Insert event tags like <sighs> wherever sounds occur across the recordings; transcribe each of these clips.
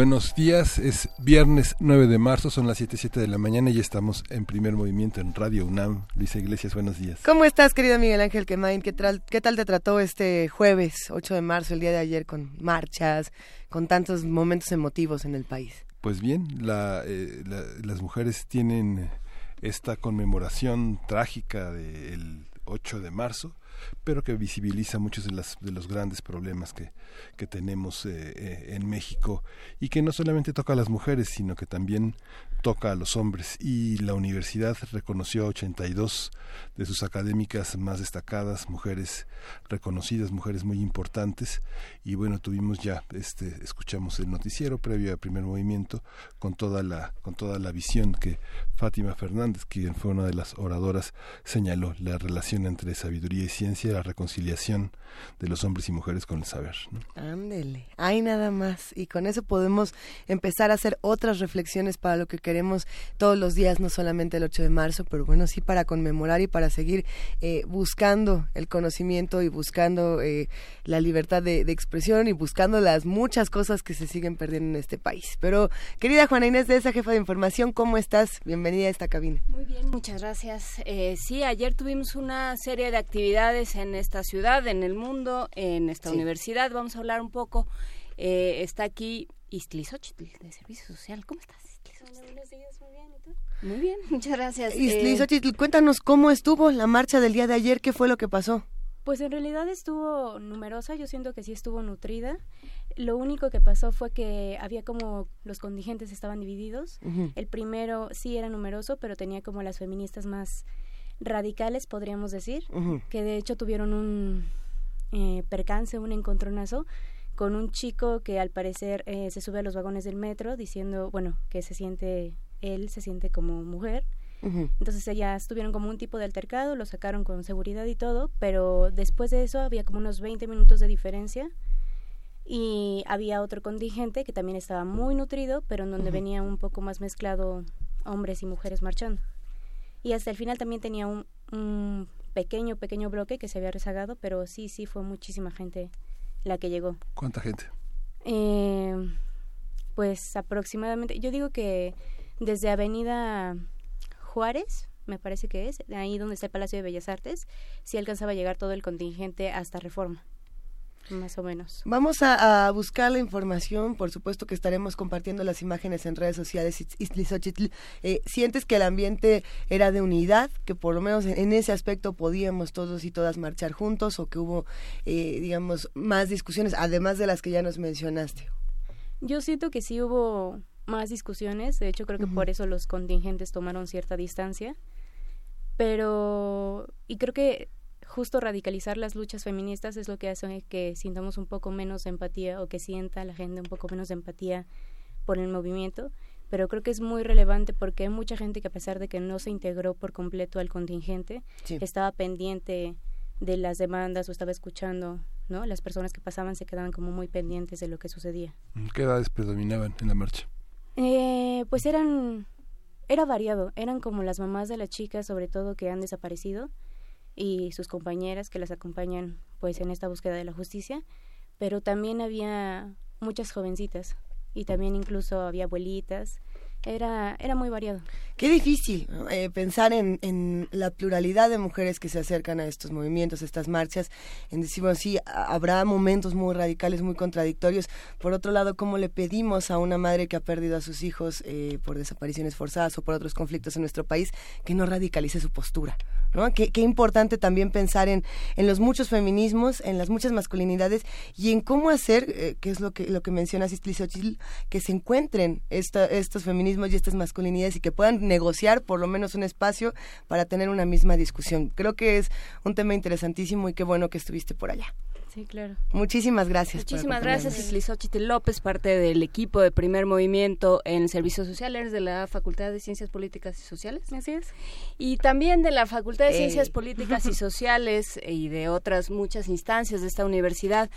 Buenos días, es viernes 9 de marzo, son las 7.07 de la mañana y estamos en primer movimiento en Radio UNAM. Luisa Iglesias, buenos días. ¿Cómo estás, querido Miguel Ángel Quemain? ¿Qué tal, ¿Qué tal te trató este jueves 8 de marzo, el día de ayer, con marchas, con tantos momentos emotivos en el país? Pues bien, eh, las mujeres tienen esta conmemoración trágica del 8 de marzo pero que visibiliza muchos de, las, de los grandes problemas que, que tenemos eh, eh, en México. Y que no solamente toca a las mujeres, sino que también toca a los hombres y la universidad reconoció a 82 de sus académicas más destacadas, mujeres reconocidas, mujeres muy importantes. Y bueno, tuvimos ya este escuchamos el noticiero previo al primer movimiento con toda la con toda la visión que Fátima Fernández, quien fue una de las oradoras, señaló. La relación entre sabiduría y ciencia, la reconciliación de los hombres y mujeres con el saber. Ándele, hay nada más. Y con eso podemos empezar a hacer otras reflexiones para lo que queremos todos los días, no solamente el 8 de marzo, pero bueno, sí para conmemorar y para seguir eh, buscando el conocimiento y buscando eh, la libertad de, expresión y buscando las muchas cosas que se siguen perdiendo en este país. Pero, querida Juana Inés de esa jefa de información, ¿cómo estás? Bienvenida a esta cabina. Muy bien, muchas gracias. Eh, sí, ayer tuvimos una serie de actividades en esta ciudad, en el mundo, en esta universidad. Vamos a hablar un poco. está aquí Istlizochitl de Servicio Social. ¿Cómo estás? Buenos días, muy bien, ¿y tú? Muy bien, <laughs> muchas gracias. Y eh, cuéntanos cómo estuvo la marcha del día de ayer, qué fue lo que pasó. Pues en realidad estuvo numerosa, yo siento que sí estuvo nutrida. Lo único que pasó fue que había como los contingentes estaban divididos. El primero sí era numeroso, pero tenía como las feministas más radicales, podríamos decir, que de hecho tuvieron un eh, percance, un encontronazo con un chico que al parecer eh, se sube a los vagones del metro diciendo, bueno, que se siente, él se siente como mujer. Entonces ellas tuvieron como un tipo de altercado, lo sacaron con seguridad y todo, pero después de eso había como unos 20 minutos de diferencia y había otro contingente que también estaba muy nutrido, pero en donde venía un poco más mezclado hombres y mujeres marchando. Y hasta el final también tenía un, un pequeño, pequeño bloque que se había rezagado, pero sí, sí fue muchísima gente la que llegó. ¿Cuánta gente? Eh, pues aproximadamente, yo digo que desde Avenida Juárez, me parece que es, ahí donde está el Palacio de Bellas Artes, sí alcanzaba a llegar todo el contingente hasta Reforma más o menos. Vamos a, buscar la información, por supuesto que estaremos compartiendo las imágenes en redes sociales. Eh, ¿Sientes que el ambiente era de unidad, que por lo menos en, ese aspecto podíamos todos y todas marchar juntos o que hubo, eh, digamos, más discusiones, además de las que ya nos mencionaste? Yo siento que sí hubo más discusiones, de hecho creo que por eso los contingentes tomaron cierta distancia, pero y creo que justo radicalizar las luchas feministas es lo que hace que sintamos un poco menos de empatía o que sienta la gente un poco menos de empatía por el movimiento, pero creo que es muy relevante porque hay mucha gente que a pesar de que no se integró por completo al contingente, estaba pendiente de las demandas o estaba escuchando, ¿no? Las personas que pasaban se quedaban como muy pendientes de lo que sucedía. ¿Qué edades predominaban en la marcha? Eh, pues eran era variado, eran como las mamás de las chicas sobre todo que han desaparecido y sus compañeras que las acompañan pues en esta búsqueda de la justicia, pero también había muchas jovencitas y también incluso había abuelitas era, era muy variado. Qué difícil eh, pensar en, en, la pluralidad de mujeres que se acercan a estos movimientos, estas marchas, en decir, bueno, sí, habrá momentos muy radicales, muy contradictorios. Por otro lado, ¿cómo le pedimos a una madre que ha perdido a sus hijos eh, por desapariciones forzadas o por otros conflictos en nuestro país que no radicalice su postura? ¿no? Qué, qué importante también pensar en, en los muchos feminismos, en las muchas masculinidades y en cómo hacer, eh, que es lo que, lo que menciona Sistli que se encuentren esta, estos feminismos feminismos y estas masculinidades y que puedan negociar por lo menos un espacio para tener una misma discusión. Creo que es un tema interesantísimo y qué bueno que estuviste por allá. Sí, claro. Muchísimas gracias. Muchísimas gracias, Islizóchitl López, parte del equipo de Primer Movimiento en Servicios Sociales de la Facultad de Ciencias Políticas y Sociales. Así es. Y también de la Facultad de Ciencias Políticas y <laughs> Sociales y de otras muchas instancias de esta universidad.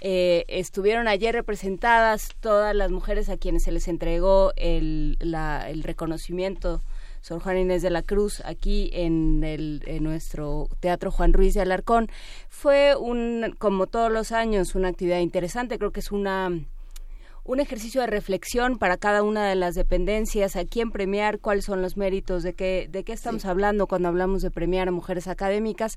Eh, estuvieron ayer representadas todas las mujeres a quienes se les entregó el, el reconocimiento Sor Juan Inés de la Cruz aquí en, el, en nuestro Teatro Juan Ruiz de Alarcón. Fue un, como todos los años, una actividad interesante. Creo que es una un ejercicio de reflexión para cada una de las dependencias, a quién premiar, cuáles son los méritos, de qué, de qué estamos hablando cuando hablamos de premiar a mujeres académicas.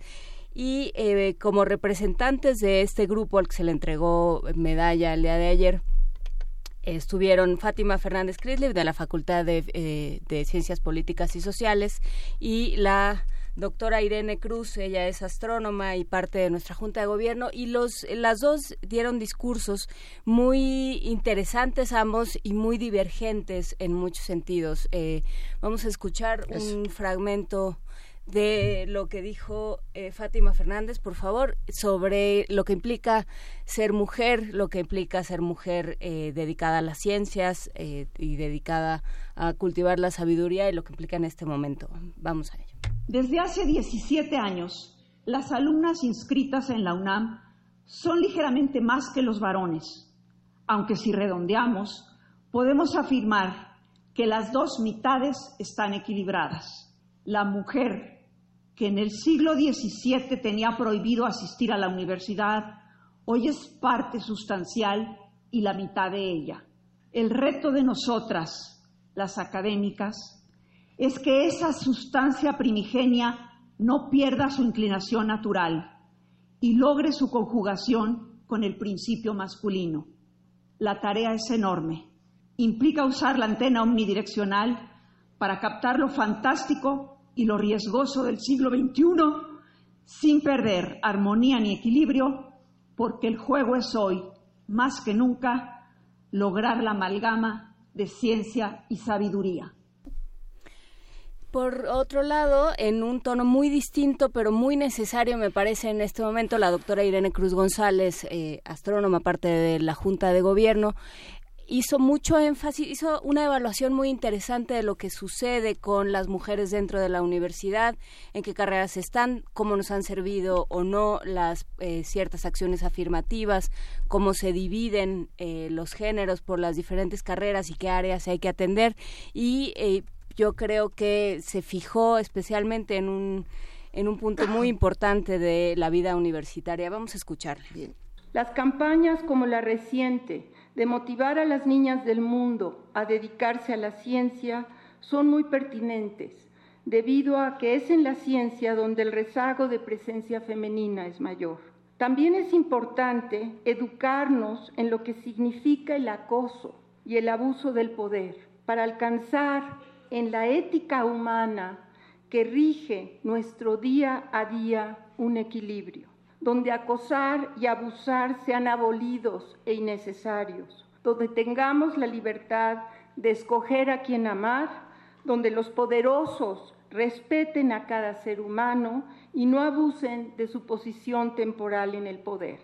Y eh, como representantes de este grupo al que se le entregó medalla el día de ayer, estuvieron Fátima Fernández Crisley de la Facultad eh, de, Ciencias Políticas y Sociales y la doctora Irene Cruz, ella es astrónoma y parte de nuestra Junta de Gobierno, y los, las dos dieron discursos muy interesantes ambos y muy divergentes en muchos sentidos. Eh, vamos a escuchar un fragmento de lo que dijo eh, Fátima Fernández, por favor, sobre lo que implica ser mujer, lo que implica ser mujer eh, dedicada a las ciencias eh, y dedicada a cultivar la sabiduría y lo que implica en este momento. Vamos a ello. Desde hace 17 años, las alumnas inscritas en la UNAM son ligeramente más que los varones, aunque si redondeamos, podemos afirmar que las dos mitades están equilibradas. La mujer que en el siglo XVII tenía prohibido asistir a la universidad, hoy es parte sustancial y la mitad de ella. El reto de nosotras, las académicas, es que esa sustancia primigenia no pierda su inclinación natural y logre su conjugación con el principio masculino. La tarea es enorme. Implica usar la antena omnidireccional para captar lo fantástico y lo riesgoso del siglo XXI sin perder armonía ni equilibrio, porque el juego es hoy, más que nunca, lograr la amalgama de ciencia y sabiduría. Por otro lado, en un tono muy distinto, pero muy necesario, me parece en este momento, la doctora Irene Cruz González, eh, astrónoma, parte de la Junta de Gobierno, hizo mucho énfasis, hizo una evaluación muy interesante de lo que sucede con las mujeres dentro de la universidad, en qué carreras están, cómo nos han servido o no las eh, ciertas acciones afirmativas, cómo se dividen eh, los géneros por las diferentes carreras y qué áreas hay que atender. Y eh, yo creo que se fijó especialmente en un, en un punto muy <coughs> importante de la vida universitaria. Vamos a escucharle. Las campañas como la reciente de motivar a las niñas del mundo a dedicarse a la ciencia son muy pertinentes, debido a que es en la ciencia donde el rezago de presencia femenina es mayor. También es importante educarnos en lo que significa el acoso y el abuso del poder para alcanzar en la ética humana que rige nuestro día a día un equilibrio donde acosar y abusar sean abolidos e innecesarios, donde tengamos la libertad de escoger a quien amar, donde los poderosos respeten a cada ser humano y no abusen de su posición temporal en el poder.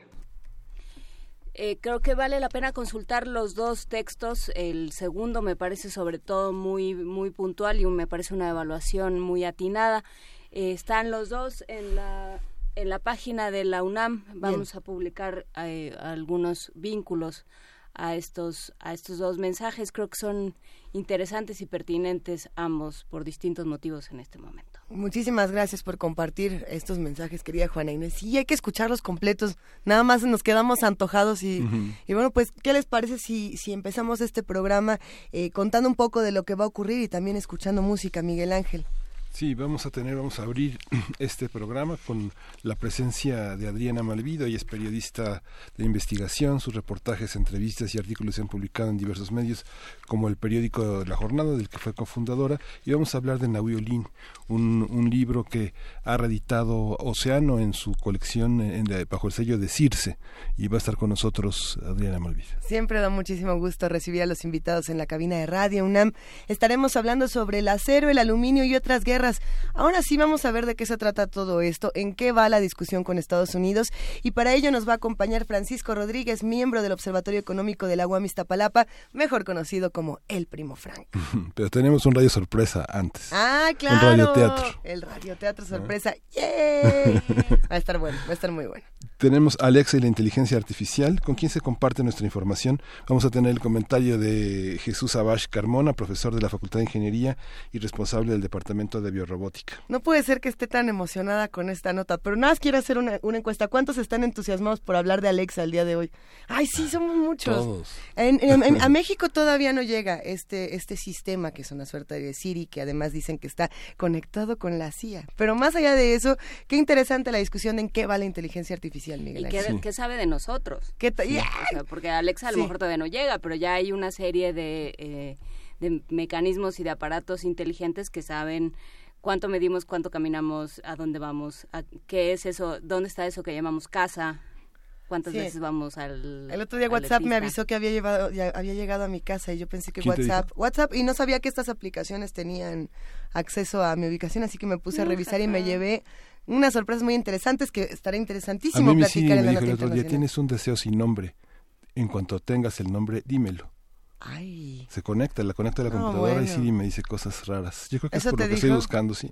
Eh, creo que vale la pena consultar los dos textos. El segundo me parece sobre todo muy muy puntual y me parece una evaluación muy atinada. Eh, están los dos en la en la página de la UNAM vamos a publicar eh, algunos vínculos a estos a estos dos mensajes. Creo que son interesantes y pertinentes ambos por distintos motivos en este momento. Muchísimas gracias por compartir estos mensajes, querida Juana Inés. Sí, hay que escucharlos completos. Nada más nos quedamos antojados y, y bueno, pues, ¿qué les parece si, si empezamos este programa eh, contando un poco de lo que va a ocurrir y también escuchando música, Miguel Ángel? Sí, vamos a tener, vamos a abrir <clears throat> este programa con la presencia de Adriana Malvido, ella es periodista de investigación, sus reportajes, entrevistas y artículos se han publicado en diversos medios como el periódico La Jornada, del que fue cofundadora, y vamos a hablar de Nahui Olin, un, un libro que ha reeditado Océano en su colección en, bajo el sello de Circe, y va a estar con nosotros Adriana Malvido. Siempre da muchísimo gusto recibir a los invitados en la cabina de Radio UNAM. Estaremos hablando sobre el acero, el aluminio y otras guerras Ahora sí vamos a ver de qué se trata todo esto, en qué va la discusión con Estados Unidos y para ello nos va a acompañar Francisco Rodríguez, miembro del Observatorio Económico de la UAM Iztapalapa, mejor conocido como El Primo Frank. <laughs> Pero tenemos un radio sorpresa antes. Ah, claro. Un radioteatro. El radioteatro sorpresa. ¡Yay! Va a estar bueno, va a estar muy bueno. Tenemos Alexa y la inteligencia artificial, con quien se comparte nuestra información. Vamos a tener el comentario de Jesús Abash Carmona, profesor de la Facultad de Ingeniería y responsable del Departamento de Biorrobótica. No puede ser que esté tan emocionada con esta nota, pero nada más quiero hacer una, encuesta. ¿Cuántos están entusiasmados por hablar de Alexa el día de hoy? Ay, sí, somos muchos. Todos. a <laughs> México todavía no llega este, este sistema, que es una suerte de Siri, que además dicen que está conectado con la CIA. Pero más allá de eso, qué interesante la discusión de en qué va la inteligencia artificial ¿Y qué, sabe de nosotros? porque Alexa a lo mejor todavía no llega, pero ya hay una serie de, eh, de mecanismos y de aparatos inteligentes que saben cuánto medimos, cuánto caminamos, a dónde vamos, qué es eso, dónde está eso que llamamos casa, cuántas veces vamos al el otro día WhatsApp me avisó que había llevado había llegado a mi casa y yo pensé que WhatsApp WhatsApp y no sabía que estas aplicaciones tenían acceso a mi ubicación así que me puse a revisar y me <laughs> llevé unas sorpresas muy interesantes que estará interesantísimo a mí platicar en me dijo el otro día, tienes un deseo sin nombre. En cuanto tengas el nombre, dímelo. Ay. Se conecta, la conecta a la computadora y sí me dice cosas raras. Yo creo que es por lo que estoy buscando, sí.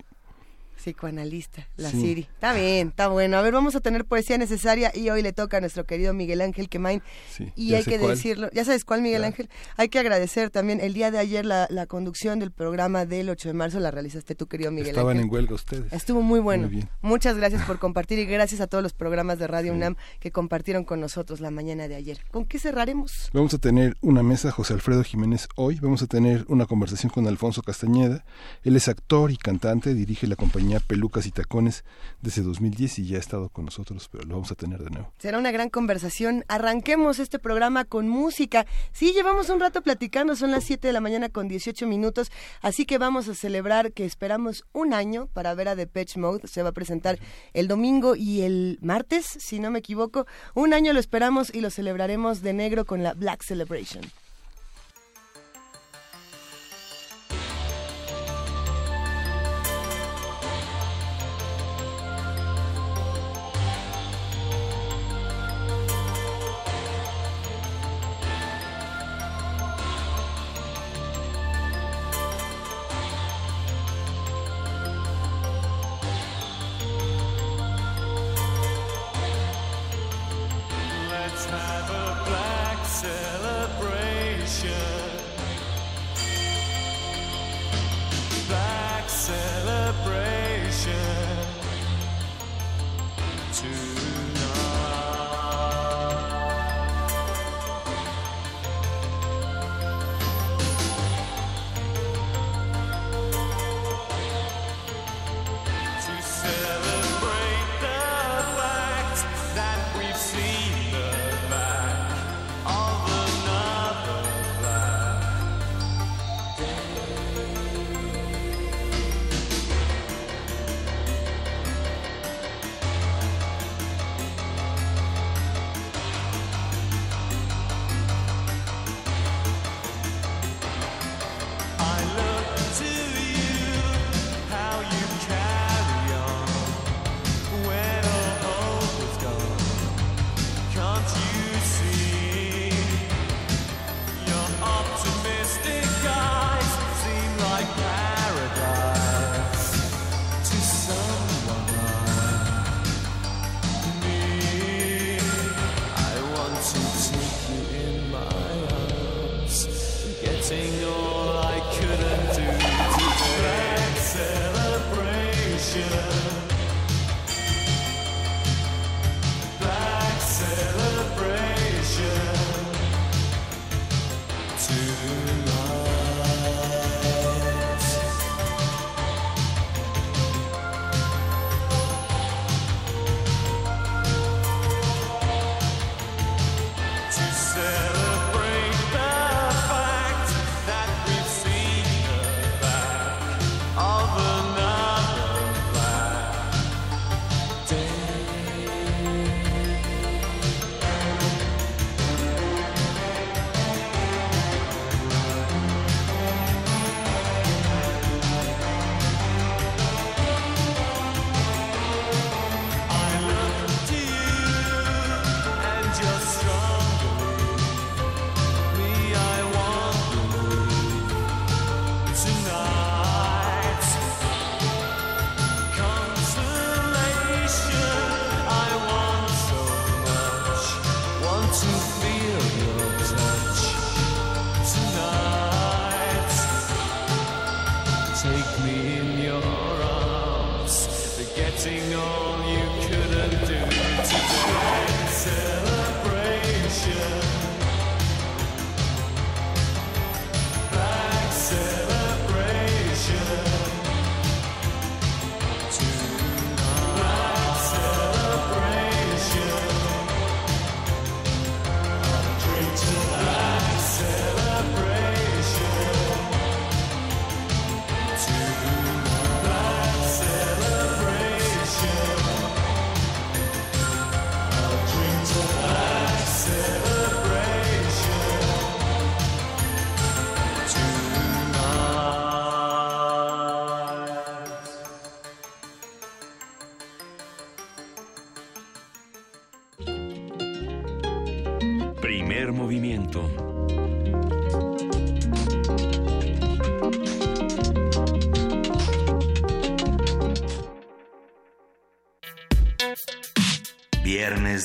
Psicoanalista, la Siri. Está bien, está bueno. A ver, vamos a tener poesía necesaria y hoy le toca a nuestro querido Miguel Ángel Quemain. Sí, y hay que decirlo, ya sabes cuál Miguel Ángel. Hay que agradecer también el día de ayer la, la, conducción del programa del 8 de marzo la realizaste tú, querido Miguel Estaban en huelga ustedes. Estuvo muy bueno. Muchas gracias por compartir y gracias a todos los programas de Radio UNAM que compartieron con nosotros la mañana de ayer. ¿Con qué cerraremos? Vamos a tener una mesa José Alfredo Jiménez hoy. Vamos a tener una conversación con Alfonso Castañeda. Él es actor y cantante, dirige la compañía Pelucas y Tacones desde 2010 y ya ha estado con nosotros, pero lo vamos a tener de nuevo. Será una gran conversación. Arranquemos este programa con música. Sí, llevamos un rato platicando, son las 7 de la mañana con 18 minutos, así que vamos a celebrar que esperamos un año para ver a Depeche Mode. Se va a presentar el domingo y el martes, si no me equivoco. Un año lo esperamos y lo celebraremos de negro con la Black Celebration.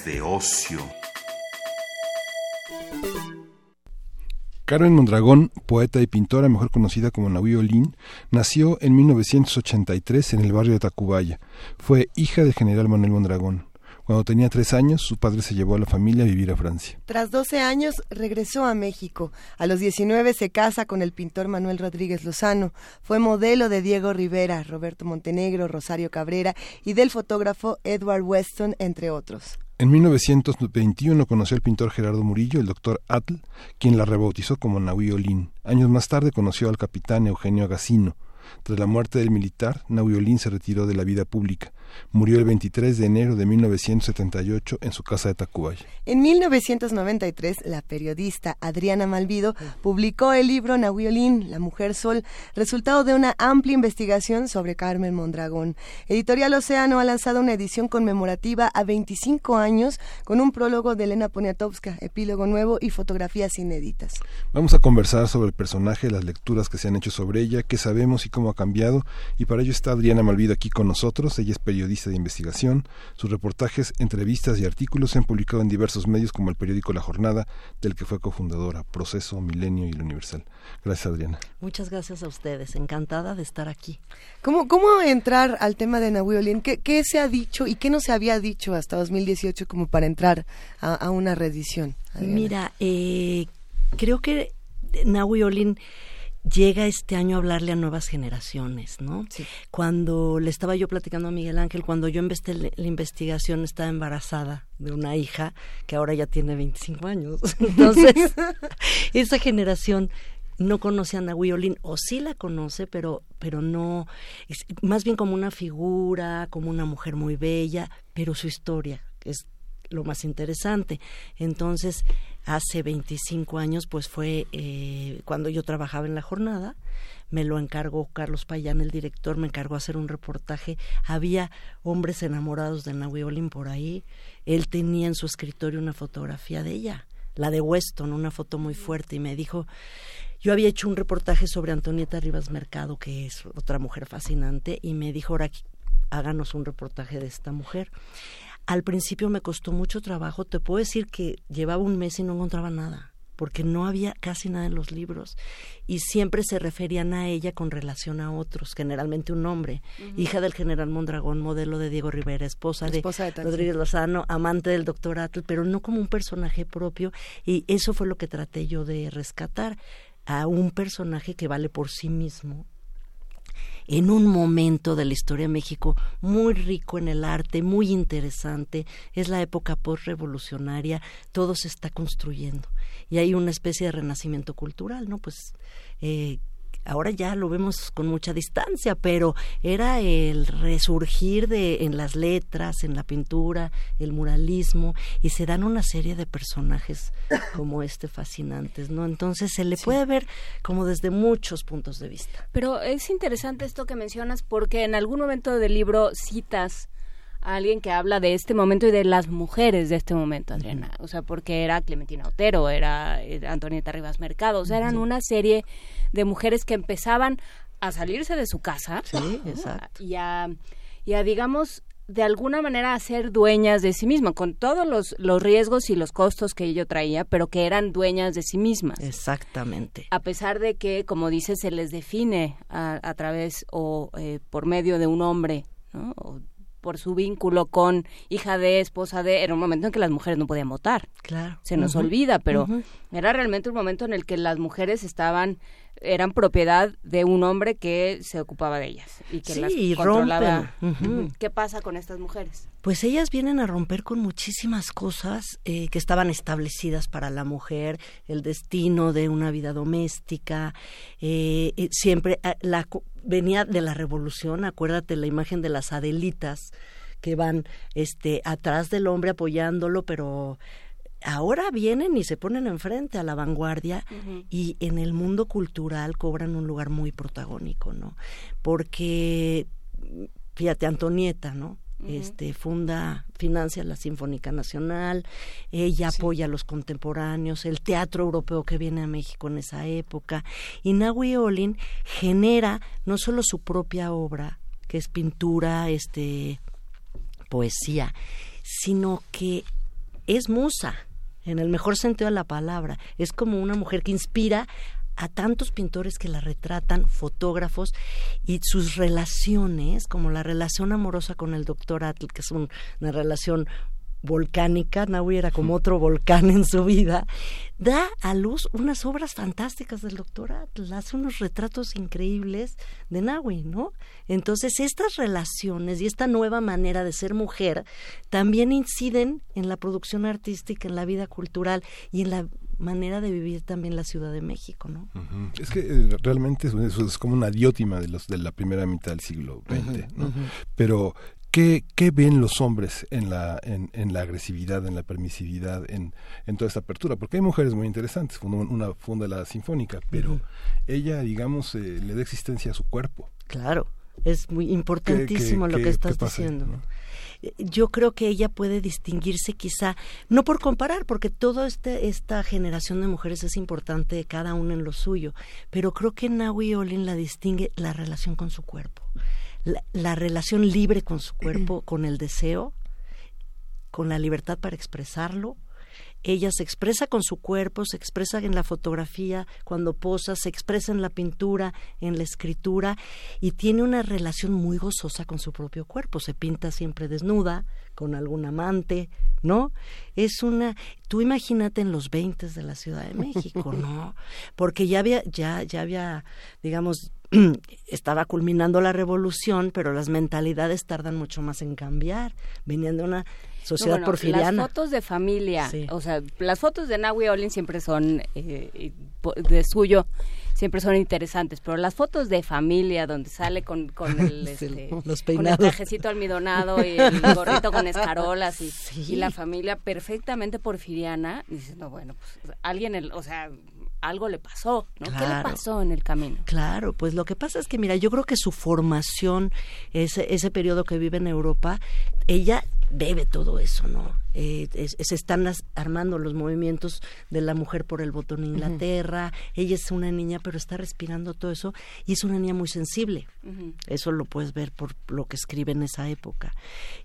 De ocio. Carmen Mondragón, poeta y pintora mejor conocida como Nahui Olin, nació en 1983 en el barrio de Tacubaya. Fue hija del general Manuel Mondragón. Cuando tenía tres años, su padre se llevó a la familia a vivir a Francia. Tras 12 años, regresó a México. A los 19 se casa con el pintor Manuel Rodríguez Lozano. Fue modelo de Diego Rivera, Roberto Montenegro, Rosario Cabrera y del fotógrafo Edward Weston, entre otros. En 1921 conoció al pintor Gerardo Murillo, el doctor Atl, quien la rebautizó como Nahui Olin. Años más tarde conoció al capitán Eugenio Agassino. Tras la muerte del militar, Nahui Olin se retiró de la vida pública. Murió el 23 de enero de 1978 en su casa de Tacubaya. En 1993, la periodista Adriana Malvido publicó el libro Nahuiolín, La Mujer Sol, resultado de una amplia investigación sobre Carmen Mondragón. Editorial Océano ha lanzado una edición conmemorativa a 25 años con un prólogo de Elena Poniatowska, epílogo nuevo y fotografías inéditas. Vamos a conversar sobre el personaje, las lecturas que se han hecho sobre ella, qué sabemos y cómo ha cambiado, y para ello está Adriana Malvido aquí con nosotros. Ella es periodista periodista de investigación. Sus reportajes, entrevistas y artículos se han publicado en diversos medios como el periódico La Jornada, del que fue cofundadora, Proceso, Milenio y La Universal. Gracias, Adriana. Muchas gracias a ustedes. Encantada de estar aquí. ¿Cómo, cómo entrar al tema de Nahui Olin? ¿Qué, ¿Qué, se ha dicho y qué no se había dicho hasta 2018 como para entrar a, una reedición? Mira, eh, creo que Nahui Olin llega este año a hablarle a nuevas generaciones, ¿no? Cuando le estaba yo platicando a Miguel Ángel, cuando yo empecé la investigación estaba embarazada de una hija que ahora ya tiene 25 años. <laughs> Entonces, <laughs> esa generación no conoce a Nahui Olin, o sí la conoce, pero, pero no, es más bien como una figura, como una mujer muy bella, pero su historia es lo más interesante. Entonces, hace 25 años, pues fue eh, cuando yo trabajaba en la jornada, me lo encargó Carlos Payán, el director, me encargó hacer un reportaje. Había hombres enamorados de Nahui por ahí. Él tenía en su escritorio una fotografía de ella, la de Weston, una foto muy fuerte, y me dijo, yo había hecho un reportaje sobre Antonieta Rivas Mercado, que es otra mujer fascinante, y me dijo, ahora háganos un reportaje de esta mujer. Al principio me costó mucho trabajo, te puedo decir que llevaba un mes y no encontraba nada, porque no había casi nada en los libros. Y siempre se referían a ella con relación a otros, generalmente un hombre, hija del general Mondragón, modelo de Diego Rivera, esposa, de, Rodríguez Lozano, amante del doctor Atl, pero no como un personaje propio. Y eso fue lo que traté yo de rescatar a un personaje que vale por sí mismo en un momento de la historia de México muy rico en el arte, muy interesante. Es la época postrevolucionaria, todo se está construyendo y hay una especie de renacimiento cultural, ¿no? Pues eh, ahora ya lo vemos con mucha distancia, pero era el resurgir de en las letras, en la pintura, el muralismo y se dan una serie de personajes <coughs> como este fascinantes, ¿no? Entonces se le puede ver como desde muchos puntos de vista. Pero es interesante esto que mencionas porque en algún momento del libro citas a alguien que habla de este momento y de las mujeres de este momento, Adriana. O sea, porque era Clementina Otero, era, Antonieta Rivas Mercado, o sea, eran una serie de mujeres que empezaban a salirse de su casa sí, exacto. Y, a, y a, digamos, de alguna manera a ser dueñas de sí mismas, con todos los, los riesgos y los costos que ello traía, pero que eran dueñas de sí mismas. Exactamente. A pesar de que, como dice, se les define a, a través o eh, por medio de un hombre, ¿no? Por su vínculo con hija de, esposa de, era un momento en que las mujeres no podían votar. Claro. Se nos olvida, pero era realmente un momento en el que las mujeres estaban eran propiedad de un hombre que se ocupaba de ellas y que las controlaba. ¿Qué pasa con estas mujeres? Pues ellas vienen a romper con muchísimas cosas eh, que estaban establecidas para la mujer, el destino de una vida doméstica, eh, eh, siempre la, venía de la revolución, acuérdate la imagen de las adelitas que van este atrás del hombre apoyándolo, pero ahora vienen y se ponen enfrente a la vanguardia y en el mundo cultural cobran un lugar muy protagónico, ¿no? Porque, fíjate, Antonieta, ¿no? Este, funda, financia la Sinfónica Nacional, ella apoya a los contemporáneos, el teatro europeo que viene a México en esa época, y Nahui Olin genera no solo su propia obra, que es pintura, este, poesía, sino que es musa, en el mejor sentido de la palabra. Es como una mujer que inspira a tantos pintores que la retratan, fotógrafos, y sus relaciones, como la relación amorosa con el doctor Atl, que es una relación volcánica, Naui era como otro <laughs> volcán en su vida, da a luz unas obras fantásticas del doctor Atl, hace unos retratos increíbles de Naui, ¿no? Entonces estas relaciones y esta nueva manera de ser mujer también inciden en la producción artística, en la vida cultural y en la manera de vivir también la Ciudad de México, ¿no? Es que eh, realmente eso, es como una diótima de los de la primera mitad del siglo XX, ¿no? Pero ¿Qué, ¿Qué, ven los hombres en la, en, en, la agresividad, en la permisividad, en, en toda esta apertura? Porque hay mujeres muy interesantes, funda una funda la sinfónica, pero ella, digamos, eh, le da existencia a su cuerpo. Claro, es muy importantísimo lo que estás diciendo. Yo creo que ella puede distinguirse quizá, no por comparar, porque toda este, esta generación de mujeres es importante, cada una en lo suyo, pero creo que Naui Olin la distingue la relación con su cuerpo la, relación libre con su cuerpo, con el deseo, con la libertad para expresarlo. Ella se expresa con su cuerpo, se expresa en la fotografía, cuando posa, se expresa en la pintura, en la escritura y tiene una relación muy gozosa con su propio cuerpo. Se pinta siempre desnuda, con algún amante, ¿no? Es una, tú imagínate en los 20 de la Ciudad de México, <laughs> ¿no? Porque ya había, ya, ya había, digamos, <clears throat> estaba culminando la revolución, pero las mentalidades tardan mucho más en cambiar. Venían de una sociedad porfiriana. Las fotos de familia, o sea, las fotos de Nahui Olin siempre son eh, de suyo, siempre son interesantes, pero las fotos de familia donde sale con, con el, <laughs> este, con el trajecito almidonado y el <laughs> gorrito con escarolas y, y la familia perfectamente porfiriana, dices, no, bueno, pues alguien, el, o sea, algo le pasó, ¿no? ¿Qué le pasó en el camino? Claro, pues lo que pasa es que, mira, yo creo que su formación, ese, ese periodo que vive en Europa, ella bebe todo eso, ¿no? Eh, se están armando los movimientos de la mujer por el voto en Inglaterra, ella es una niña, pero está respirando todo eso y es una niña muy sensible. Eso lo puedes ver por lo que escribe en esa época.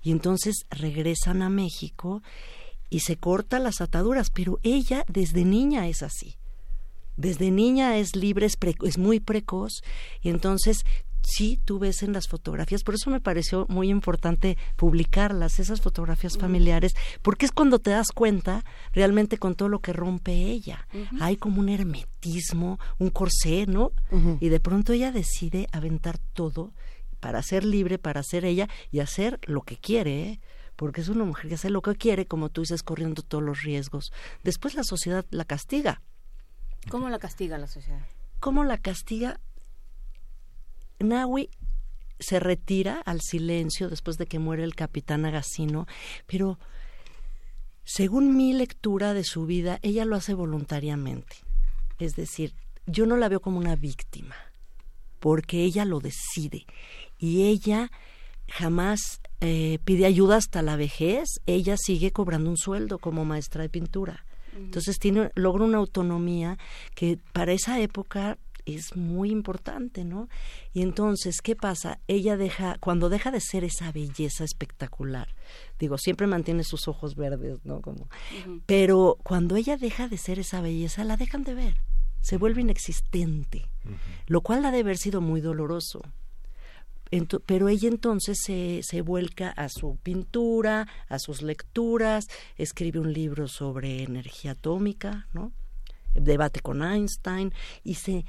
Y entonces regresan a México y se corta las ataduras, pero ella desde niña es así desde niña es libre, es, es muy precoz y entonces sí tú ves en las fotografías, por eso me pareció muy importante publicarlas, esas fotografías familiares, porque es cuando te das cuenta realmente con todo lo que rompe ella. Hay como un hermetismo, un corsé, ¿no? Y de pronto ella decide aventar todo para ser libre, para ser ella y hacer lo que quiere, ¿eh? porque es una mujer que hace lo que quiere, como tú dices, corriendo todos los riesgos. Después la sociedad la castiga ¿Cómo la castiga la sociedad? ¿Cómo la castiga? Nahui se retira al silencio después de que muere el capitán Agasino, pero según mi lectura de su vida, ella lo hace voluntariamente. Es decir, yo no la veo como una víctima, porque ella lo decide y ella jamás eh, pide ayuda hasta la vejez, ella sigue cobrando un sueldo como maestra de pintura. Entonces tiene, logra una autonomía que para esa época es muy importante, ¿no? Y entonces, ¿qué pasa? Ella deja, cuando deja de ser esa belleza espectacular, digo, siempre mantiene sus ojos verdes, ¿no? Como, pero cuando ella deja de ser esa belleza, la dejan de ver, se vuelve inexistente, lo cual ha de haber sido muy doloroso. Pero ella entonces se, se vuelca a su pintura, a sus lecturas, escribe un libro sobre energía atómica, ¿no? Debate con Einstein y se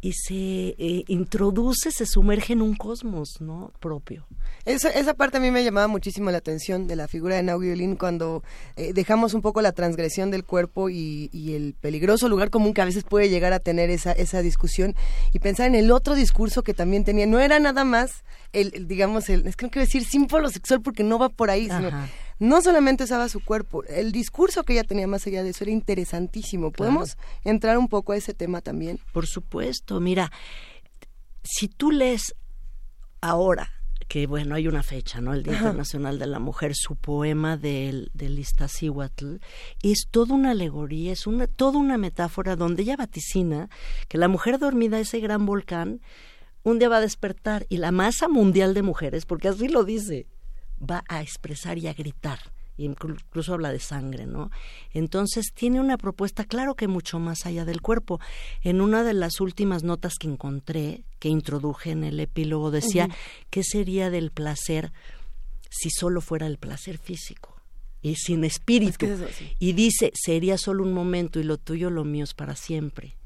y se eh, introduce, se sumerge en un cosmos, ¿no? Propio. Esa, esa parte a mí me llamaba muchísimo la atención de la figura de Nau cuando eh, dejamos un poco la transgresión del cuerpo y, el peligroso lugar común que a veces puede llegar a tener esa, esa discusión y pensar en el otro discurso que también tenía. No era nada más el, digamos, el, es que no quiero decir símbolo sexual porque no va por ahí, sino no solamente usaba su cuerpo, el discurso que ella tenía más allá de eso era interesantísimo. ¿Podemos entrar un poco a ese tema también? Por supuesto, mira, si tú lees ahora que bueno, hay una fecha, ¿no? El Día Internacional de la Mujer, su poema del, del Iztaccíhuatl, es toda una alegoría, es una, toda una metáfora donde ella vaticina que la mujer dormida, ese gran volcán, un día va a despertar y la masa mundial de mujeres, porque así lo dice, va a expresar y a gritar incluso habla de sangre, ¿no? Entonces tiene una propuesta, claro que mucho más allá del cuerpo. En una de las últimas notas que encontré, que introduje en el epílogo, decía, ¿qué sería del placer si solo fuera el placer físico? Y sin espíritu. y dice, sería solo un momento y lo tuyo, lo mío es para siempre.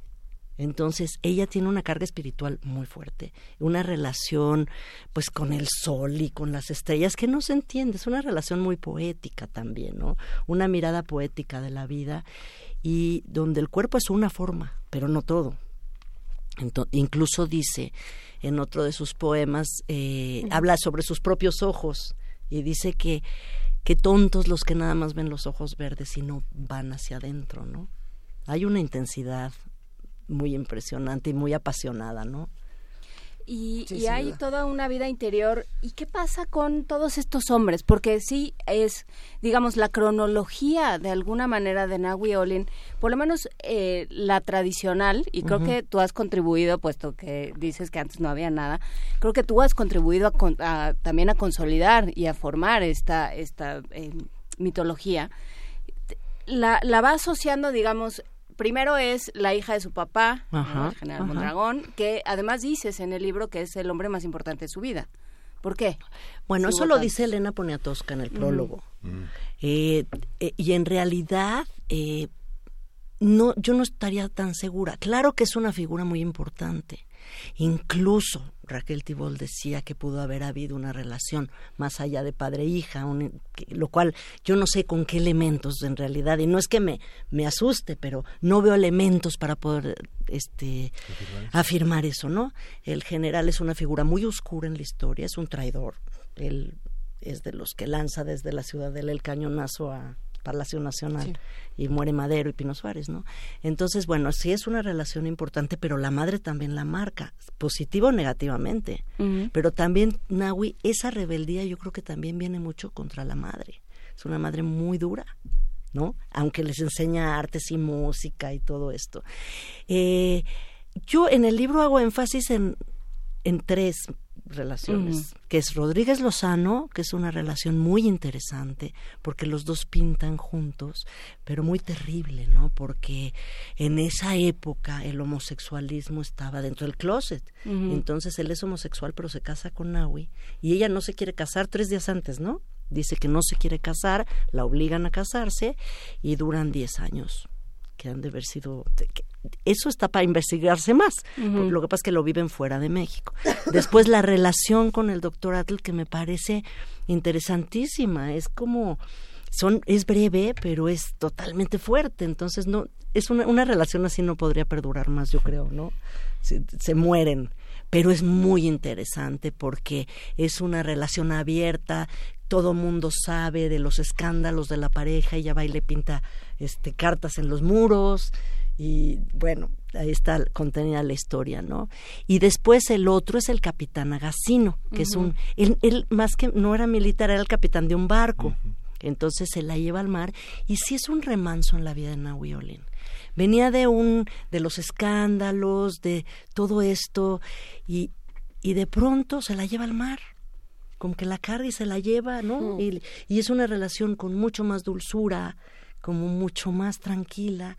Entonces, ella tiene una carga espiritual muy fuerte, una relación pues con el sol y con las estrellas que no se entiende, es una relación muy poética también, ¿no? Una mirada poética de la vida y donde el cuerpo es una forma, pero no todo. incluso dice en otro de sus poemas, eh, habla sobre sus propios ojos y dice que, que tontos los que nada más ven los ojos verdes y no van hacia adentro, ¿no? Hay una intensidad, muy impresionante y muy apasionada, ¿no? Y, hay toda una vida interior. ¿Y qué pasa con todos estos hombres? Porque sí es, digamos, la cronología de alguna manera de Nahui Olin, por lo menos eh, la tradicional, y creo que tú has contribuido, puesto que dices que antes no había nada, creo que tú has contribuido a, también a consolidar y a formar esta, esta eh, mitología. La, la va asociando, digamos, primero es la hija de su papá, el general Mondragón, que además dices en el libro que es el hombre más importante de su vida. ¿Por qué? Bueno, eso lo dice Elena Poniatowska en el prólogo. Mm. Eh, eh, y en realidad, eh, no, yo no estaría tan segura. Claro que es una figura muy importante. Incluso Raquel Tibol decía que pudo haber habido una relación más allá de padre-hija, e lo cual yo no sé con qué elementos en realidad, y no es que me, me asuste, pero no veo elementos para poder este, afirmar eso, ¿no? El general es una figura muy oscura en la historia, es un traidor, él es de los que lanza desde la ciudadela el cañonazo a, Palacio Nacional y muere Madero y Pino Suárez, ¿no? Entonces, bueno, sí es una relación importante, pero la madre también la marca, positivo o negativamente. Pero también, Nahui, esa rebeldía yo creo que también viene mucho contra la madre. Es una madre muy dura. ¿no? Aunque les enseña artes y música y todo esto. Eh, yo en el libro hago énfasis en, en tres relaciones, que es Rodríguez Lozano, que es una relación muy interesante, porque los dos pintan juntos, pero muy terrible, ¿no? Porque en esa época el homosexualismo estaba dentro del closet. Entonces él es homosexual, pero se casa con Naui, y ella no se quiere casar tres días antes, ¿no? Dice que no se quiere casar, la obligan a casarse y duran diez años que han de haber sido eso está para investigarse más. Lo que pasa es que lo viven fuera de México. Después la relación con el doctor Atl que me parece interesantísima. Es como son es breve pero es totalmente fuerte. Entonces no es una, una relación así no podría perdurar más yo creo, ¿no? Se, se mueren pero es muy interesante porque es una relación abierta, todo mundo sabe de los escándalos de la pareja, ella va y le pinta este cartas en los muros, y bueno, ahí está contenida la historia, ¿no? Y después el otro es el capitán Agasino, que es un, él, más que no era militar, era el capitán de un barco. Entonces se la lleva al mar y sí es un remanso en la vida de Nahui Olin. Venía de un, de los escándalos, de todo esto y, y de pronto se la lleva al mar como que la carga y se la lleva, ¿no? Y, y, es una relación con mucho más dulzura, como mucho más tranquila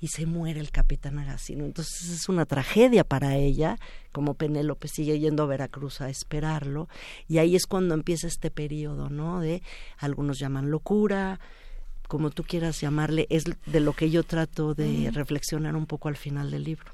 y se muere el capitán Agasino. Entonces es una tragedia para ella, como Penélope sigue yendo a Veracruz a esperarlo, y ahí es cuando empieza este periodo, ¿no? De algunos llaman locura, como tú quieras llamarle, es de lo que yo trato de reflexionar un poco al final del libro.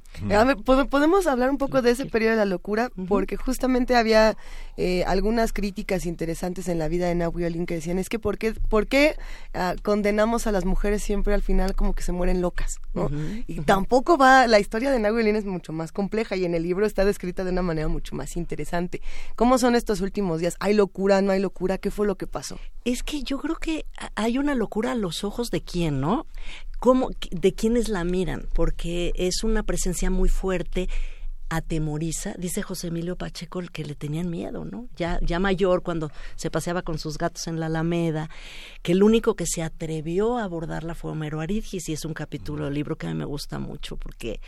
Podemos hablar un poco de ese periodo de la locura, porque justamente había eh, algunas críticas interesantes en la vida de Nahui Olin que decían, es que ¿por qué, por qué ah, condenamos a las mujeres siempre al final como que se mueren locas? ¿no? Y tampoco va, la historia de Nahui Olin es mucho más compleja y en el libro está descrita de una manera mucho más interesante. ¿Cómo son estos últimos días? ¿Hay locura, no hay locura? ¿Qué fue lo que pasó? Es que yo creo que hay una locura a los ojos de quién, ¿no? ¿Cómo, de quiénes la miran, porque es una presencia muy fuerte atemoriza, dice José Emilio Pacheco que le tenían miedo, ¿no? Ya, ya mayor, cuando se paseaba con sus gatos en la Alameda, que el único que se atrevió a abordarla fue Homero Aridgis, y es un capítulo del libro que a mí me gusta mucho, porque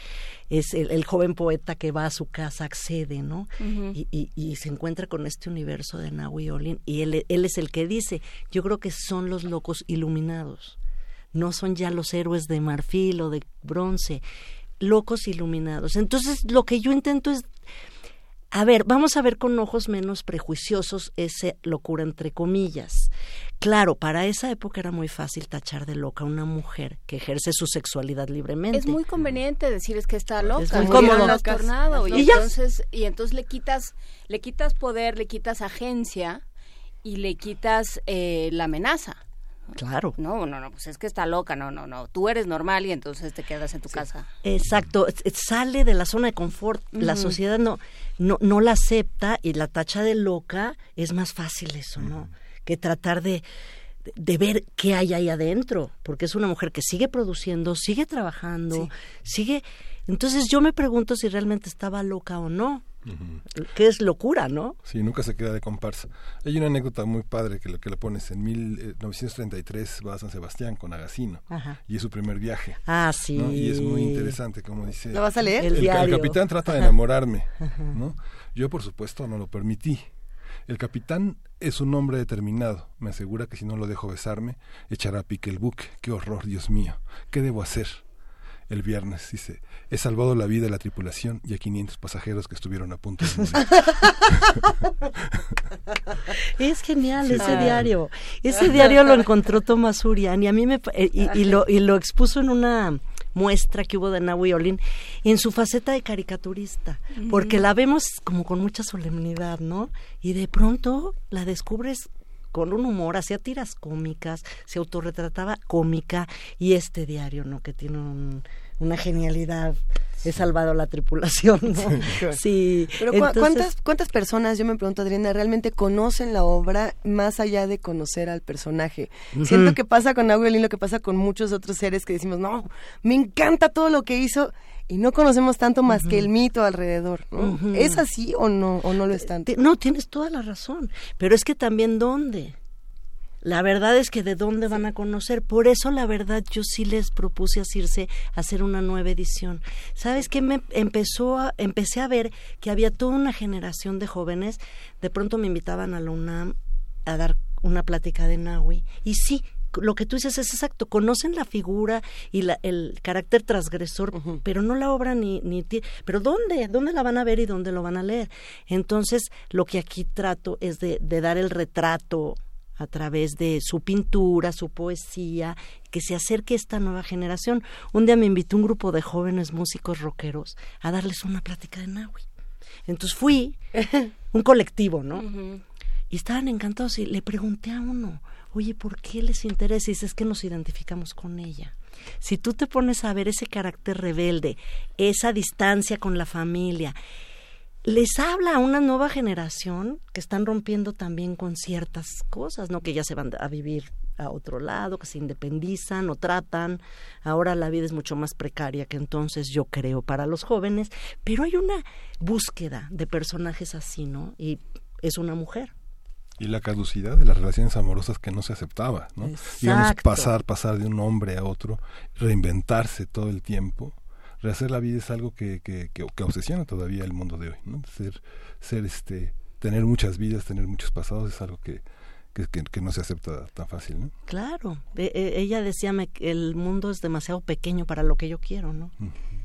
es el, joven poeta que va a su casa, accede, ¿no? y, y, se encuentra con este universo de Nahui Olin, y él, él es el que dice, yo creo que son los locos iluminados, no son ya los héroes de marfil o de bronce, locos iluminados. Entonces, lo que yo intento es, a ver, vamos a ver con ojos menos prejuiciosos esa locura entre comillas. Claro, para esa época era muy fácil tachar de loca a una mujer que ejerce su sexualidad libremente. Es muy conveniente decir es que está loca, es muy cómodo. y, entonces y entonces le quitas le quitas poder, le quitas agencia y le quitas eh, la amenaza. Claro. No, no, no, pues es que está loca, no, no, no. Tú eres normal y entonces te quedas en tu casa. Exacto, sale de la zona de confort. La sociedad no, no, no la acepta y la tacha de loca es más fácil eso, ¿no? Que tratar de, de ver qué hay ahí adentro, porque es una mujer que sigue produciendo, sigue trabajando, sigue... Entonces yo me pregunto si realmente estaba loca o no que es locura, ¿no? Sí, nunca se queda de comparsa. Hay una anécdota muy padre que, que la pones en 1933 eh, va a San Sebastián con Agasino y es su primer viaje. Ah, sí. Y es muy interesante, como dice. ¿Lo vas a leer? El, el, capitán trata de enamorarme, ¿no? Yo, por supuesto, no lo permití. El capitán es un hombre determinado. Me asegura que si no lo dejo besarme, echará a pique el buque. Qué horror, Dios mío. ¿Qué debo hacer? El viernes. Dice, he salvado la vida de la tripulación y a 500 pasajeros que estuvieron a punto de morir. <laughs> es genial ese diario. Ese diario lo encontró Tomás Urián y a mí me... Eh, y, lo, y lo expuso en una muestra que hubo de Nahui Olin en su faceta de caricaturista, porque la vemos como con mucha solemnidad, ¿no? Y de pronto la descubres con un humor, hacía tiras cómicas, se autorretrataba cómica y este diario, ¿no? Que tiene una genialidad. He salvado la tripulación, ¿no? Sí. Pero ¿cuántas, ¿cuántas personas, yo me pregunto, Adriana, realmente conocen la obra más allá de conocer al personaje? Siento que pasa con Abuelín lo que pasa con muchos otros seres que decimos, no, me encanta todo lo que hizo y no conocemos tanto más que el mito alrededor. ¿no? ¿Es así o no, o no lo es tanto? No, tienes toda la razón, pero es que también dónde. La verdad es que de dónde van a conocer. Por eso la verdad yo sí les propuse a Circe hacer una nueva edición. ¿Sabes qué? Me empezó a, empecé a ver que había toda una generación de jóvenes. De pronto me invitaban a la UNAM a dar una plática de Nahui. Y sí, lo que tú dices es exacto, conocen la figura y la, el carácter transgresor, pero no la obra ni, ni... Pero ¿dónde? ¿Dónde la van a ver y dónde lo van a leer? Entonces, lo que aquí trato es de, de dar el retrato a través de su pintura, su poesía, que se acerque a esta nueva generación. Un día me invitó un grupo de jóvenes músicos rockeros a darles una plática de Nahui. Entonces fui, <laughs> un colectivo, ¿no? Y estaban encantados y le pregunté a uno, oye, ¿por qué les interesa? Y dices que nos identificamos con ella. Si tú te pones a ver ese carácter rebelde, esa distancia con la familia, les habla a una nueva generación que están rompiendo también con ciertas cosas, ¿no? Que ya se van a vivir a otro lado, que se independizan o tratan. Ahora la vida es mucho más precaria que entonces, yo creo, para los jóvenes, pero hay una búsqueda de personajes así, ¿no? Y es una mujer y la caducidad de las relaciones amorosas que no se aceptaba, ¿no? Digamos, pasar, pasar de un hombre a otro, reinventarse todo el tiempo, rehacer la vida es algo que, que, que, obsesiona todavía el mundo de hoy, ¿no? Ser, ser este, tener muchas vidas, tener muchos pasados es algo que, que, no se acepta tan fácil, ¿no? Claro, e, e, ella decía que el mundo es demasiado pequeño para lo que yo quiero, ¿no?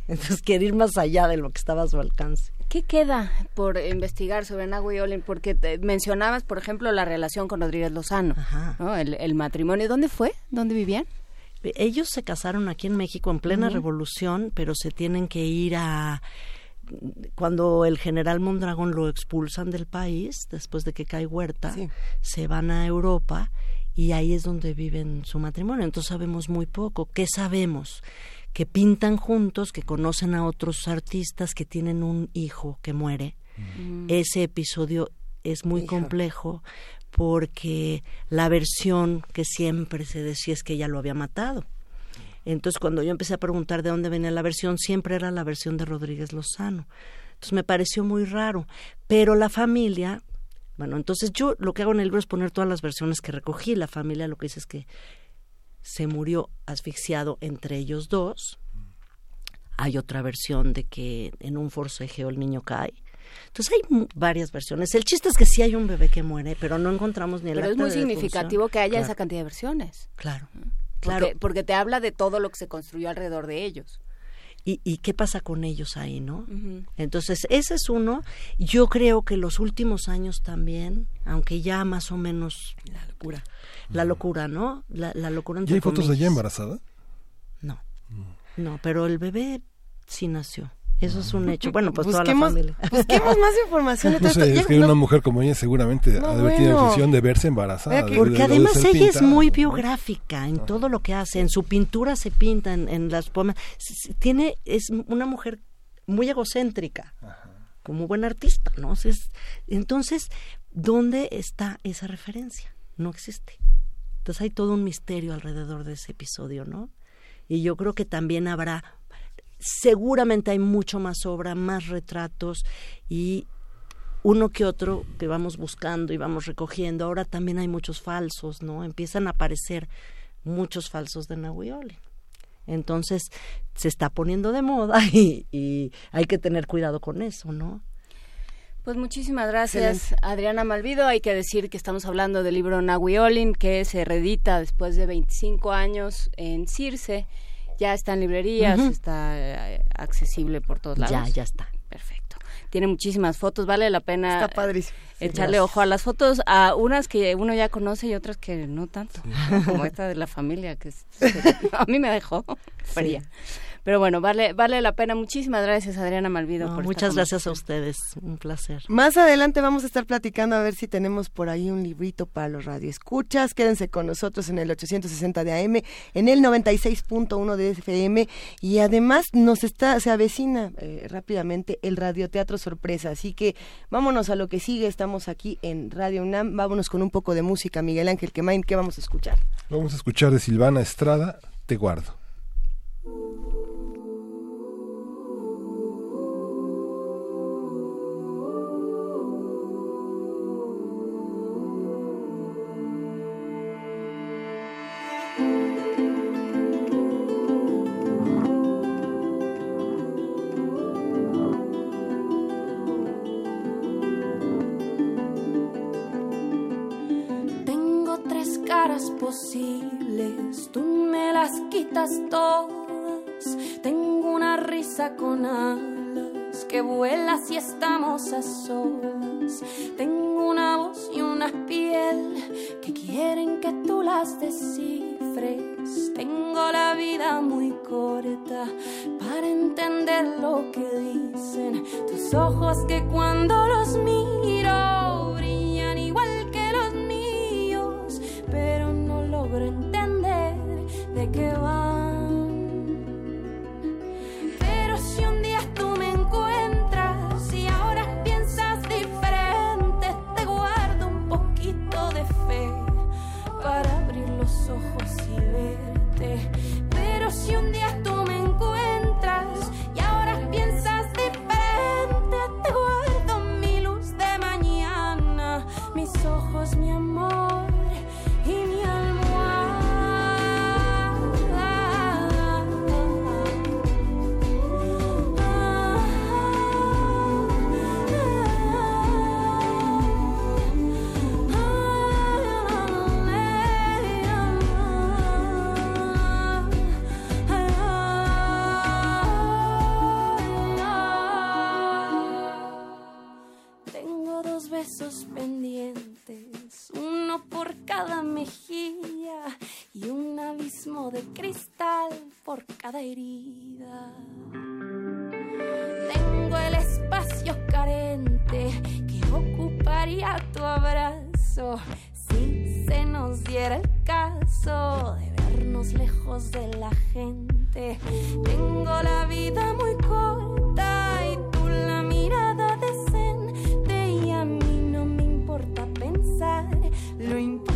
Entonces quiere ir más allá de lo que estaba a su alcance. ¿Qué queda por investigar sobre Nahui Olin? Porque mencionabas, por ejemplo, la relación con Rodríguez Lozano, el, matrimonio. ¿Dónde fue? ¿Dónde vivían? Ellos se casaron aquí en México en plena revolución, pero se tienen que ir a cuando el general Mondragón lo expulsan del país, después de que cae Huerta, se van a Europa y ahí es donde viven su matrimonio. Entonces sabemos muy poco. ¿Qué sabemos? Que pintan juntos, que conocen a otros artistas, que tienen un hijo que muere. Mm. Ese episodio es muy complejo porque la versión que siempre se decía es que ella lo había matado entonces, cuando yo empecé a preguntar de dónde venía la versión, siempre era la versión de Rodríguez Lozano. Entonces, me pareció muy raro. Pero la familia, bueno, entonces yo lo que hago en el libro es poner todas las versiones que recogí. La familia lo que dice es que se murió asfixiado entre ellos dos. Hay otra versión de que en un forcejeo el niño cae. Entonces hay varias versiones. El chiste es que sí hay un bebé que muere, pero no encontramos ni el Pero es muy significativo que haya esa cantidad de versiones. Claro. Claro. Porque, te habla de todo lo que se construyó alrededor de ellos. Y, y, qué pasa con ellos ahí, ¿no? Entonces, ese es uno. Yo creo que los últimos años también, aunque ya más o menos... La locura. La locura, ¿no? La, la locura ¿Y hay fotos de ella embarazada? No. No, pero el bebé sí nació. Eso es un hecho. Bueno, pues toda la familia. <laughs> Busquemos más información. no sé, es que una mujer como ella seguramente ha de tener la de verse embarazada. Porque además ella es muy biográfica en todo lo que hace. En su pintura se pinta, en, las poemas. Tiene, es una mujer muy egocéntrica, como buen artista, ¿no? Entonces, ¿dónde está esa referencia? No existe. Entonces hay todo un misterio alrededor de ese episodio, ¿no? Y yo creo que también habrá seguramente hay mucho más obra, más retratos y uno que otro que vamos buscando y vamos recogiendo. Ahora también hay muchos falsos, ¿no? Empiezan a aparecer muchos falsos de Nahuioli. Entonces se está poniendo de moda <laughs> y, hay que tener cuidado con eso, ¿no? Pues muchísimas gracias, Adriana Malvido. Hay que decir que estamos hablando del libro Nahui que se reedita después de 25 años en Circe ya está en librerías, está eh, accesible por todos lados. Ya, ya está. Perfecto. Tiene muchísimas fotos, vale la pena está padrísimo. echarle ojo a las fotos, a unas que uno ya conoce y otras que no tanto, como esta de la familia que <laughs> a mí me dejó fría. Pero bueno, vale, vale la pena. Muchísimas gracias, Adriana Malvido. muchas gracias a ustedes, un placer. Más adelante vamos a estar platicando a ver si tenemos por ahí un librito para los radioescuchas. Quédense con nosotros en el 860 de AM, en el 96.1 de FM y además nos está, se avecina eh, rápidamente el radioteatro sorpresa. Así que vámonos a lo que sigue. Estamos aquí en Radio UNAM. Vámonos con un poco de música. Miguel Ángel Quemain, ¿qué vamos a escuchar? Vamos a escuchar de Silvana Estrada, Te Guardo. Con alas que vuela si estamos a solas. Tengo una voz y una piel que quieren que tú las descifres. Tengo la vida muy corta para entender lo que dicen tus ojos que cuando los miro brillan igual que los míos, pero logro entender de qué van. Por cada herida. Tengo el espacio carente que ocuparía tu abrazo si se nos diera el caso de vernos lejos de la gente. Tengo la vida muy corta y tú la mirada decente y a mí no me importa pensar lo imposible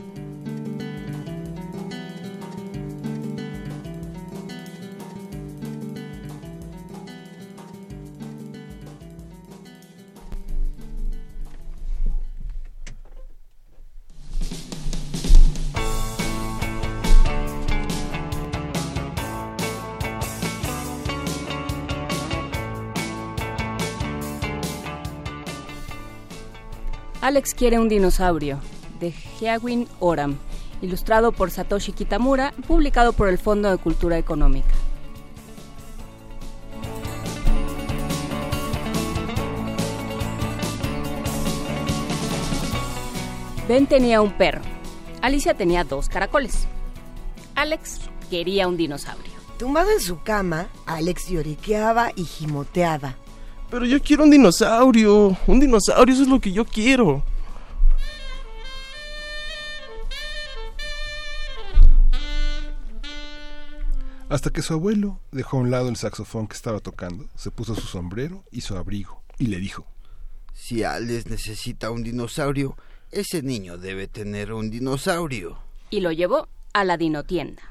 Alex quiere un dinosaurio, de Heawin Oram, ilustrado por Satoshi Kitamura, publicado por el Fondo de Cultura Económica. Ben tenía un perro. Alicia tenía dos caracoles. Alex quería un dinosaurio. Tumbado en su cama, Alex lloriqueaba y gimoteaba. Pero yo quiero un dinosaurio. Un dinosaurio, eso es lo que yo quiero. Hasta que su abuelo dejó a un lado el saxofón que estaba tocando, se puso su sombrero y su abrigo y le dijo, Si Alex necesita un dinosaurio, ese niño debe tener un dinosaurio. Y lo llevó a la dinotienda.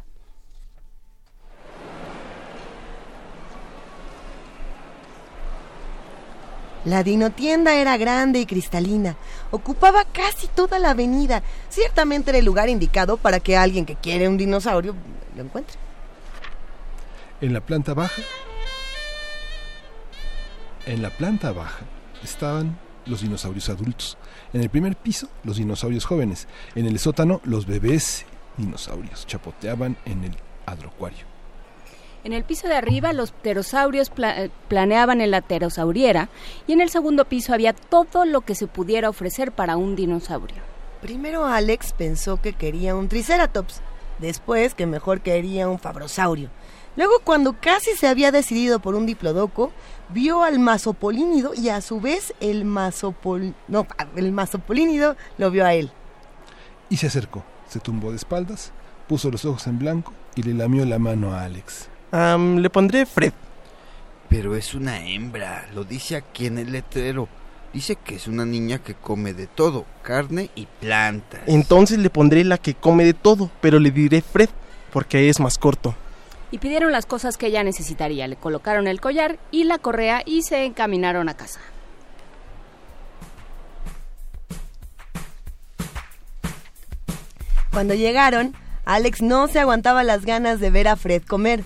La dinotienda era grande y cristalina. Ocupaba casi toda la avenida. Ciertamente era el lugar indicado para que alguien que quiere un dinosaurio lo encuentre. En la planta baja, en la planta baja estaban los dinosaurios adultos. En el primer piso, los dinosaurios jóvenes. En el sótano, los bebés dinosaurios chapoteaban en el adrocuario. En el piso de arriba los pterosaurios pla- eh, planeaban en la pterosauriera y en el segundo piso había todo lo que se pudiera ofrecer para un dinosaurio. Primero Alex pensó que quería un triceratops, después que mejor quería un fabrosaurio. Luego cuando casi se había decidido por un diplodoco, vio al masopolínido y a su vez el masopol... no, el masopolínido lo vio a él. Y se acercó, se tumbó de espaldas, puso los ojos en blanco y le lamió la mano a Alex. Le pondré Fred. Pero es una hembra, lo dice aquí en el letrero. Dice que es una niña que come de todo, carne y plantas. Entonces le pondré la que come de todo, pero le diré Fred, porque es más corto. Y pidieron las cosas que ella necesitaría. Le colocaron el collar y la correa y se encaminaron a casa. Cuando llegaron, Alex no se aguantaba las ganas de ver a Fred comer.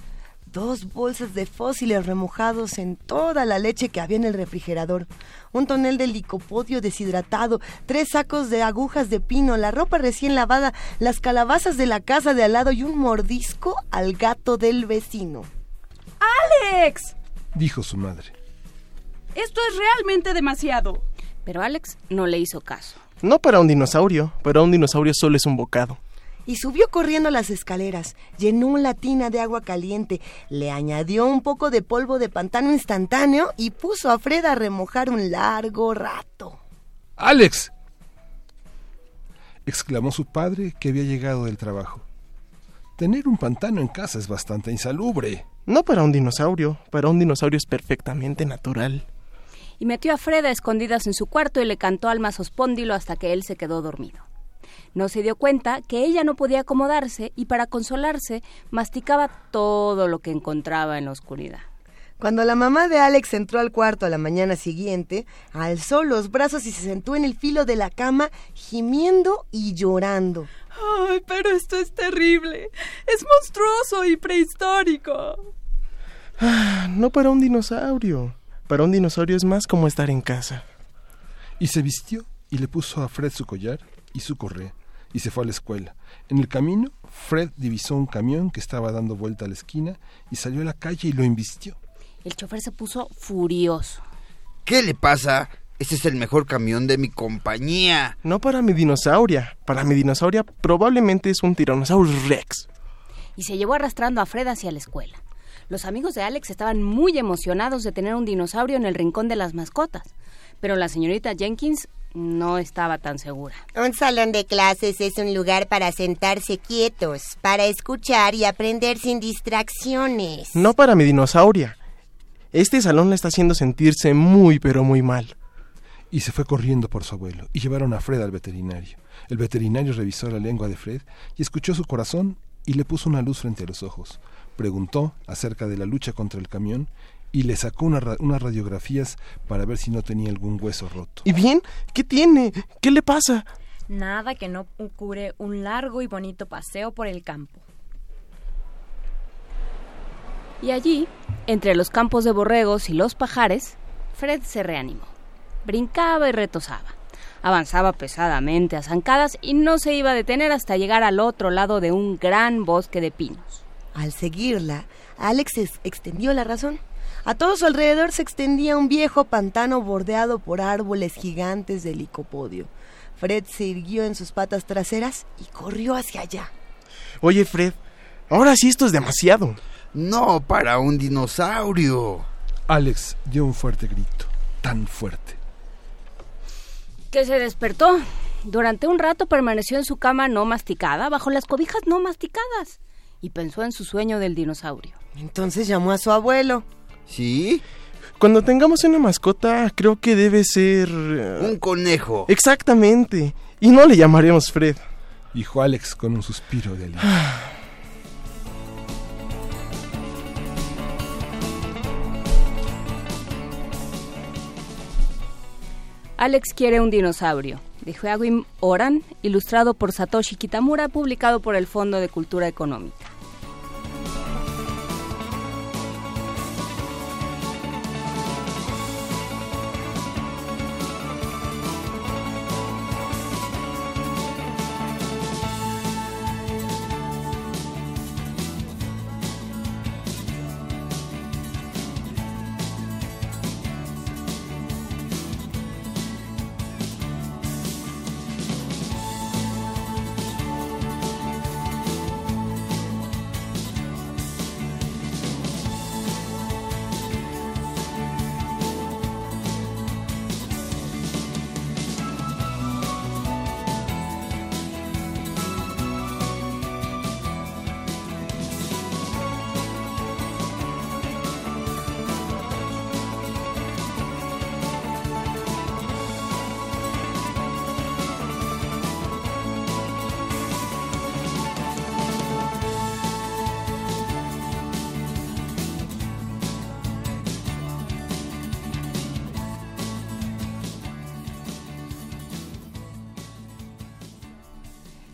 Dos bolsas de fósiles remojados en toda la leche que había en el refrigerador, un tonel de licopodio deshidratado, tres sacos de agujas de pino, la ropa recién lavada, las calabazas de la casa de al lado y un mordisco al gato del vecino. ¡Alex! Dijo su madre. Esto es realmente demasiado. Pero Alex no le hizo caso. No para un dinosaurio, pero un dinosaurio solo es un bocado. Y subió corriendo las escaleras, llenó una tina de agua caliente, le añadió un poco de polvo de pantano instantáneo y puso a Fred a remojar un largo rato. ¡Alex! exclamó su padre que había llegado del trabajo. Tener un pantano en casa es bastante insalubre. No para un dinosaurio, para un dinosaurio es perfectamente natural. Y metió a Fred a escondidas en su cuarto y le cantó al masospóndilo hasta que él se quedó dormido. No se dio cuenta que ella no podía acomodarse y para consolarse masticaba todo lo que encontraba en la oscuridad. Cuando la mamá de Alex entró al cuarto a la mañana siguiente, alzó los brazos y se sentó en el filo de la cama, gimiendo y llorando. ¡Ay, pero esto es terrible! ¡Es monstruoso y prehistórico! Ah, no para un dinosaurio. Para un dinosaurio es más como estar en casa. Y se vistió y le puso a Fred su collar y su correa y se fue a la escuela. En el camino, Fred divisó un camión que estaba dando vuelta a la esquina y salió a la calle y lo invistió. El chofer se puso furioso. ¿Qué le pasa? Ese es el mejor camión de mi compañía. No para mi dinosauria. Para mi dinosauria probablemente es un Tyrannosaurus Rex. Y se llevó arrastrando a Fred hacia la escuela. Los amigos de Alex estaban muy emocionados de tener un dinosaurio en el rincón de las mascotas. Pero la señorita Jenkins no estaba tan segura. Un salón de clases es un lugar para sentarse quietos, para escuchar y aprender sin distracciones. No para mi dinosauria. Este salón le está haciendo sentirse muy pero muy mal. Y se fue corriendo por su abuelo y llevaron a Fred al veterinario. El veterinario revisó la lengua de Fred y escuchó su corazón y le puso una luz frente a los ojos. Preguntó acerca de la lucha contra el camión y le sacó unas radiografías para ver si no tenía algún hueso roto. ¿Y bien? ¿Qué tiene? ¿Qué le pasa? Nada que no cure un largo y bonito paseo por el campo. Y allí, entre los campos de borregos y los pajares, Fred se reanimó. Brincaba y retosaba. Avanzaba pesadamente a zancadas y no se iba a detener hasta llegar al otro lado de un gran bosque de pinos. Al seguirla, Alex extendió la razón. A todo su alrededor se extendía un viejo pantano bordeado por árboles gigantes de licopodio. Fred se irguió en sus patas traseras y corrió hacia allá. Oye, Fred, ahora sí esto es demasiado. No para un dinosaurio. Alex dio un fuerte grito, tan fuerte. Que se despertó. Durante un rato permaneció en su cama no masticada, bajo las cobijas no masticadas, y pensó en su sueño del dinosaurio. Entonces llamó a su abuelo. ¿Sí? Cuando tengamos una mascota, creo que debe ser... Uh, un conejo. Exactamente. Y no le llamaremos Fred. Dijo Alex con un suspiro de alivio. <sighs> Alex quiere un dinosaurio, de Joaquim Oran, ilustrado por Satoshi Kitamura, publicado por el Fondo de Cultura Económica.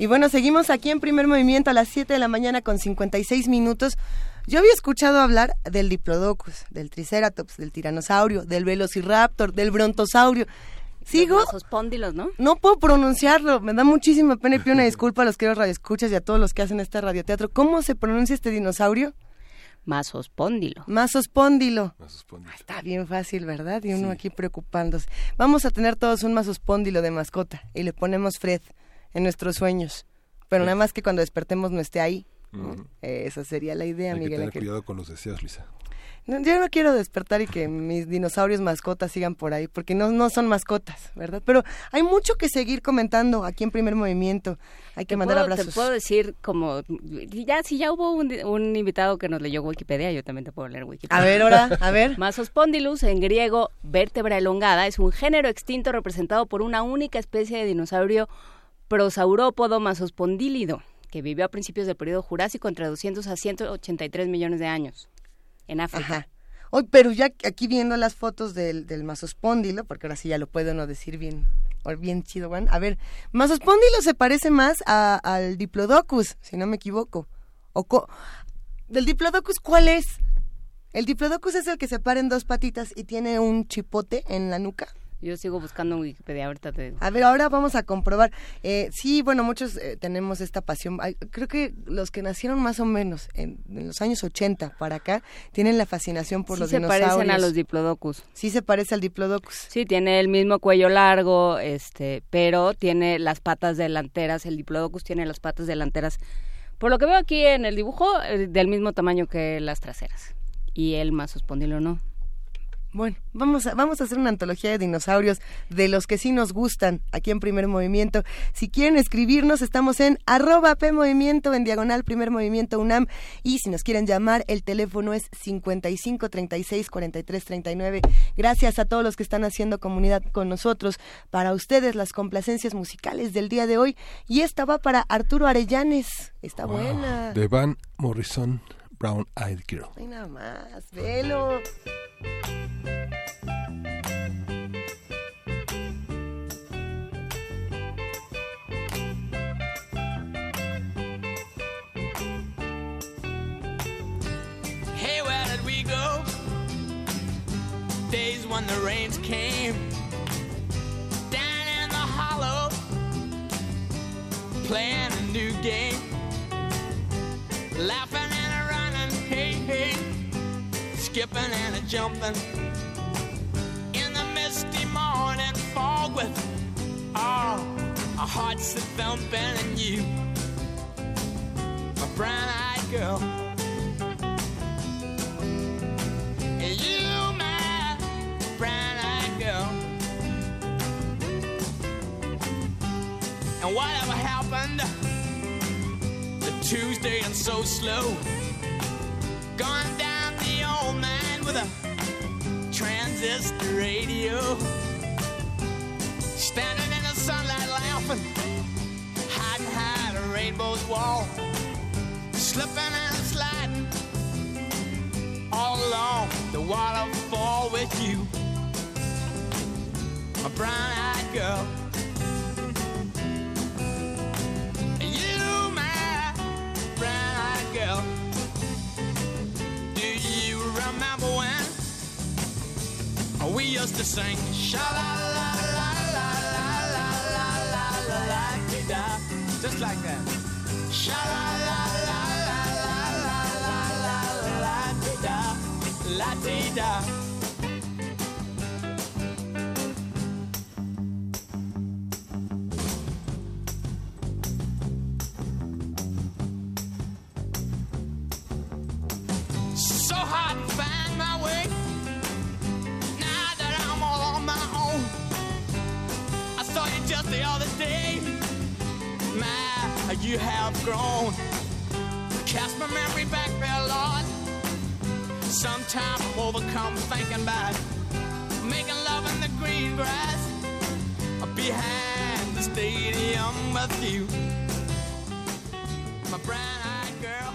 Y bueno, seguimos aquí en primer movimiento a las 7 de la mañana con 56 minutos. Yo había escuchado hablar del Diplodocus, del Triceratops, del Tiranosaurio, del Velociraptor, del Brontosaurio. Sigo. Los ¿no? No puedo pronunciarlo. Me da muchísima pena y pido una disculpa a los queridos radioescuchas y a todos los que hacen este radioteatro. ¿Cómo se pronuncia este dinosaurio? Masospóndilo. Masospóndilo. Ah, está bien fácil, ¿verdad? Y uno aquí preocupándose. Vamos a tener todos un masospóndilo de mascota y le ponemos Fred en nuestros sueños. Pero nada más que cuando despertemos no esté ahí. Esa sería la idea, Hay Miguel. que tener cuidado con los deseos, Luisa. yo no quiero despertar y que <laughs> mis dinosaurios mascotas sigan por ahí, porque no, no son mascotas, ¿verdad? Pero hay mucho que seguir comentando aquí en Primer Movimiento. Hay que mandar abrazos. Te puedo decir como, ya si ya hubo un, un, invitado que nos leyó Wikipedia, yo también te puedo leer Wikipedia. A ver, ahora, a ver. <laughs> Masospondylus, en griego, vértebra elongada, es un género extinto representado por una única especie de dinosaurio prosaurópodo masospondílido que vivió a principios del periodo Jurásico entre 200 a 183 millones de años en África. Hoy, pero ya aquí viendo las fotos del, del porque ahora sí ya lo puedo no decir bien, bien chido, Juan. A ver, masospóndilo se parece más al diplodocus, si no me equivoco. O ¿Del diplodocus cuál es? El diplodocus es el que se para en dos patitas y tiene un chipote en la nuca. Yo sigo buscando en Wikipedia, ahorita te digo. A ver, ahora vamos a comprobar. Eh, sí, bueno, muchos eh, tenemos esta pasión. creo que los que nacieron más o menos en, los años 80 para acá tienen la fascinación por sí los se dinosaurios. parecen a los diplodocus. Sí se parece al diplodocus. Sí, tiene el mismo cuello largo, este, pero tiene las patas delanteras. El diplodocus tiene las patas delanteras, por lo que veo aquí en el dibujo, eh, del mismo tamaño que las traseras. Y el masospondilo no. Bueno, vamos a, vamos a hacer una antología de dinosaurios de los que sí nos gustan aquí en Primer Movimiento. Si quieren escribirnos, estamos en arroba PMovimiento, en diagonal Primer Movimiento UNAM. Y si nos quieren llamar, el teléfono es 55 36 43 39. Gracias a todos los que están haciendo comunidad con nosotros. Para ustedes, las complacencias musicales del día de hoy. Y esta va para Arturo Arellanes. Está buena. De Van Morrison. Brown Eyed Girl. Ay, nada más, velo. Hey, where did we go? Days when the rains came down in the hollow, playing a new game, laughing hey, hey, skipping and a jumping in the misty morning fog with all our hearts that thumping and you, my brown-eyed girl. And you, my brown-eyed girl. And whatever happened to Tuesday and so slow? Gone down with a transistor radio. Standing in the sunlight laughing, hiding behind a rainbow's wall. Slipping and sliding all along the waterfall with you. A brown eyed girl. We used to sing sha la la la la la la la la la la da just like that sha la la la la la la la la la da la da so hard the day. My, you have grown. Cast my memory back there, Lord. Sometimes I'm overcome thinking about making love in the green grass behind the stadium with you. My brown-eyed girl.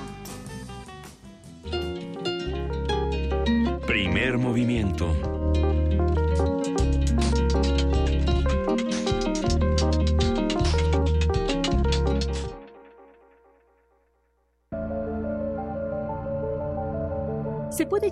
Primer movimiento.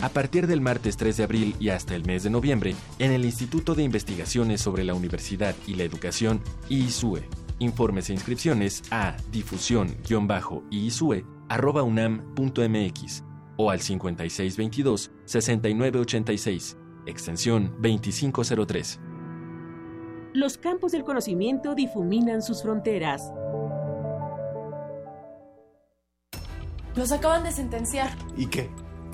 A partir del martes 3 de abril y hasta el mes de noviembre, en el Instituto de Investigaciones sobre la Universidad y la Educación, IISUE. Informes e inscripciones a difusión-iisue.unam.mx o al 5622-6986, extensión 2503. Los campos del conocimiento difuminan sus fronteras. Los acaban de sentenciar. ¿Y qué?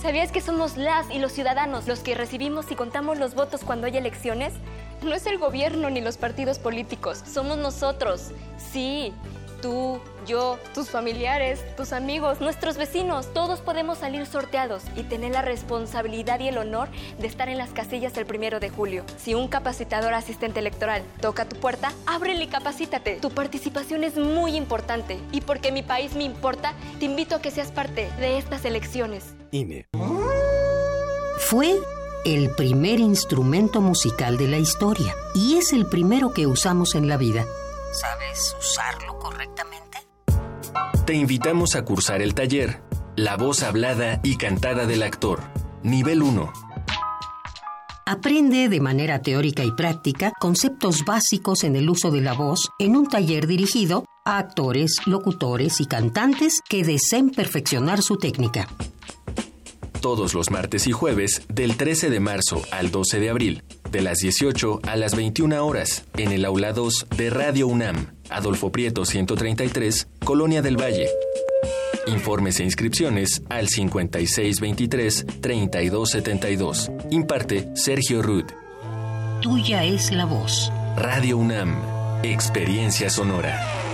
¿Sabías que somos las y los ciudadanos los que recibimos y contamos los votos cuando hay elecciones? No es el gobierno ni los partidos políticos, somos nosotros. Sí, tú, yo, tus familiares, tus amigos, nuestros vecinos, todos podemos salir sorteados y tener la responsabilidad y el honor de estar en las casillas el primero de julio. Si un capacitador asistente electoral toca tu puerta, ábrele y capacítate. Tu participación es muy importante y porque mi país me importa, te invito a que seas parte de estas elecciones. INE. Fue el primer instrumento musical de la historia y es el primero que usamos en la vida. ¿Sabes usarlo correctamente? Te invitamos a cursar el taller La voz hablada y cantada del actor, nivel 1. Aprende de manera teórica y práctica conceptos básicos en el uso de la voz en un taller dirigido a actores, locutores y cantantes que deseen perfeccionar su técnica. Todos los martes y jueves, del 13 de marzo al 12 de abril, de las 18 a las 21 horas, en el aula 2 de Radio UNAM, Adolfo Prieto 133, Colonia del Valle. Informes e inscripciones al 5623-3272. Imparte Sergio Rudd. Tuya es la voz. Radio UNAM. Experiencia sonora.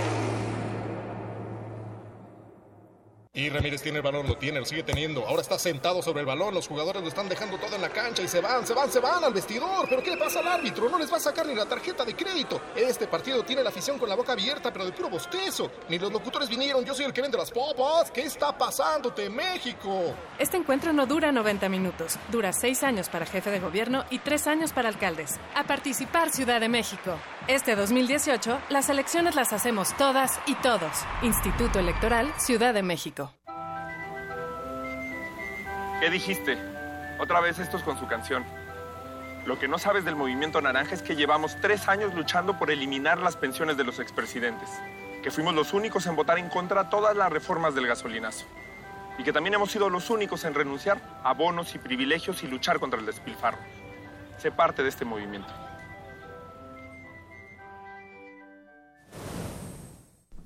Y Ramírez tiene el balón, lo tiene, lo sigue teniendo. Ahora está sentado sobre el balón. Los jugadores lo están dejando todo en la cancha y se van, se van, se van al vestidor. ¿Pero qué le pasa al árbitro? No les va a sacar ni la tarjeta de crédito. Este partido tiene la afición con la boca abierta, pero de puro bostezo. Ni los locutores vinieron. Yo soy el que vende las popas. ¿Qué está pasándote, México? Este encuentro no dura 90 minutos. Dura 6 años para jefe de gobierno y 3 años para alcaldes. A participar, Ciudad de México. Este 2018, las elecciones las hacemos todas y todos. Instituto Electoral, Ciudad de México. ¿Qué dijiste? Otra vez estos con su canción. Lo que no sabes del movimiento naranja es que llevamos tres años luchando por eliminar las pensiones de los expresidentes, que fuimos los únicos en votar en contra de todas las reformas del gasolinazo, y que también hemos sido los únicos en renunciar a bonos y privilegios y luchar contra el despilfarro. Sé parte de este movimiento.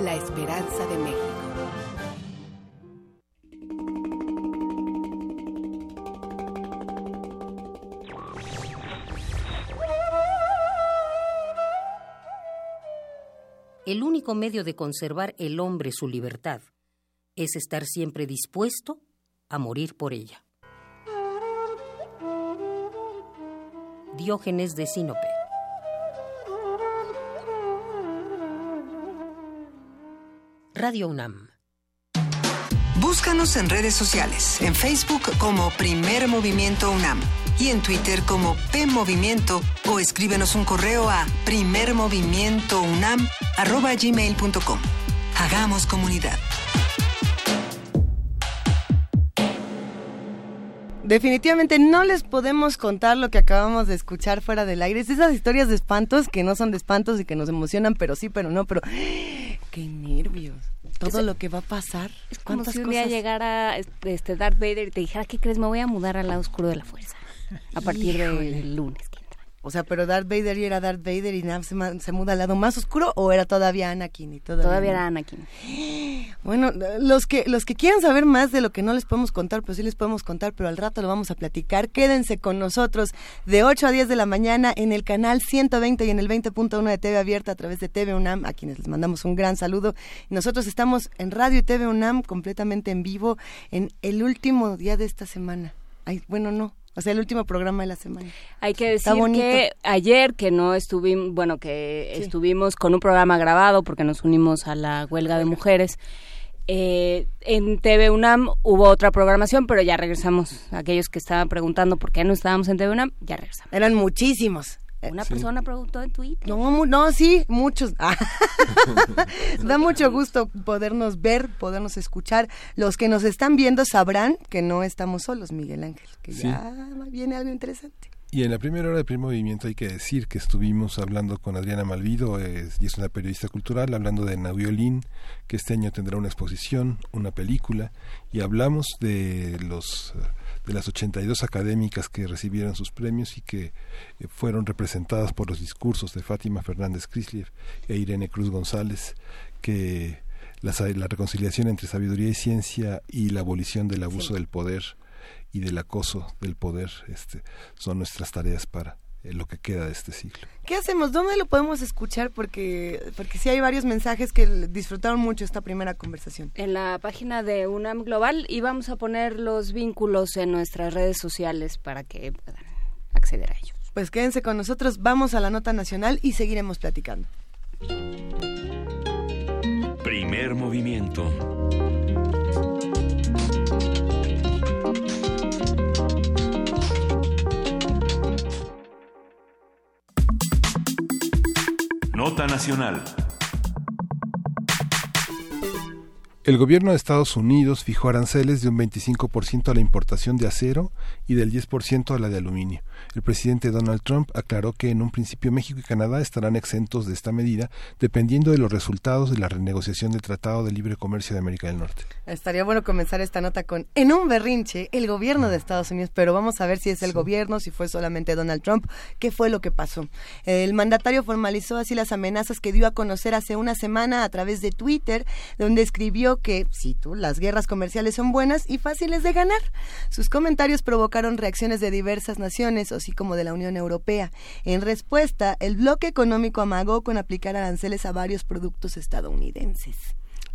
la esperanza de México. El único medio de conservar el hombre su libertad es estar siempre dispuesto a morir por ella. Diógenes de Sinope. Radio UNAM. Búscanos en redes sociales, en Facebook como Primer Movimiento UNAM y en Twitter como P Movimiento o escríbenos un correo a primermovimientounam@gmail.com. Hagamos comunidad. Definitivamente no les podemos contar lo que acabamos de escuchar fuera del aire. Es esas historias de espantos que no son de espantos y que nos emocionan, pero sí, pero no, pero qué nervios. Todo lo que va a pasar. Es como ¿Cuántas si un día cosas? llegara este Darth Vader y te dijera, ¿qué crees? Me voy a mudar al lado oscuro de la fuerza a <laughs> partir Híjole. del lunes. O sea, pero Darth Vader y era Darth Vader y nada, se, muda al lado más oscuro o era todavía Anakin y todavía, Todavía era Anakin. Bueno, los que los que quieran saber más de lo que no les podemos contar, pues sí les podemos contar, pero al rato lo vamos a platicar. Quédense con nosotros de 8 a 10 de la mañana en el canal 120 y en el 20.1 de TV Abierta a través de TV UNAM, a quienes les mandamos un gran saludo. Nosotros estamos en Radio y TV UNAM completamente en vivo en el último día de esta semana. Ay, bueno, no, o sea, el último programa de la semana. Hay que decir que ayer que no estuvimos, bueno, que estuvimos con un programa grabado porque nos unimos a la huelga de mujeres. eh, en TV UNAM hubo otra programación, pero ya regresamos. Aquellos que estaban preguntando por qué no estábamos en TV UNAM, ya regresamos. Eran muchísimos. Una Sí. persona preguntó en Twitter. No, mu- no, sí, muchos. Ah. <laughs> da mucho gusto podernos ver, podernos escuchar. Los que nos están viendo sabrán que no estamos solos, Miguel Ángel, que Sí. ya viene algo interesante. Y en la primera hora del primer movimiento hay que decir que estuvimos hablando con Adriana Malvido, es, y es una periodista cultural, hablando de Naviolín, que este año tendrá una exposición, una película, y hablamos de los eh, de las 82 académicas que recibieron sus premios y que eh, fueron representadas por los discursos de Fátima Fernández Crislev e Irene Cruz González, que la, reconciliación entre sabiduría y ciencia y la abolición del abuso del poder y del acoso del poder este, son nuestras tareas para lo que queda de este siglo. ¿Qué hacemos? ¿Dónde lo podemos escuchar? Porque, porque sí hay varios mensajes que disfrutaron mucho esta primera conversación. En la página de UNAM Global y vamos a poner los vínculos en nuestras redes sociales para que puedan acceder a ellos. Pues quédense con nosotros, vamos a la nota nacional y seguiremos platicando. Primer movimiento. Nota nacional. El gobierno de Estados Unidos fijó aranceles de un 25% a la importación de acero y del 10% a la de aluminio. El presidente Donald Trump aclaró que en un principio México y Canadá estarán exentos de esta medida dependiendo de los resultados de la renegociación del Tratado de Libre Comercio de América del Norte. Estaría bueno comenzar esta nota con en un berrinche el gobierno de Estados Unidos, pero vamos a ver si es el gobierno, si fue solamente Donald Trump, qué fue lo que pasó. El mandatario formalizó así las amenazas que dio a conocer hace una semana a través de Twitter, donde escribió que, cito, las guerras comerciales son buenas y fáciles de ganar. Sus comentarios provocaron reacciones de diversas naciones, así como de la Unión Europea. En respuesta, el bloque económico amagó con aplicar aranceles a varios productos estadounidenses.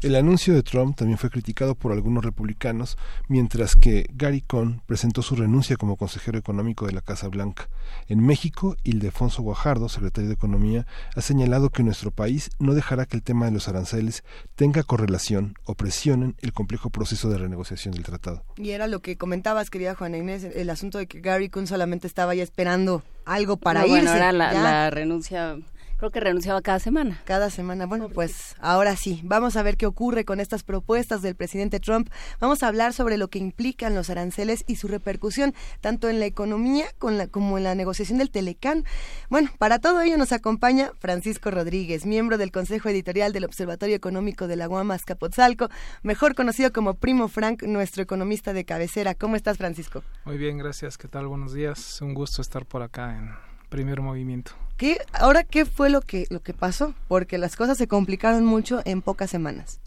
El anuncio de Trump también fue criticado por algunos republicanos, mientras que Gary Cohn presentó su renuncia como consejero económico de la Casa Blanca. En México, Ildefonso Guajardo, secretario de Economía, ha señalado que nuestro país no dejará que el tema de los aranceles tenga correlación o presionen el complejo proceso de renegociación del tratado. Y era lo que comentabas, querida Juana Inés, el asunto de que Gary Kuhn solamente estaba ya esperando algo para No, irse. Bueno, era la, la renuncia, creo que renunciaba cada semana. Cada semana. Bueno, pues ahora sí, vamos a ver qué ocurre con estas propuestas del presidente Trump. Vamos a hablar sobre lo que implican los aranceles y su repercusión, tanto en la economía con la- como en la negociación del Telecán. Bueno, para todo ello nos acompaña Francisco Rodríguez, miembro del Consejo Editorial del Observatorio Económico de la Guama Azcapotzalco, mejor conocido como Primo Frank, nuestro economista de cabecera. ¿Cómo estás, Francisco? Muy bien, gracias. ¿Qué tal? Buenos días. Un gusto estar por acá en Primer Movimiento. ¿Qué, ahora, ¿qué fue lo que, lo que pasó? Porque las cosas se complicaron mucho en pocas semanas.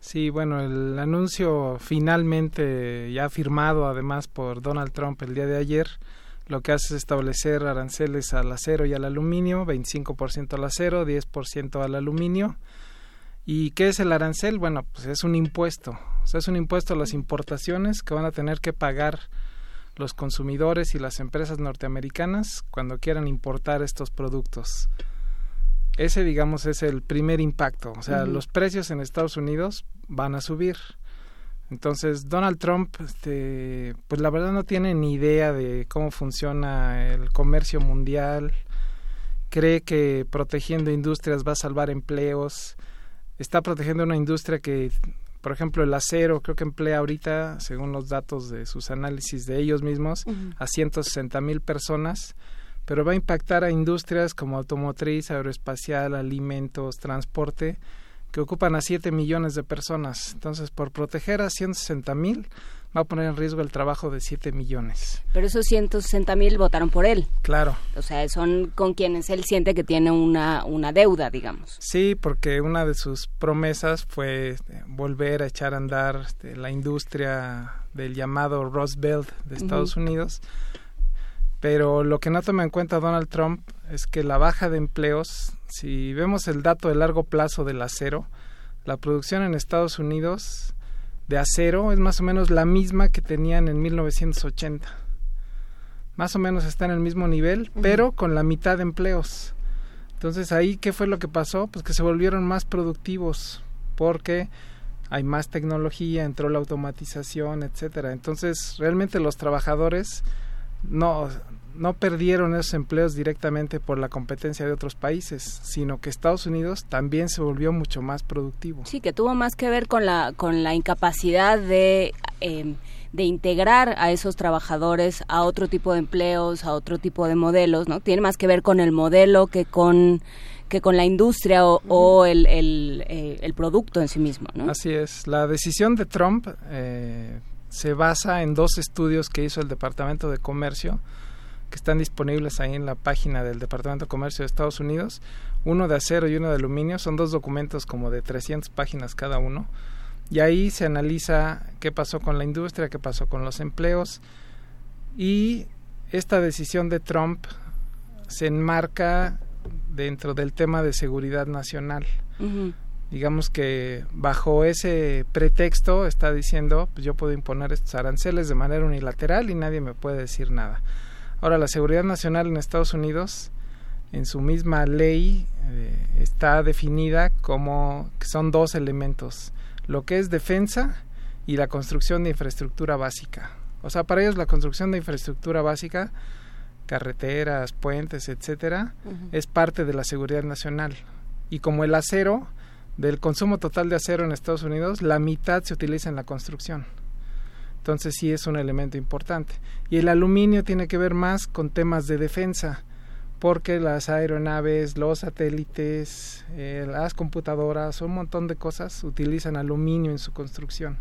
Sí, bueno, el anuncio finalmente ya firmado además por Donald Trump el día de ayer, lo que hace es establecer aranceles al acero y al aluminio, 25% al acero, 10% al aluminio. ¿Y qué es el arancel? Bueno, pues es un impuesto O sea, es un impuesto a las importaciones que van a tener que pagar los consumidores y las empresas norteamericanas cuando quieran importar estos productos. Ese, digamos, es el primer impacto. O sea, los precios en Estados Unidos van a subir. Entonces, Donald Trump, este, pues la verdad no tiene ni idea de cómo funciona el comercio mundial. Cree que protegiendo industrias va a salvar empleos. Está protegiendo una industria que, por ejemplo, el acero, creo que emplea ahorita, según los datos de sus análisis de ellos mismos, a 160 mil personas, pero va a impactar a industrias como automotriz, aeroespacial, alimentos, transporte, que ocupan a 7 millones de personas. Entonces, por proteger a 160 mil, va a poner en riesgo el trabajo de 7 millones. Pero esos 160 mil votaron por él. Claro. O sea, son con quienes él siente que tiene una, una deuda, digamos. Sí, porque una de sus promesas fue este, volver a echar a andar este, la industria del llamado Rust Belt de Estados. Unidos. Pero lo que no toma en cuenta Donald Trump es que la baja de empleos, si vemos el dato de largo plazo del acero, la producción en Estados Unidos de acero es más o menos la misma que tenían en 1980. Más o menos está en el mismo nivel, pero con la mitad de empleos. Entonces ahí, ¿qué fue lo que pasó? Pues que se volvieron más productivos porque hay más tecnología, entró la automatización, etcétera. Entonces, realmente los trabajadores no no perdieron esos empleos directamente por la competencia de otros países, sino que Estados Unidos también se volvió mucho más productivo. Sí, que tuvo más que ver con la, con la incapacidad de, eh, de integrar a esos trabajadores a otro tipo de empleos, a otro tipo de modelos, ¿no? Tiene más que ver con el modelo que con que con la industria o, o el, el, eh, el producto en sí mismo, ¿no? Así es. La decisión de Trump eh, se basa en dos estudios que hizo el Departamento de Comercio, que están disponibles ahí en la página del Departamento de Comercio de Estados Unidos, uno de acero y uno de aluminio, son dos documentos como de 300 páginas cada uno, y ahí se analiza qué pasó con la industria, qué pasó con los empleos, y esta decisión de Trump se enmarca dentro del tema de seguridad nacional. Digamos que bajo ese pretexto está diciendo, pues yo puedo imponer estos aranceles de manera unilateral y nadie me puede decir nada. Ahora, la seguridad nacional en Estados Unidos, en su misma ley, eh, está definida como que son dos elementos, lo que es defensa y la construcción de infraestructura básica. O sea, para ellos la construcción de infraestructura básica, carreteras, puentes, etcétera, es parte de la seguridad nacional. Y como el acero, del consumo total de acero en Estados Unidos, la mitad se utiliza en la construcción. Entonces sí es un elemento importante. Y el aluminio tiene que ver más con temas de defensa, porque las aeronaves, los satélites, eh, las computadoras, un montón de cosas utilizan aluminio en su construcción.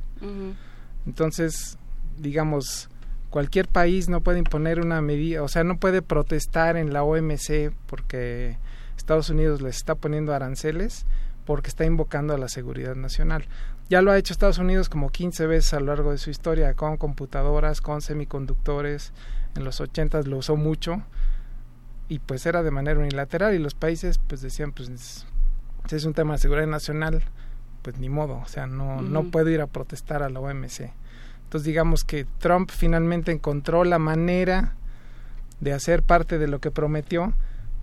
Entonces, digamos, cualquier país no puede imponer una medida, o sea, no puede protestar en la OMC porque Estados Unidos les está poniendo aranceles porque está invocando a la seguridad nacional. Ya lo ha hecho Estados Unidos como 15 veces a lo largo de su historia, con computadoras, con semiconductores. En los 80 lo usó mucho y pues era de manera unilateral y los países pues decían pues si es un tema de seguridad nacional pues ni modo, o sea, no, no puedo ir a protestar a la OMC. Entonces digamos que Trump finalmente encontró la manera de hacer parte de lo que prometió,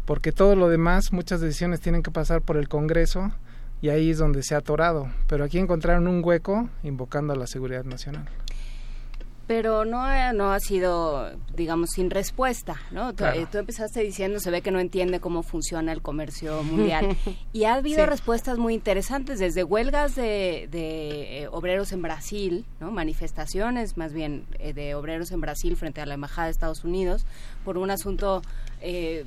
porque todo lo demás, muchas decisiones tienen que pasar por el Congreso y ahí es donde se ha atorado. Pero aquí encontraron un hueco invocando a la seguridad nacional. Pero no, ha- no ha sido, digamos, sin respuesta, ¿no? Tú, Claro. eh, tú empezaste diciendo, se ve que no entiende cómo funciona el comercio mundial. <laughs> y ha habido Sí. respuestas muy interesantes, desde huelgas de, de, eh, obreros en Brasil, ¿no? Manifestaciones, más bien, eh, de obreros en Brasil frente a la Embajada de Estados Unidos, por un asunto eh,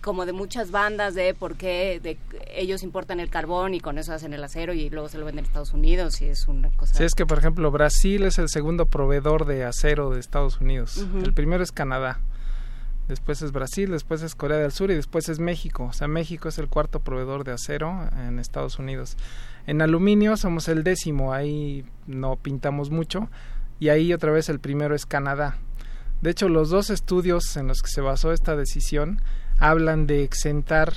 como de muchas bandas de por qué de, ellos importan el carbón y con eso hacen el acero y luego se lo venden a Estados Unidos y es una cosa... Si es que, por ejemplo, Brasil es el segundo proveedor de acero de Estados Unidos. El primero es Canadá. Después es Brasil, después es Corea del Sur y después es México. O sea, México es el cuarto proveedor de acero en Estados Unidos. En aluminio somos el décimo, ahí no pintamos mucho. Y ahí otra vez el primero es Canadá. De hecho, los dos estudios en los que se basó esta decisión hablan de exentar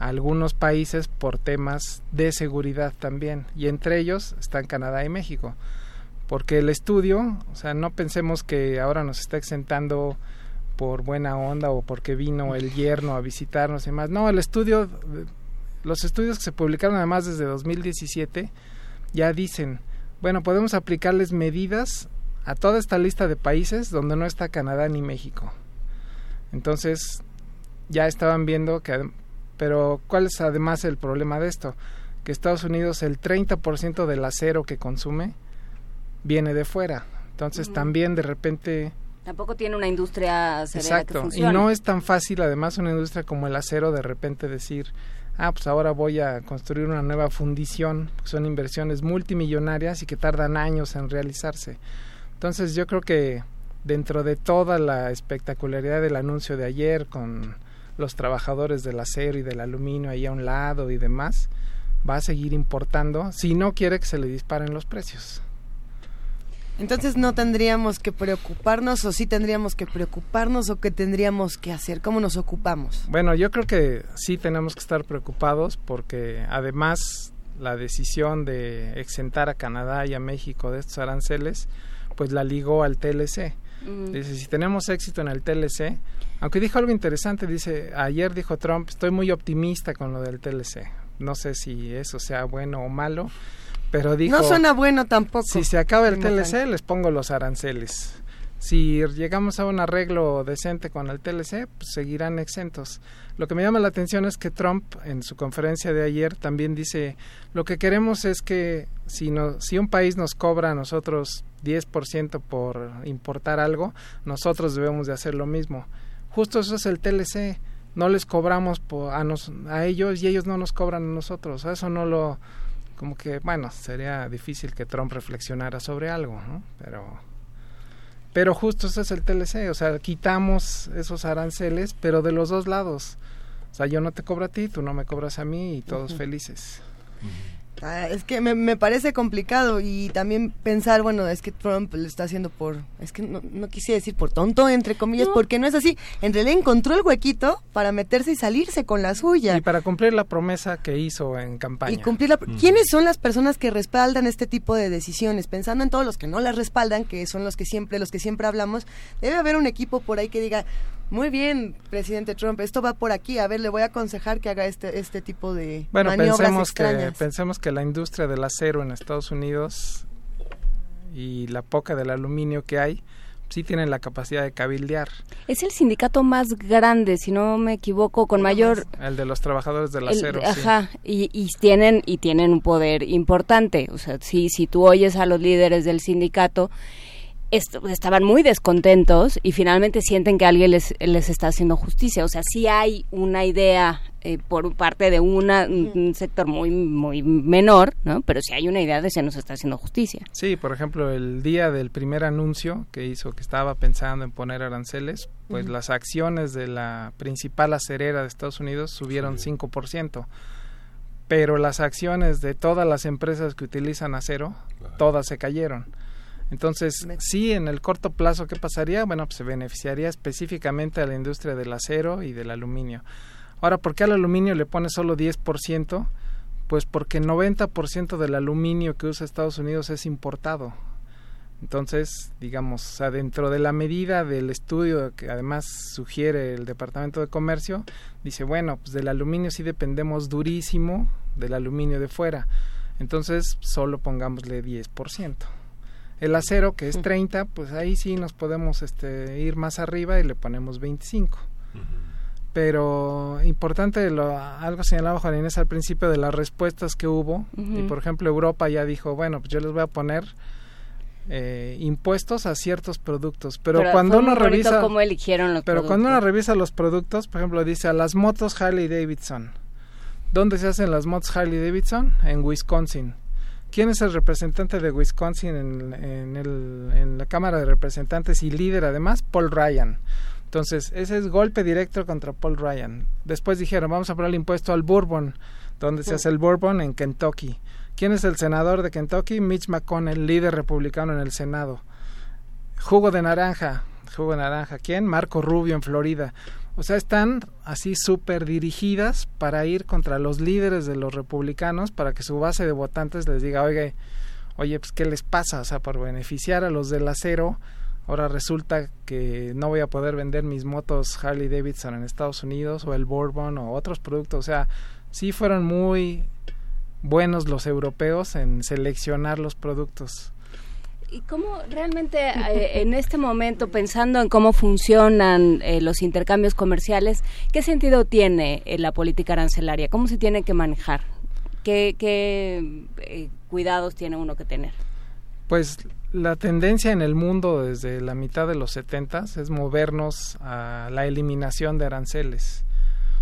algunos países por temas de seguridad también, y entre ellos están Canadá y México. Porque el estudio, o sea, no pensemos que ahora nos está exentando por buena onda o porque vino el yerno a visitarnos y demás. No, el estudio, los estudios que se publicaron además desde 2017 ya dicen, bueno, podemos aplicarles medidas a toda esta lista de países donde no está Canadá ni México. Entonces, ya estaban viendo que, pero ¿cuál es además el problema de esto? Que Estados Unidos el 30% del acero que consume viene de fuera. Entonces, también de repente Tampoco tiene una industria Exacto. Y no es tan fácil, además, una industria como el acero, de repente decir, ah, pues ahora voy a construir una nueva fundición. Son inversiones multimillonarias y que tardan años en realizarse. Entonces, yo creo que dentro de toda la espectacularidad del anuncio de ayer, con los trabajadores del acero y del aluminio ahí a un lado y demás, va a seguir importando si no quiere que se le disparen los precios. Entonces no tendríamos que preocuparnos o sí tendríamos que preocuparnos o qué tendríamos que hacer, cómo nos ocupamos. Bueno, yo creo que sí tenemos que estar preocupados porque además la decisión de exentar a Canadá y a México de estos aranceles, pues la ligó al TLC. Dice, si tenemos éxito en el TLC, aunque dijo algo interesante, dice, ayer dijo Trump, estoy muy optimista con lo del TLC. No sé si eso sea bueno o malo, pero dijo... No suena bueno tampoco. Si se acaba el TLC, les pongo los aranceles. Si llegamos a un arreglo decente con el TLC, pues seguirán exentos. Lo que me llama la atención es que Trump en su conferencia de ayer también dice, lo que queremos es que si, no, si un país nos cobra a nosotros 10% por importar algo, nosotros debemos de hacer lo mismo. Justo eso es el TLC. No les cobramos a, ellos y ellos no nos cobran a nosotros. Eso no lo como que, bueno, sería difícil que Trump reflexionara sobre algo, ¿no? Pero, pero justo ese es el TLC, o sea, quitamos esos aranceles, pero de los dos lados. O sea, yo no te cobro a ti, tú no me cobras a mí y todos felices. Ah, es que me, me, parece complicado y también pensar, bueno, es que Trump lo está haciendo por, es que no, no quisiera decir por tonto, entre comillas, porque no es así. En realidad encontró el huequito para meterse y salirse con la suya. Y para cumplir la promesa que hizo en campaña. Y cumplir la, ¿Quiénes son las personas que respaldan este tipo de decisiones? Pensando en todos los que no las respaldan, que son los que siempre, los que siempre hablamos, debe haber un equipo por ahí que diga, muy bien, presidente Trump, esto va por aquí. A ver, le voy a aconsejar que haga este este tipo de bueno, maniobras pensemos extrañas. que pensemos que la industria del acero en Estados Unidos y la poca del aluminio que hay sí tienen la capacidad de cabildear. Es el sindicato más grande, si no me equivoco, con mayor el de los trabajadores del el- acero. sí. ajá, y, y tienen y tienen un poder importante. O sea, si si tú oyes a los líderes del sindicato est- estaban muy descontentos y finalmente sienten que alguien les, les está haciendo justicia. O sea, sí hay una idea eh, por parte de una, un, un sector muy muy menor, ¿no? Pero sí hay una idea de se nos está haciendo justicia. Sí, por ejemplo, el día del primer anuncio que hizo que estaba pensando en poner aranceles, pues las acciones de la principal acerera de Estados Unidos subieron 5%, pero las acciones de todas las empresas que utilizan acero, todas se cayeron. Entonces, sí, en el corto plazo, ¿qué pasaría? Bueno, pues se beneficiaría específicamente a la industria del acero y del aluminio. Ahora, ¿por qué al aluminio le pone solo 10%? Pues porque el 90% del aluminio que usa Estados Unidos es importado. Entonces, digamos, o sea, dentro de la medida del estudio que además sugiere el Departamento de Comercio, dice, bueno, pues del aluminio sí dependemos durísimo del aluminio de fuera. Entonces, solo pongámosle 10%. El acero, que es 30, pues ahí sí nos podemos este, ir más arriba y le ponemos 25 pero importante lo, algo señalaba Juan Inés al principio de las respuestas que hubo. Y por ejemplo Europa ya dijo bueno pues yo les voy a poner eh, impuestos a ciertos productos pero, cuando fue uno revisa cómo eligieron los pero cuando uno productos. revisa los productos por ejemplo dice a las motos Harley Davidson ¿dónde se hacen las motos Harley Davidson? en Wisconsin ¿Quién es el representante de Wisconsin en, en el- en la Cámara de Representantes y líder además? Paul Ryan. Entonces, ese es golpe directo contra Paul Ryan. Después dijeron, vamos a poner el impuesto al bourbon, donde se hace el bourbon en Kentucky. ¿Quién es el senador de Kentucky? Mitch McConnell, líder republicano en el Senado. Jugo de naranja, jugo de naranja. ¿Quién? Marco Rubio en Florida. O sea, están así súper dirigidas para ir contra los líderes de los republicanos para que su base de votantes les diga, oye, oye, pues ¿qué les pasa? O sea, por beneficiar a los del acero, ahora resulta que no voy a poder vender mis motos Harley Davidson en Estados Unidos o el Bourbon o otros productos. O sea, sí fueron muy buenos los europeos en seleccionar los productos. ¿Y cómo realmente eh, en este momento, pensando en cómo funcionan eh, los intercambios comerciales, qué sentido tiene eh, la política arancelaria? ¿Cómo se tiene que manejar? ¿Qué, qué cuidados tiene uno que tener? Pues la tendencia en el mundo desde la mitad de los 70 es movernos a la eliminación de aranceles.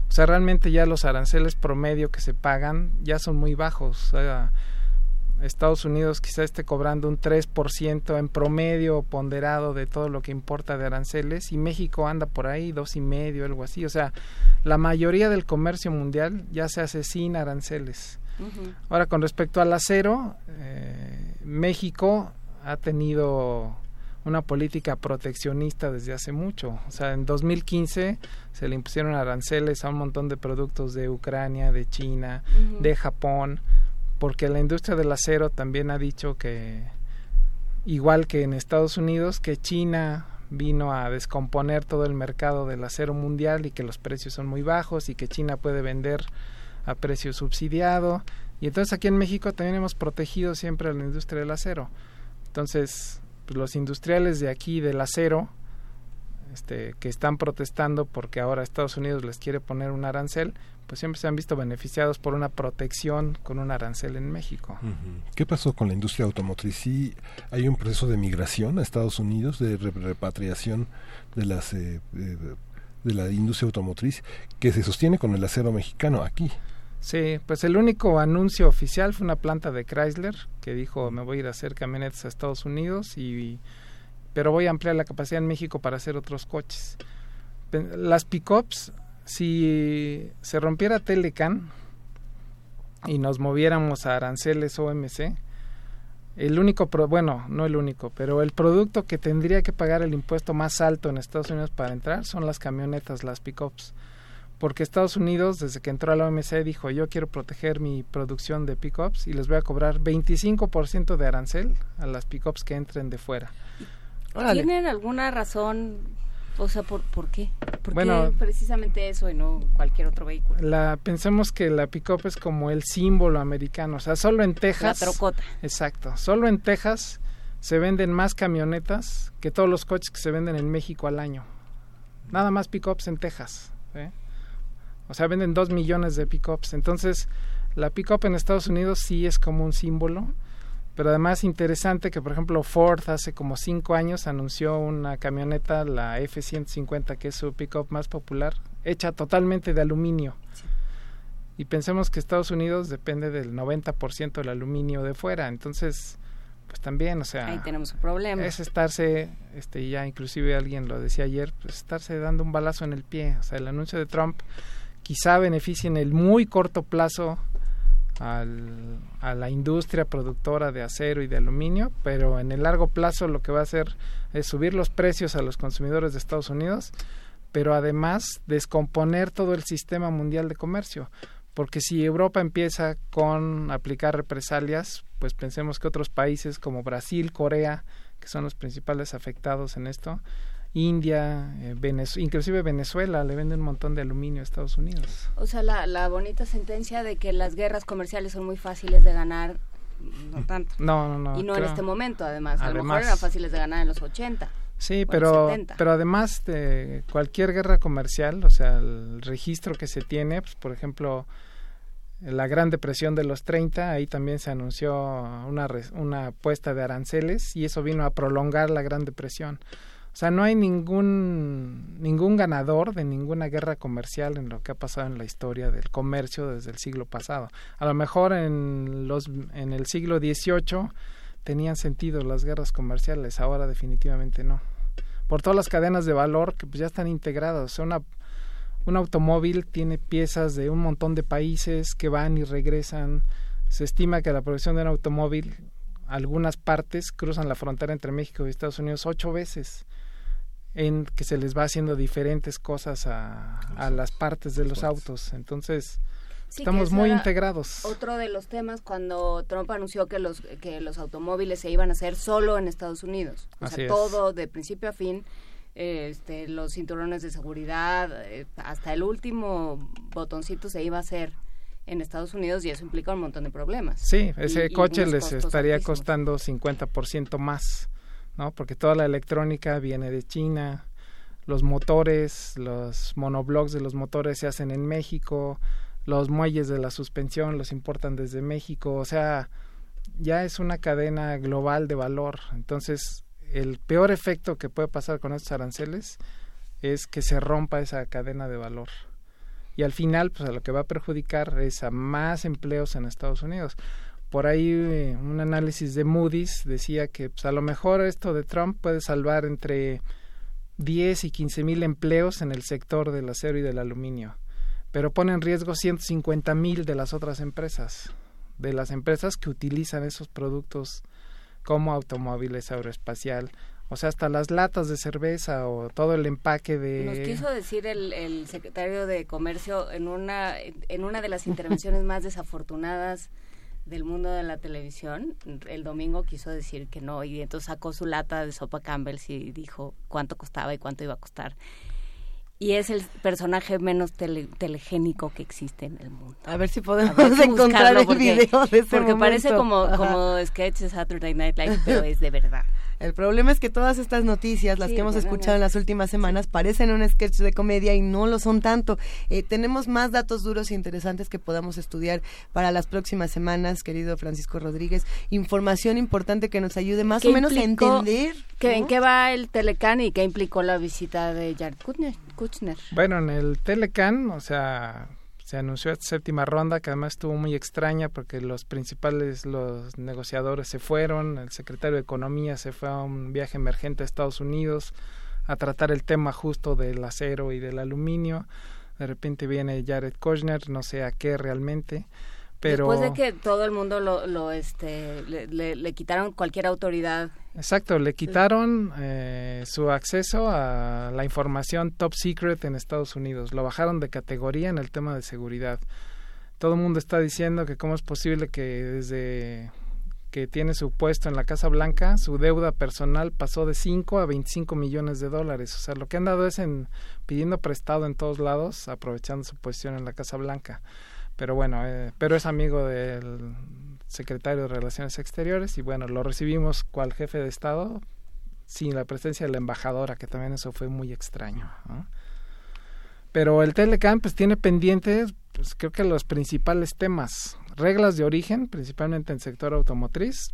O sea, realmente ya los aranceles promedio que se pagan ya son muy bajos. O sea, Estados Unidos quizá esté cobrando un 3% en promedio ponderado de todo lo que importa de aranceles y México anda por ahí dos y medio, algo así. O sea, la mayoría del comercio mundial ya se hace sin aranceles. Ahora, con respecto al acero, eh, México ha tenido una política proteccionista desde hace mucho. O sea, en 2015 se le impusieron aranceles a un montón de productos de Ucrania, de China, de Japón porque la industria del acero también ha dicho que, igual que en Estados Unidos, que China vino a descomponer todo el mercado del acero mundial y que los precios son muy bajos y que China puede vender a precio subsidiado. Y entonces aquí en México también hemos protegido siempre a la industria del acero. Entonces, pues los industriales de aquí del acero, este, que están protestando porque ahora Estados Unidos les quiere poner un arancel, pues siempre se han visto beneficiados por una protección con un arancel en México. ¿Qué pasó con la industria automotriz? ¿Sí hay un proceso de migración a Estados Unidos, de repatriación de las eh, de la industria automotriz que se sostiene con el acero mexicano aquí? Sí, pues el único anuncio oficial fue una planta de Chrysler que dijo me voy a ir a hacer camionetas a Estados Unidos y pero voy a ampliar la capacidad en México para hacer otros coches. Las pickups si se rompiera Telecan y nos moviéramos a aranceles OMC, el único, bueno, no el único, pero el producto que tendría que pagar el impuesto más alto en Estados Unidos para entrar son las camionetas, las pickups. Porque Estados Unidos, desde que entró a la OMC, dijo, yo quiero proteger mi producción de pickups y les voy a cobrar 25% de arancel a las pickups que entren de fuera. ¿Tienen alguna razón o sea, ¿por, por qué? ¿Por qué precisamente eso y no cualquier otro vehículo? La, pensemos que la pick-up es como el símbolo americano. O sea, solo en Texas. La trocota. Exacto. Solo en Texas se venden más camionetas que todos los coches que se venden en México al año. Nada más pick-ups en Texas. ¿eh? O sea, venden dos millones de pick-ups. Entonces, la pick-up en Estados Unidos sí es como un símbolo pero además interesante que por ejemplo Ford hace como cinco años anunció una camioneta, la F-150, que es su pickup más popular, hecha totalmente de aluminio. Y pensemos que Estados Unidos depende del 90% del aluminio de fuera, entonces pues también, o sea, ahí tenemos un problema. Es estarse, este ya inclusive alguien lo decía ayer, pues estarse dando un balazo en el pie, o sea, el anuncio de Trump quizá beneficie en el muy corto plazo al, a la industria productora de acero y de aluminio, pero en el largo plazo lo que va a hacer es subir los precios a los consumidores de Estados Unidos, pero además descomponer todo el sistema mundial de comercio. Porque si Europa empieza con aplicar represalias, pues pensemos que otros países como Brasil, Corea, que son los principales afectados en esto, India, eh, inclusive Venezuela le vende un montón de aluminio a Estados Unidos. O sea, la, la bonita sentencia de que las guerras comerciales son muy fáciles de ganar, no tanto. No, no, no. Y no en este momento, además. A lo mejor eran fáciles de ganar en los 80. Sí, pero, pero además de cualquier guerra comercial, o sea, el registro que se tiene, pues, por ejemplo, la Gran Depresión de los 30, ahí también se anunció una, una puesta de aranceles y eso vino a prolongar la Gran Depresión. Sea, no hay ningún, ningún ganador de ninguna guerra comercial en lo que ha pasado en la historia del comercio desde el siglo pasado. A lo mejor en, los, en el siglo XVIII tenían sentido las guerras comerciales, ahora definitivamente no. Por todas las cadenas de valor que pues, ya están integradas. O sea, una, un automóvil tiene piezas de un montón de países que van y regresan. Se estima que la producción de un automóvil, algunas partes cruzan la frontera entre México y Estados Unidos ocho veces en que se les va haciendo diferentes cosas a, a las partes de los autos. Entonces, estamos muy integrados. Otro de los temas cuando Trump anunció que los que los automóviles se iban a hacer solo en Estados Unidos, o sea, todo de principio a fin, este, los cinturones de seguridad, eh, hasta el último botoncito se iba a hacer en Estados Unidos y eso implica un montón de problemas. Sí, ese coche les estaría costando 50% más, ¿no? Porque toda la electrónica viene de China, los motores, los monoblocks de los motores se hacen en México, los muelles de la suspensión los importan desde México, o sea, ya es una cadena global de valor. Entonces, el peor efecto que puede pasar con estos aranceles es que se rompa esa cadena de valor. Y al final, pues a lo que va a perjudicar es a más empleos en Estados Unidos. Por ahí eh, un análisis de Moody's decía que pues, a lo mejor esto de Trump puede salvar entre 10 y 15 mil empleos en el sector del acero y del aluminio pero pone en riesgo 150 mil de las otras empresas, de las empresas que utilizan esos productos como automóviles, aeroespacial, o sea, hasta las latas de cerveza o todo el empaque de... Nos quiso decir el, el secretario de Comercio en una, en una de las intervenciones más desafortunadas del mundo de la televisión, el domingo quiso decir que no, y entonces sacó su lata de sopa Campbell's y dijo cuánto costaba y cuánto iba a costar y es el personaje menos telegénico que existe en el mundo. A ver si podemos encontrar el video de ese Porque parece como, como sketch de Saturday Night Live, pero es de verdad. El problema es que todas estas noticias, las que hemos escuchado en las últimas semanas, parecen un sketch de comedia y no lo son tanto. Eh, tenemos más datos duros e interesantes que podamos estudiar para las próximas semanas, querido Francisco Rodríguez. Información importante que nos ayude más o menos a entender. ¿En qué va el Telecan y qué implicó la visita de Jared Kushner? Bueno, en el Telecan, o sea, se anunció esta séptima ronda que además estuvo muy extraña porque los principales los negociadores se fueron, el secretario de Economía se fue a un viaje emergente a Estados Unidos a tratar el tema justo del acero y del aluminio. De repente viene Jared Kushner, no sé a qué realmente. Después de que todo el mundo lo, lo este, le, quitaron cualquier autoridad. Exacto, le quitaron eh, su acceso a la información top secret en Estados Unidos. Lo bajaron de categoría en el tema de seguridad. Todo el mundo está diciendo que cómo es posible que desde que tiene su puesto en la Casa Blanca, su deuda personal pasó de 5 a 25 millones de dólares. O sea, lo que han dado es en pidiendo prestado en todos lados, aprovechando su posición en la Casa Blanca pero bueno, eh, pero es amigo del secretario de Relaciones Exteriores y bueno, lo recibimos cual jefe de Estado sin la presencia de la embajadora, que también eso fue muy extraño. Pero el Telecam pues tiene pendientes, pues creo que los principales temas, reglas de origen, principalmente en el sector automotriz,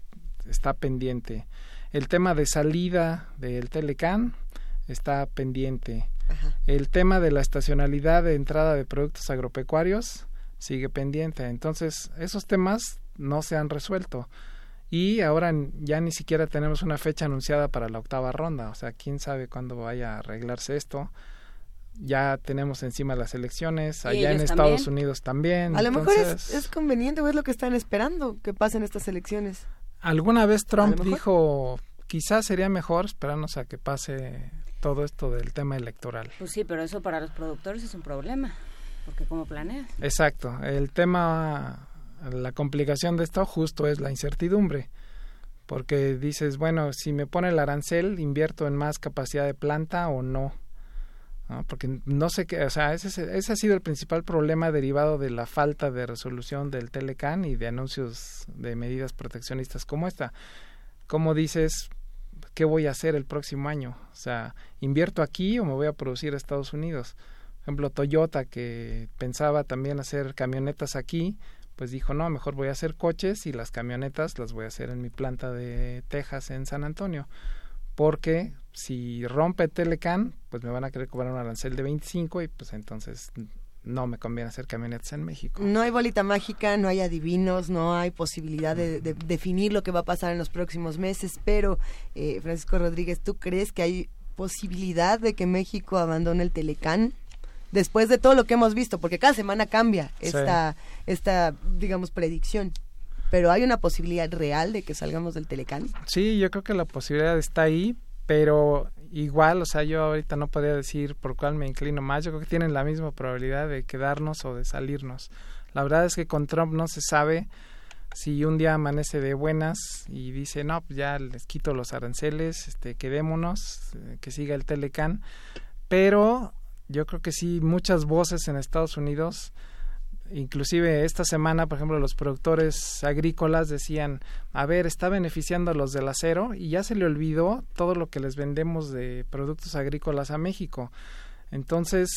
está pendiente. El tema de salida del Telecam está pendiente. El tema de la estacionalidad de entrada de productos agropecuarios sigue pendiente. Entonces, esos temas no se han resuelto. Y ahora ya ni siquiera tenemos una fecha anunciada para la octava ronda. O sea, quién sabe cuándo vaya a arreglarse esto. Ya tenemos encima las elecciones, allá en Estados Unidos también. A lo mejor es, conveniente o es lo que están esperando que pasen estas elecciones. Alguna vez Trump dijo, quizás sería mejor esperarnos a que pase todo esto del tema electoral. Pues sí, pero eso para los productores es un problema. Porque cómo planeas. Exacto. El tema, la complicación de esto justo es la incertidumbre. Porque dices, bueno, si me pone el arancel, invierto en más capacidad de planta o no. Porque no sé qué, o sea, ese, ese ha sido el principal problema derivado de la falta de resolución del Telecan y de anuncios de medidas proteccionistas como esta. Como dices, ¿qué voy a hacer el próximo año? O sea, ¿invierto aquí o me voy a producir a Estados Unidos? Ejemplo, Toyota, que pensaba también hacer camionetas aquí, pues dijo, no, mejor voy a hacer coches y las camionetas las voy a hacer en mi planta de Texas en San Antonio. Porque si rompe Telecan, pues me van a querer cobrar un arancel de 25 y pues entonces no me conviene hacer camionetas en México. No hay bolita mágica, no hay adivinos, no hay posibilidad de, definir lo que va a pasar en los próximos meses, pero eh, Francisco Rodríguez, ¿tú crees que hay posibilidad de que México abandone el Telecan? Después de todo lo que hemos visto, porque cada semana cambia esta, esta digamos, predicción. Pero hay una posibilidad real de que salgamos del Telecán. Sí, yo creo que la posibilidad está ahí, pero igual, o sea, yo ahorita no podría decir por cuál me inclino más, yo creo que tienen la misma probabilidad de quedarnos o de salirnos. La verdad es que con Trump no se sabe si un día amanece de buenas y dice, no, pues ya les quito los aranceles, este, quedémonos, eh, que siga el Telecan, pero yo creo que sí, muchas voces en Estados Unidos inclusive esta semana, por ejemplo, los productores agrícolas decían, a ver, está beneficiando a los del acero y ya se le olvidó todo lo que les vendemos de productos agrícolas a México. Entonces,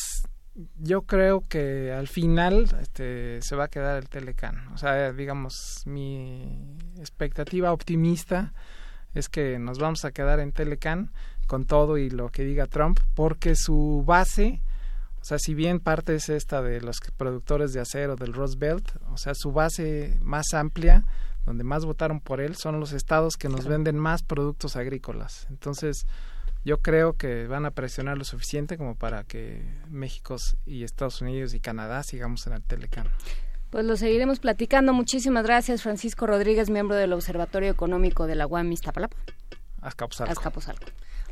yo creo que al final este, se va a quedar el Telecan. O sea, digamos, mi expectativa optimista es que nos vamos a quedar en Telecan con todo y lo que diga Trump, porque su base o sea, si bien parte es esta de los productores de acero del Rust Belt, o sea, su base más amplia, donde más votaron por él, son los estados que nos venden más productos agrícolas. Entonces, yo creo que van a presionar lo suficiente como para que México y Estados Unidos y Canadá sigamos en el Telecán. Pues lo seguiremos platicando. Muchísimas gracias, Francisco Rodríguez, miembro del Observatorio Económico de la UAM Iztapalapa. Azcapotzalco. Azcapotzalco.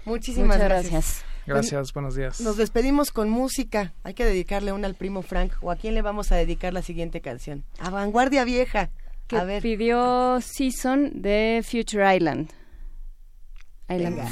Muchísimas gracias. gracias. Gracias, buenos días. Nos despedimos con música. Hay que dedicarle una al primo Frank. ¿O a quién le vamos a dedicar la siguiente canción? A Vanguardia Vieja. Que a ver. pidió Season de Future Island. Island. Venga.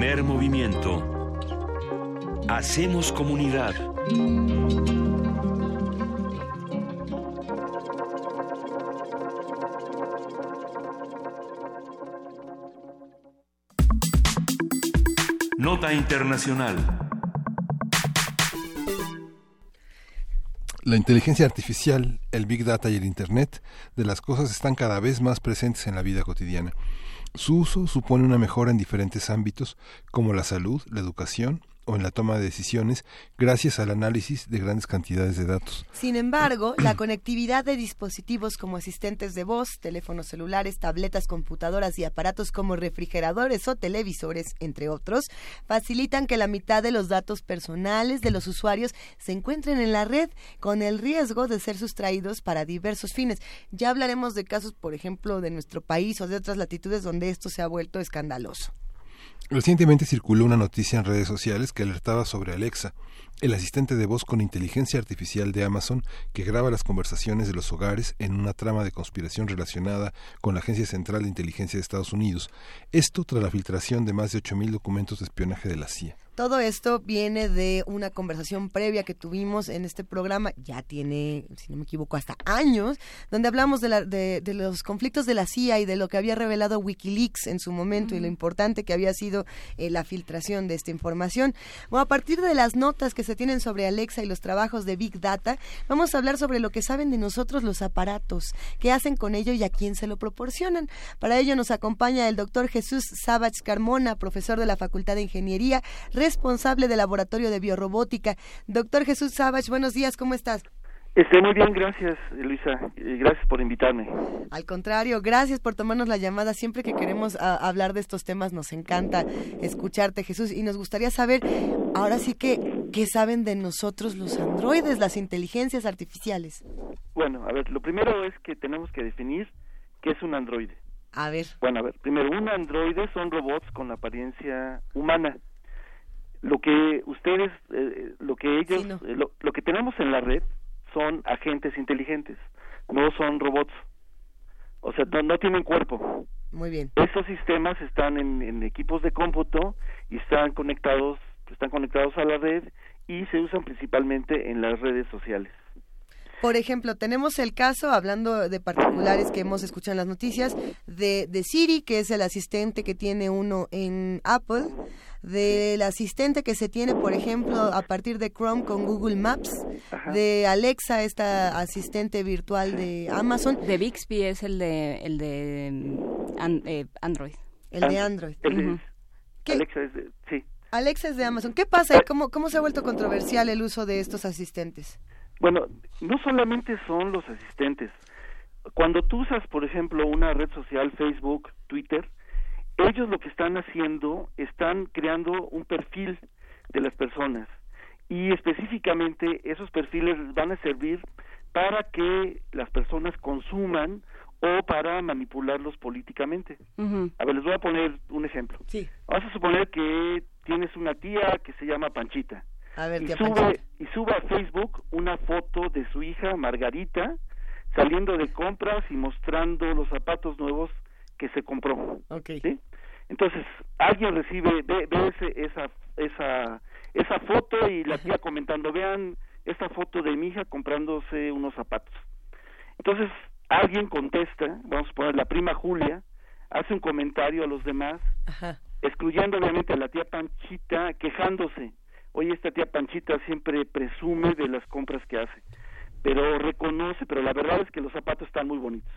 Primer movimiento. Hacemos comunidad. Nota Internacional. La inteligencia artificial, el Big Data y el Internet de las cosas están cada vez más presentes en la vida cotidiana. Su uso supone una mejora en diferentes ámbitos como la salud, la educación en la toma de decisiones gracias al análisis de grandes cantidades de datos. Sin embargo, <clears throat> la conectividad de dispositivos como asistentes de voz, teléfonos celulares, tabletas, computadoras y aparatos como refrigeradores o televisores, entre otros, facilitan que la mitad de los datos personales de los usuarios se encuentren en la red con el riesgo de ser sustraídos para diversos fines. Ya hablaremos de casos, por ejemplo, de nuestro país o de otras latitudes donde esto se ha vuelto escandaloso. Recientemente circuló una noticia en redes sociales que alertaba sobre Alexa, el asistente de voz con inteligencia artificial de Amazon que graba las conversaciones de los hogares en una trama de conspiración relacionada con la Agencia Central de Inteligencia de Estados Unidos. Esto tras la filtración de más de 8.000 documentos de espionaje de la CIA. Todo esto viene de una conversación previa que tuvimos en este programa, ya tiene, si no me equivoco, hasta años, donde hablamos de, la- de- de los conflictos de la CIA y de lo que había revelado Wikileaks en su momento y lo importante que había sido eh, la filtración de esta información. Bueno, a partir de las notas que se tienen sobre Alexa y los trabajos de Big Data, vamos a hablar sobre lo que saben de nosotros los aparatos, qué hacen con ello y a quién se lo proporcionan. Para ello nos acompaña el doctor Jesús Savage Carmona, profesor de la Facultad de Ingeniería, responsable del Laboratorio de Biorrobótica. Doctor Jesús Savage, buenos días, ¿cómo estás? Estoy muy bien, gracias, Luisa. Gracias por invitarme. Al contrario, gracias por tomarnos la llamada. Siempre que queremos a- hablar de estos temas nos encanta escucharte, Jesús, y nos gustaría saber, ahora sí que, ¿qué saben de nosotros los androides, las inteligencias artificiales? Bueno, a ver, lo primero es que tenemos que definir qué es un androide. A ver. Bueno, a ver, primero, un androide son robots con apariencia humana. Lo que ustedes, eh, lo que ellos, eh, lo, lo que tenemos en la red son agentes inteligentes, no son robots. O sea, no, no tienen cuerpo. Muy bien. Esos sistemas están en, en equipos de cómputo y están conectados, están conectados a la red y se usan principalmente en las redes sociales. Por ejemplo, tenemos el caso, hablando de particulares que hemos escuchado en las noticias, de, de Siri, que es el asistente que tiene uno en Apple, del asistente que se tiene, por ejemplo, a partir de Chrome con Google Maps, de Alexa, esta asistente virtual de Amazon. De Bixby es el de, el de an- eh, Android. El de Android. Alexa es de- sí. Alexa es de Amazon. ¿Qué pasa y cómo, cómo se ha vuelto controversial el uso de estos asistentes? Bueno, no solamente son los asistentes. Cuando tú usas, por ejemplo, una red social, Facebook, Twitter, ellos lo que están haciendo, están creando un perfil de las personas. Y específicamente esos perfiles van a servir para que las personas consuman o para manipularlos políticamente. A ver, les voy a poner un ejemplo. Sí. Vamos a suponer que tienes una tía que se llama Panchita A ver, y tía sube, Panchita. y sube a Facebook una foto de su hija Margarita saliendo de compras y mostrando los zapatos nuevos que se compró. ¿sí? Entonces, alguien recibe, ve, ve ese- esa, esa, esa foto y la tía comentando, vean esta foto de mi hija comprándose unos zapatos. Entonces, alguien contesta, vamos a poner la prima Julia, hace un comentario a los demás, excluyendo obviamente a la tía Panchita, quejándose. Oye, esta tía Panchita siempre presume de las compras que hace, pero reconoce, pero la verdad es que los zapatos están muy bonitos,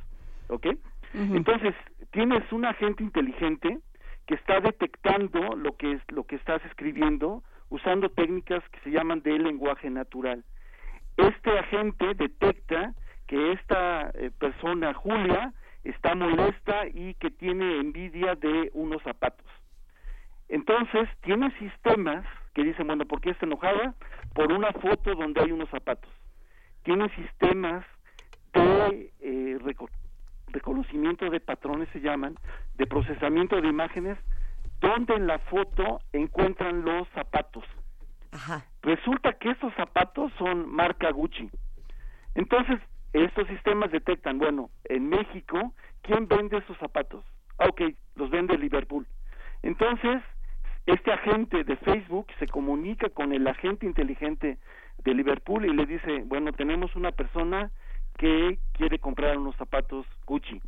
¿ok? Entonces, tienes un agente inteligente que está detectando lo que es lo que estás escribiendo usando técnicas que se llaman de lenguaje natural. Este agente detecta que esta eh, persona Julia está molesta y que tiene envidia de unos zapatos. Entonces, tiene sistemas que dicen, bueno, ¿por qué está enojada? Por una foto donde hay unos zapatos. Tiene sistemas de eh, reco- reconocimiento de patrones, se llaman, de procesamiento de imágenes, donde en la foto encuentran los zapatos. Resulta que estos zapatos son marca Gucci. Entonces, estos sistemas detectan, bueno, en México, ¿quién vende esos zapatos? Ah, ok, los vende Liverpool. Entonces, Este agente de Facebook se comunica con el agente inteligente de Liverpool y le dice, bueno, tenemos una persona que quiere comprar unos zapatos Gucci.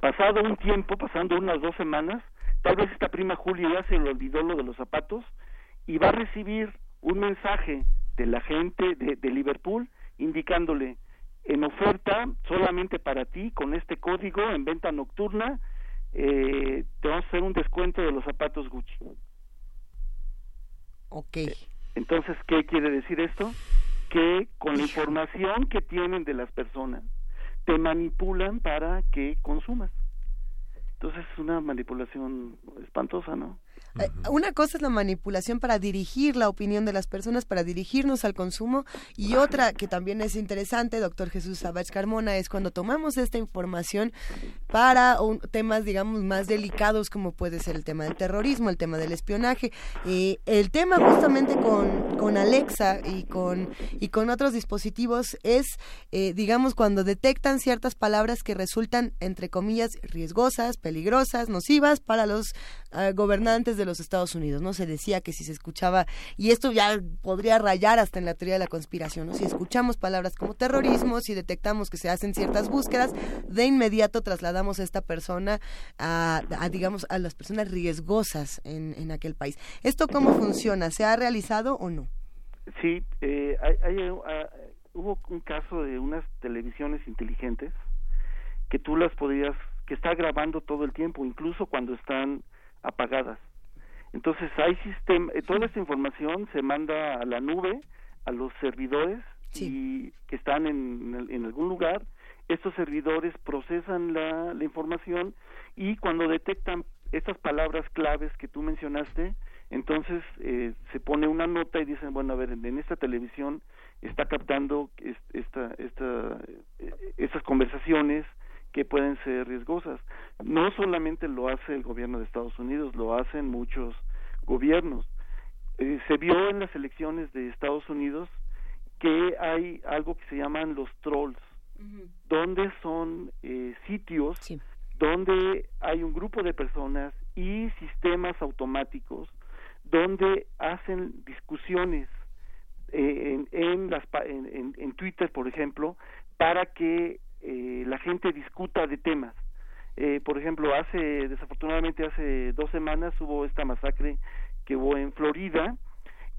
Pasado un tiempo, pasando unas dos semanas, tal vez esta prima Julia ya se le olvidó lo de los zapatos y va a recibir un mensaje del agente de, de Liverpool indicándole en oferta solamente para ti con este código en venta nocturna eh, te vamos a hacer un descuento de los zapatos Gucci. Ok. Entonces, ¿qué quiere decir esto? Que con la información que tienen de las personas, te manipulan para que consumas. Entonces es una manipulación espantosa, ¿no? Eh, Una cosa es la manipulación para dirigir la opinión de las personas, para dirigirnos al consumo, y otra que también es interesante, doctor Jesús Sabach Carmona, es cuando tomamos esta información para un- temas, digamos, más delicados como puede ser el tema del terrorismo, el tema del espionaje, eh, el tema justamente con, con Alexa y con, y con otros dispositivos es, eh, digamos, cuando detectan ciertas palabras que resultan, entre comillas, riesgosas, peligrosas, nocivas para los gobernantes de los Estados Unidos, ¿no? Se decía que si se escuchaba, y esto ya podría rayar hasta en la teoría de la conspiración, ¿no? Si escuchamos palabras como terrorismo, si detectamos que se hacen ciertas búsquedas, de inmediato trasladamos a esta persona a, a, digamos, a las personas riesgosas en, en aquel país. ¿Esto cómo funciona? ¿Se ha realizado o no? Sí, eh, hay, hay, ah, hubo un caso de unas televisiones inteligentes que tú las podías, que está grabando todo el tiempo, incluso cuando están apagadas. Entonces hay sistema, eh, toda esta información se manda a la nube, a los servidores y que están en, en- algún lugar. Estos servidores procesan la, la información y cuando detectan estas palabras claves que tú mencionaste, entonces eh, se pone una nota y dicen, bueno, a ver, en, en esta televisión está captando es- esta, esta, eh, estas conversaciones que pueden ser riesgosas. No solamente lo hace el gobierno de Estados Unidos, lo hacen muchos gobiernos. Eh, se vio en las elecciones de Estados Unidos que hay algo que se llaman los trolls, donde son eh, sitios donde hay un grupo de personas y sistemas automáticos donde hacen discusiones eh, en, en, las, pa- en, en- en Twitter, por ejemplo, para que la gente discuta de temas. Eh, por ejemplo, hace, desafortunadamente hace dos semanas hubo esta masacre que hubo en Florida,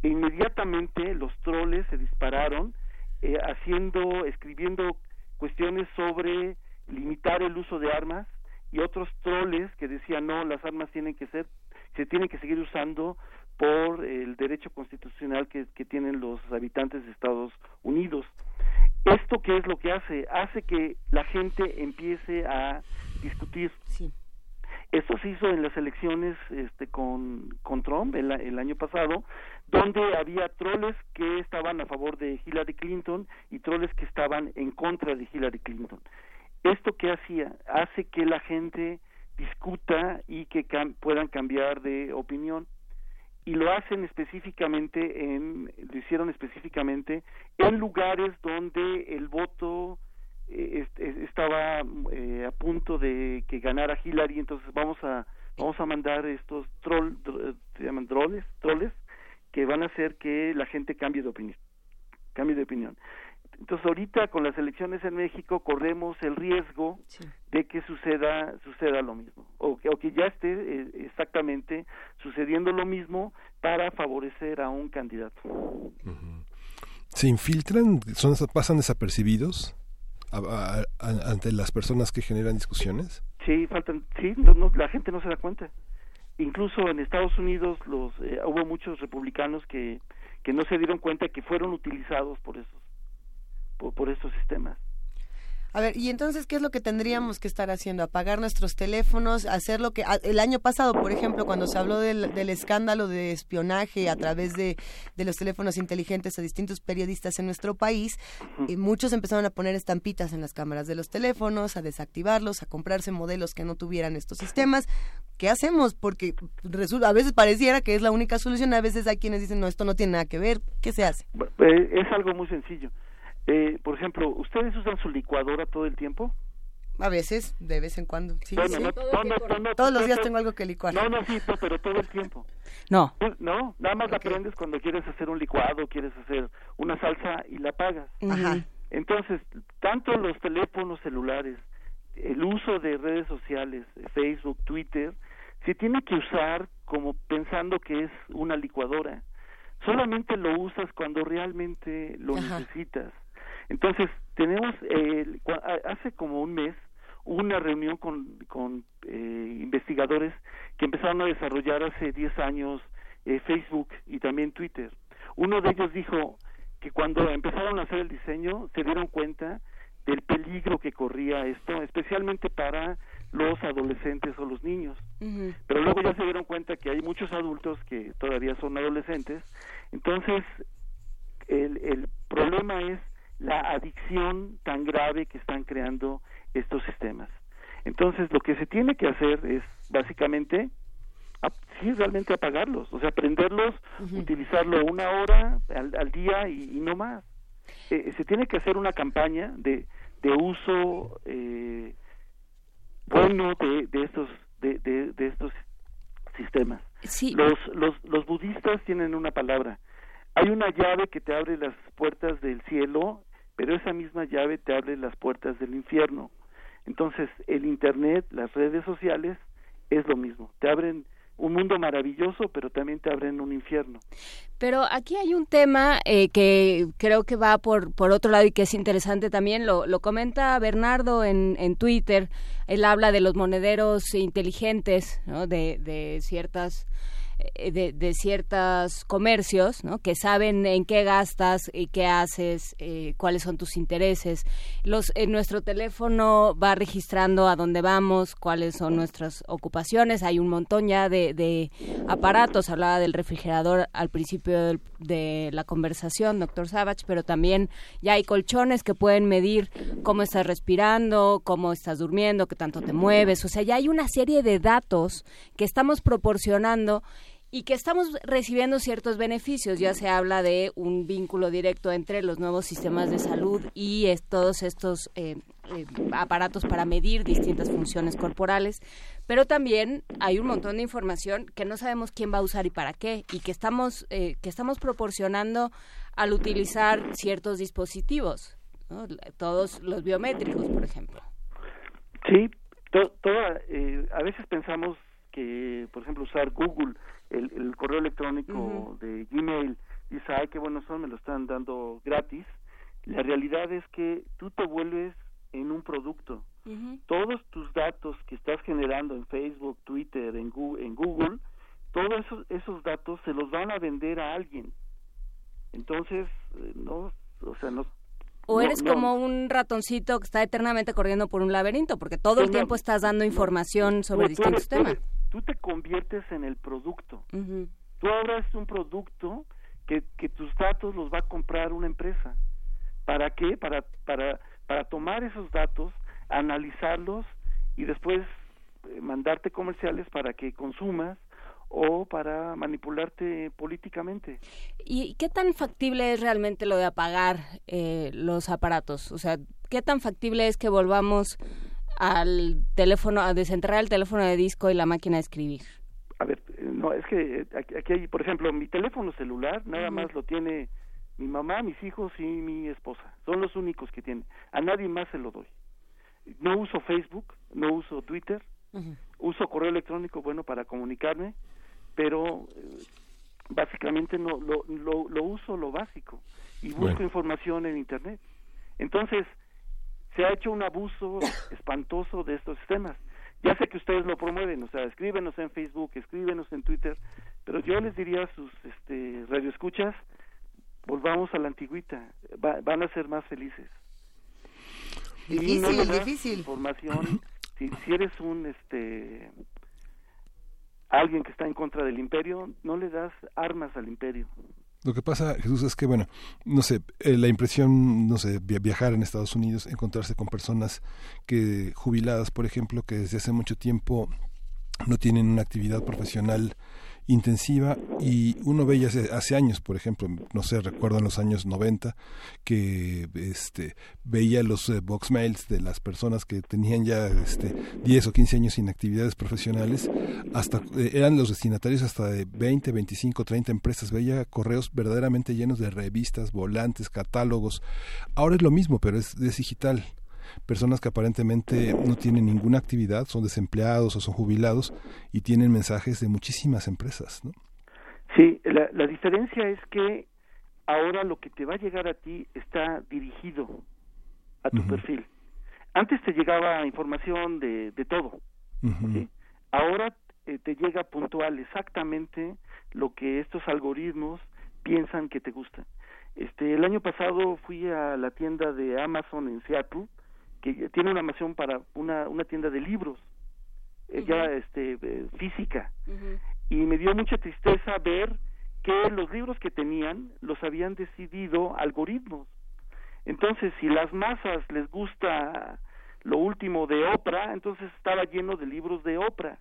e inmediatamente los troles se dispararon eh, haciendo, escribiendo cuestiones sobre limitar el uso de armas y otros troles que decían no, las armas tienen que ser, se tienen que seguir usando por el derecho constitucional que tienen los habitantes de Estados Unidos. ¿Esto qué es lo que hace? Hace que la gente empiece a discutir. Esto se hizo en las elecciones este, con, con Trump el, el año pasado, donde había troles que estaban a favor de Hillary Clinton y troles que estaban en contra de Hillary Clinton. ¿Esto qué hacía? Hace que la gente discuta y que cam- puedan cambiar de opinión y lo hacen específicamente en lo hicieron específicamente en lugares donde el voto eh, est- es- estaba eh, a punto de que ganara Hillary. Entonces vamos a vamos a mandar estos troll dro- se llaman troles troles que van a hacer que la gente cambie de opinión cambie de opinión entonces ahorita con las elecciones en México corremos el riesgo de que suceda suceda lo mismo o que, o que ya esté eh, exactamente sucediendo lo mismo para favorecer a un candidato. se infiltran, son, pasan desapercibidos a- a- a- ante las personas que generan discusiones. Sí, faltan, sí, no- no, la gente no se da cuenta. Incluso en Estados Unidos los eh, hubo muchos republicanos que que no se dieron cuenta que fueron utilizados por esos por, por estos sistemas. A ver, y entonces, ¿qué es lo que tendríamos que estar haciendo? Apagar nuestros teléfonos, hacer lo que... a- El año pasado, por ejemplo, cuando se habló del, del escándalo de espionaje a través de, de los teléfonos inteligentes a distintos periodistas en nuestro país, y muchos empezaron a poner estampitas en las cámaras de los teléfonos, a desactivarlos, a comprarse modelos que no tuvieran estos sistemas. ¿Qué hacemos? Porque resulta, a veces pareciera que es la única solución, a veces hay quienes dicen, no, esto no tiene nada que ver. ¿Qué se hace? Eh, es algo muy sencillo. Eh, por ejemplo, ¿ustedes usan su licuadora todo el tiempo? A veces, de vez en cuando. Sí, Bueno, sí. no- no, no, no, Todos los días no, tengo algo que licuar. No, no, sí, pero todo el tiempo. <laughs> No. No, nada más la prendes cuando quieres hacer un licuado, quieres hacer una salsa y la apagas. Ajá. Entonces, tanto los teléfonos celulares, el uso de redes sociales, de Facebook, Twitter, se tiene que usar como pensando que es una licuadora. Solamente lo usas cuando realmente lo Ajá. necesitas. Entonces, tenemos, eh, hace como un mes, una reunión con, con eh, investigadores que empezaron a desarrollar hace 10 años eh, Facebook y también Twitter. Uno de ellos dijo que cuando empezaron a hacer el diseño se dieron cuenta del peligro que corría esto, especialmente para los adolescentes o los niños. Pero luego ya se dieron cuenta que hay muchos adultos que todavía son adolescentes. Entonces, el, el problema es la adicción tan grave que están creando estos sistemas. Entonces, lo que se tiene que hacer es básicamente, sí, realmente apagarlos, o sea, prenderlos, utilizarlo una hora al, al día y, y no más. Eh, se tiene que hacer una campaña de, de uso eh, bueno de, de estos de, de, de estos sistemas. Los, los, los budistas tienen una palabra. Hay una llave que te abre las puertas del cielo, pero esa misma llave te abre las puertas del infierno. Entonces, el Internet, las redes sociales, es lo mismo. Te abren un mundo maravilloso, pero también te abren un infierno. Pero aquí hay un tema eh, que creo que va por, por otro lado y que es interesante también. Lo, lo comenta Bernardo en, en Twitter. Él habla de los monederos inteligentes, ¿no? de, de ciertas de, de ciertos comercios, ¿no? Que saben en qué gastas y qué haces, eh, cuáles son tus intereses. Los, en nuestro teléfono va registrando a dónde vamos, cuáles son nuestras ocupaciones. Hay un montón ya de, de aparatos. Hablaba del refrigerador al principio del- de la conversación, doctor Savage, pero también ya hay colchones que pueden medir cómo estás respirando, cómo estás durmiendo, qué tanto te mueves. O sea, ya hay una serie de datos que estamos proporcionando y que estamos recibiendo ciertos beneficios. Ya se habla de un vínculo directo entre los nuevos sistemas de salud y es- todos estos eh, eh, aparatos para medir distintas funciones corporales, pero también hay un montón de información que no sabemos quién va a usar y para qué y que estamos eh, que estamos proporcionando al utilizar ciertos dispositivos, ¿no? todos los biométricos, por ejemplo. Sí, to- toda, eh, a veces pensamos que, por ejemplo, usar Google, el, el correo electrónico de Gmail, dice, ay, qué buenos son, me lo están dando gratis. La realidad es que tú te vuelves en un producto. Todos tus datos que estás generando en Facebook, Twitter, en Google, en Google todos esos, esos datos se los van a vender a alguien. Entonces, eh, no, o sea, no... O eres no- como un ratoncito que está eternamente corriendo por un laberinto, porque todo el No, tiempo estás dando información sobre tú distintos eres- tú temas. eres- Tú te conviertes en el producto. Ujú. Tú ahora es un producto que, que tus datos los va a comprar una empresa. ¿Para qué? Para, para, para tomar esos datos, analizarlos y después eh, mandarte comerciales para que consumas o para manipularte políticamente. ¿Y qué tan factible es realmente lo de apagar eh, los aparatos? O sea, ¿qué tan factible es que volvamos al teléfono, a desenterrar el teléfono de disco y la máquina de escribir? A ver, eh, no, es que eh, aquí, hay, por ejemplo, mi teléfono celular nada más lo tiene mi mamá, mis hijos y mi esposa. Son los únicos que tienen. A nadie más se lo doy. No uso Facebook, no uso Twitter, uso correo electrónico, bueno, para comunicarme, pero eh, básicamente no lo, lo, lo uso lo básico y busco Bueno. información en Internet. Entonces, se ha hecho un abuso espantoso de estos sistemas. Ya sé que ustedes lo promueven, o sea, escríbenos en Facebook, escríbenos en Twitter, pero yo les diría a sus este, radioescuchas, volvamos a la antigüita, va- van a ser más felices. Y Difícil, no difícil. Información, si, si eres un este alguien que está en contra del imperio, no le das armas al imperio. Lo que pasa, Jesús, es que, bueno, no sé, eh, la impresión, no sé, via- viajar en Estados Unidos, encontrarse con personas que jubiladas, por ejemplo, que desde hace mucho tiempo no tienen una actividad profesional intensiva y uno veía hace, hace años, por ejemplo, no sé, recuerdo en los años 90 que este veía los eh, box mails de las personas que tenían ya este 10 o 15 años sin actividades profesionales, hasta eh, eran los destinatarios hasta de 20, 25, 30 empresas, veía correos verdaderamente llenos de revistas, volantes, catálogos. Ahora es lo mismo, pero es digital personas que aparentemente no tienen ninguna actividad, son desempleados o son jubilados y tienen mensajes de muchísimas empresas, ¿no? Sí, la, la diferencia es que ahora lo que te va a llegar a ti está dirigido a tu perfil. Antes te llegaba información de, de todo. ¿sí? Ahora eh, te llega puntual exactamente lo que estos algoritmos piensan que te gusta. Este, el año pasado fui a la tienda de Amazon en Seattle que tiene una misión para una, una tienda de libros, eh, ya este, eh, física. Y me dio mucha tristeza ver que los libros que tenían los habían decidido algoritmos. Entonces, si las masas les gusta lo último de Oprah, entonces estaba lleno de libros de Oprah.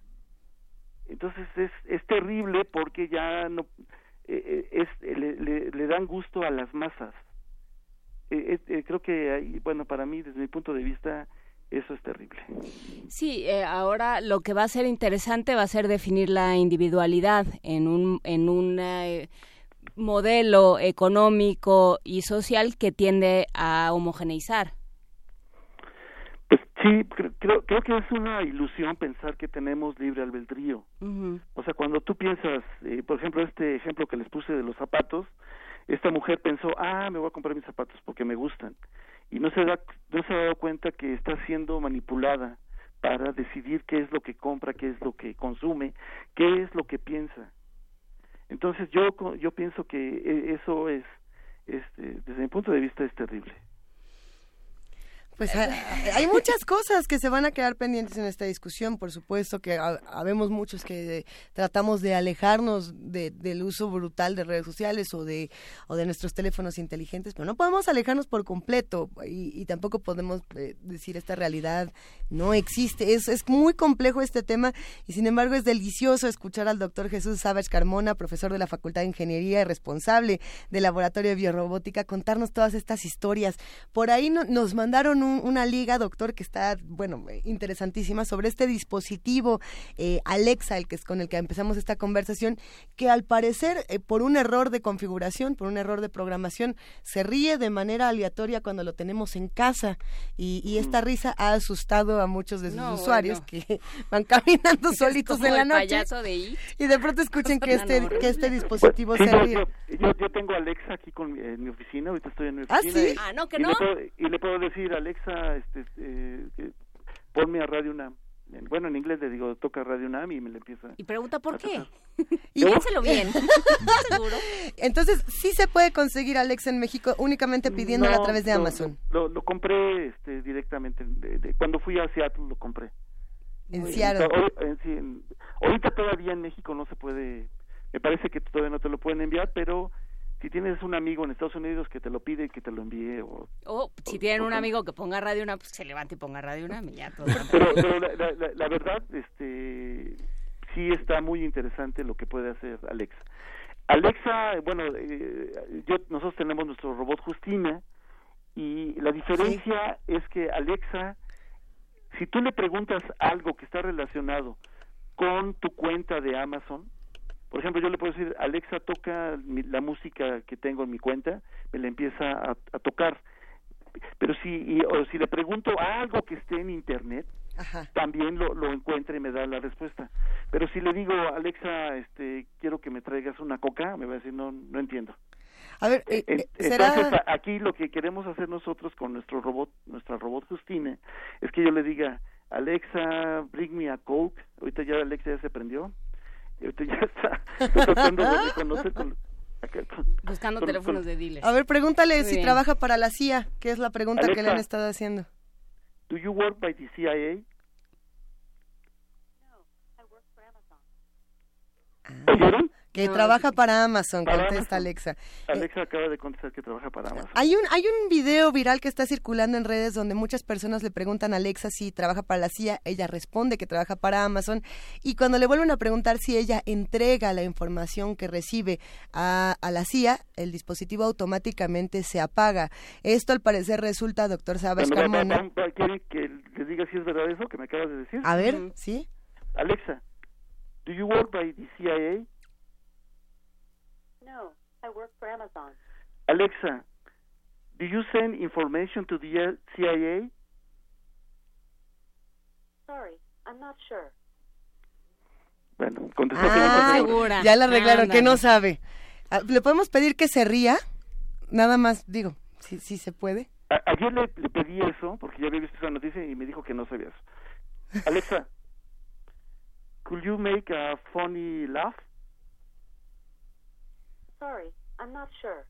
Entonces es, es terrible porque ya no eh, es, le, le, le dan gusto a las masas. Eh, eh, creo que, bueno, para mí, desde mi punto de vista, eso es terrible. Sí, eh, ahora lo que va a ser interesante va a ser definir la individualidad en un, en un modelo económico y social que tiende a homogeneizar. Pues sí, creo, creo que es una ilusión pensar que tenemos libre albedrío. O sea, cuando tú piensas, por ejemplo, este ejemplo que les puse de los zapatos, esta mujer pensó, ah, me voy a comprar mis zapatos porque me gustan. Y no se, da, no se ha dado cuenta que está siendo manipulada para decidir qué es lo que compra, qué es lo que consume, qué es lo que piensa. Entonces yo, yo pienso que e, eso es, este, desde mi punto de vista, es terrible. Pues <laughs> hay muchas cosas que se van a quedar pendientes en esta discusión, por supuesto que habemos muchos que tratamos de alejarnos del uso brutal de redes sociales o de, o de nuestros teléfonos inteligentes, pero no podemos alejarnos por completo y, tampoco podemos eh, decir esta realidad no existe. Es, es muy complejo este tema y sin embargo es delicioso escuchar al doctor Jesús Sábez Carmona, profesor de la Facultad de Ingeniería y responsable del Laboratorio de Biorrobótica, contarnos todas estas historias. Por ahí nos mandaron una liga, doctor, que está, bueno, interesantísima sobre este dispositivo eh, Alexa, el que es con el que empezamos esta conversación, que al parecer, eh, por un error de configuración, por un error de programación, se ríe de manera aleatoria cuando lo tenemos en casa. Y, esta mm. risa ha asustado a muchos de sus usuarios que <laughs> van caminando solitos en la noche. y de pronto escuchen que este, que este dispositivo se ríe. Yo, yo, tengo Alexa aquí con en mi oficina, ahorita estoy en mi ¿Ah, oficina. ¿Ah, no, que y no. Le puedo, y le puedo decir, Alexa, este, eh, ponme a Radio UNAM. Bueno, en inglés le digo, toca Radio UNAM y me le empieza. Y pregunta por qué. <laughs> y piénselo bien. <laughs> ¿Seguro? Entonces, sí se puede conseguir Alexa en México únicamente pidiéndolo a través de Amazon. Lo, lo, compré este, directamente. De, cuando fui a Seattle lo compré. En Seattle. ahorita todavía en México no se puede. Me parece que todavía no te lo pueden enviar, pero si tienes un amigo en Estados Unidos que te lo pide que te lo envíe o, si tienen un amigo que ponga Radio Una pues se levante y ponga Radio Una ya todo. Pero, pero la, la, la, verdad este sí está muy interesante lo que puede hacer Alexa. Alexa bueno eh, yo nosotros tenemos nuestro robot Justina y la diferencia es que Alexa si tú le preguntas algo que está relacionado con tu cuenta de Amazon por ejemplo, yo le puedo decir, Alexa, toca la música que tengo en mi cuenta, me la empieza a, tocar. Pero si, o si le pregunto algo que esté en Internet, también lo, lo encuentra y me da la respuesta. Pero si le digo, Alexa, este, quiero que me traigas una coca, me va a decir, no, no entiendo. A ver, eh, eh, entonces aquí lo que queremos hacer nosotros con nuestro robot, nuestra robot Justine, es que yo le diga, Alexa, bring me a coke. Ahorita ya Alexa ya se prendió este ya está, tratando de reconocer con, Buscando teléfonos de dealers. A ver, pregúntale si trabaja para la CIA, que es la pregunta que le han estado haciendo. Do you work by the CIA? Ah. Que No, trabaja para Amazon, Para contesta Amazon. Alexa. Alexa acaba de contestar que trabaja para Amazon. Hay un, hay un video viral que está circulando en redes donde muchas personas le preguntan a Alexa si trabaja para la CIA, ella responde que trabaja para Amazon y cuando le vuelven a preguntar si ella entrega la información que recibe a, a la CIA, el dispositivo automáticamente se apaga. Esto al parecer resulta, doctor Sabas Carmona. ¿Quieren que les diga si es verdad eso que me acabas de decir? A ver, ¿sí? Alexa, do you work by the CIA? No, I work for Amazon. Alexa, do you send information to the CIA? Sorry, I'm not sure. Bueno, contestó que Ah, no sabe. ya le arreglaron, que no sabe. Ah, ¿Le podemos pedir que se ría? Nada más, digo, si si se puede. A- ayer le, le pedí eso porque ya había visto esa noticia y me dijo que no sabía eso. Alexa, could you make a funny laugh? Sorry, I'm not sure.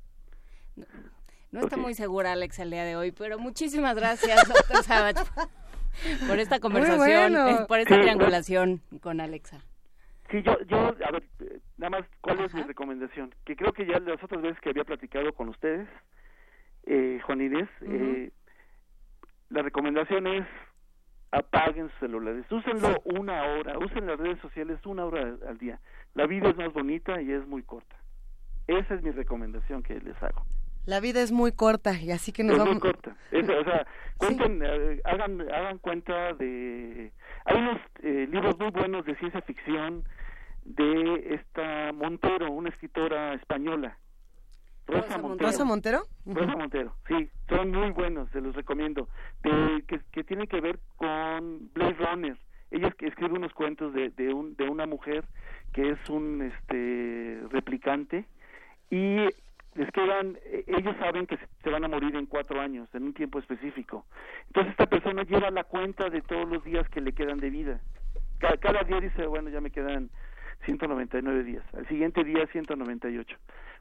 No está muy segura Alexa el día de hoy, pero muchísimas gracias, doctor <laughs> Savage, por esta conversación, bueno. eh, por esta triangulación con Alexa. Sí, yo, yo, a ver, nada más, ¿cuál es mi recomendación? Que creo que ya las otras veces que había platicado con ustedes, eh, Juan Inés, eh, la recomendación es apaguen sus celulares, úsenlo una hora, usen las redes sociales una hora al día. La vida es más bonita y es muy corta. Esa es mi recomendación que les hago. La vida es muy corta y así que nos es vamos. muy corta. Es- o sea, <laughs> cuenten, eh, hagan, hagan cuenta de... Hay unos eh, libros muy buenos de ciencia ficción de esta Montero, una escritora española. Rosa, Montero. ¿Rosa Montero? Rosa Montero, sí, son muy buenos, se los recomiendo. De, que, que tienen que ver con Blade Runner. Ella escribe unos cuentos de, de, un, de una mujer que es un este replicante y les quedan, eh, ellos saben que se- van a morir en cuatro años, en un tiempo específico. Entonces esta persona lleva la cuenta de todos los días que le quedan de vida. Cada, cada día dice, bueno, ya me quedan 199 días, al siguiente día 198.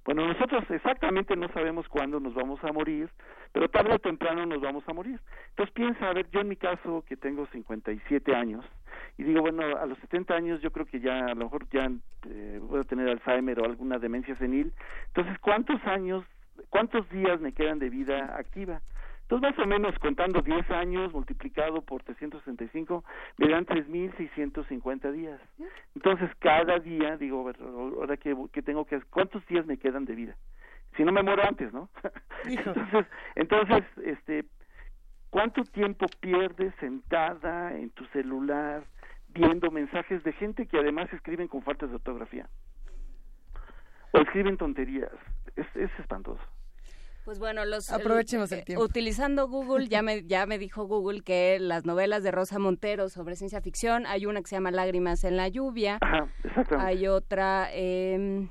Bueno, nosotros exactamente no sabemos cuándo nos vamos a morir, pero tarde o temprano nos vamos a morir. Entonces piensa, a ver, yo en mi caso, que tengo 57 años, y digo, bueno, a los 70 años yo creo que ya, a lo mejor ya eh, voy a tener Alzheimer o alguna demencia senil. Entonces, ¿cuántos años, cuántos días me quedan de vida activa? Entonces, más o menos, contando 10 años multiplicado por 365, me dan 3.650 días. Entonces, cada día, digo, ahora que, que tengo que, ¿cuántos días me quedan de vida? Si no me muero antes, ¿no? <laughs> entonces, entonces, este, ¿cuánto tiempo pierdes sentada en tu celular viendo mensajes de gente que además escriben con faltas de ortografía? O escriben tonterías. Es, es espantoso. Pues bueno, los Aprovechemos el eh, tiempo. Utilizando Google, ya me ya me dijo Google que las novelas de Rosa Montero sobre ciencia ficción, hay una que se llama Lágrimas en la lluvia. Ajá, exactamente. Hay otra eh,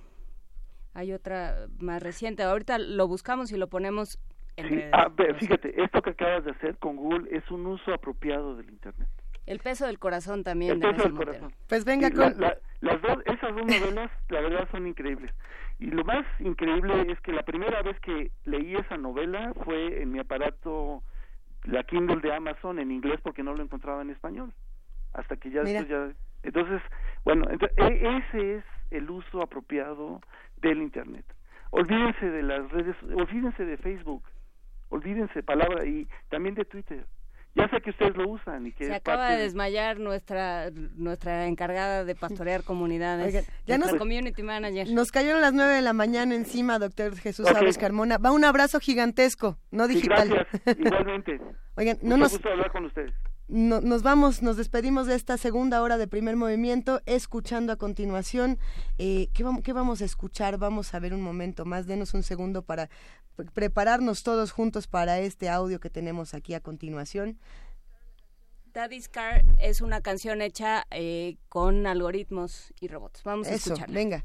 hay otra más reciente. Ahorita lo buscamos y lo ponemos en Sí, redes. ah, ve, fíjate, esto que acabas de hacer con Google es un uso apropiado del Internet. El peso del corazón también El de peso Rosa del Montero. corazón. Pues venga Sí, la- con- la- las dos, esas dos novelas, la verdad, son increíbles. Y lo más increíble es que la primera vez que leí esa novela fue en mi aparato, la Kindle de Amazon, en inglés, porque no lo encontraba en español. Hasta que ya, después ya. Entonces, bueno, e- ese es el uso apropiado del Internet. Olvídense de las redes, olvídense de Facebook, olvídense palabra y también de Twitter. Ya sé que ustedes lo usan y que Se acaba de desmayar nuestra nuestra encargada de pastorear comunidades, Oigan, ya nuestra nos- community manager. Nos cayeron las nueve de la mañana encima, doctor Jesús Ok. Chávez Carmona. Va un abrazo gigantesco, no Sí, digital. gracias, igualmente. <laughs> Oigan, no Mucho nos, gusto hablar con ustedes. No- nos vamos, nos despedimos de esta segunda hora de primer movimiento, escuchando a continuación. Eh, ¿qué, vamos, ¿Qué vamos a escuchar? Vamos a ver un momento más, denos un segundo para pre- prepararnos todos juntos para este audio que tenemos aquí a continuación. Daddy's Car es una canción hecha eh, con algoritmos y robots. Vamos a Eso, escucharla. venga.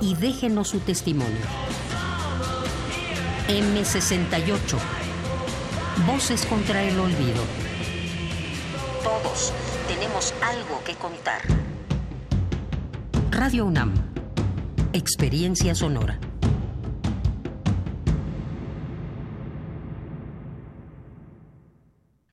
y déjenos su testimonio. M68. Voces contra el olvido. Todos tenemos algo que contar. Radio UNAM. Experiencia sonora.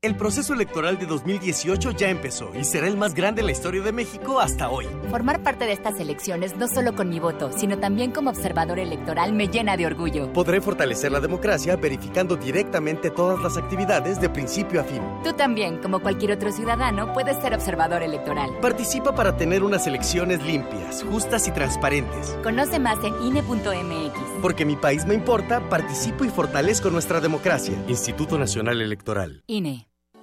El proceso electoral de 2018 ya empezó y será el más grande en la historia de México hasta hoy. Formar parte de estas elecciones no solo con mi voto, sino también como observador electoral me llena de orgullo. Podré fortalecer la democracia verificando directamente todas las actividades de principio a fin. Tú también, como cualquier otro ciudadano, puedes ser observador electoral. Participa para tener unas elecciones limpias, justas y transparentes. Conoce más en INE.mx. Porque mi país me importa, participo y fortalezco nuestra democracia. Instituto Nacional Electoral. INE.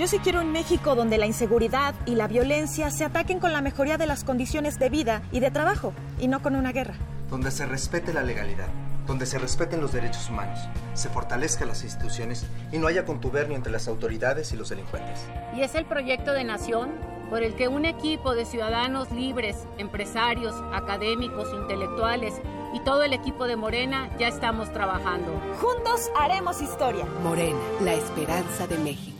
Yo sí quiero un México donde la inseguridad y la violencia se ataquen con la mejoría de las condiciones de vida y de trabajo, y no con una guerra. Donde se respete la legalidad, donde se respeten los derechos humanos, se fortalezcan las instituciones y no haya contubernio entre las autoridades y los delincuentes. Y es el proyecto de nación por el que un equipo de ciudadanos libres, empresarios, académicos, intelectuales y todo el equipo de Morena ya estamos trabajando. Juntos haremos historia. Morena, la esperanza de México.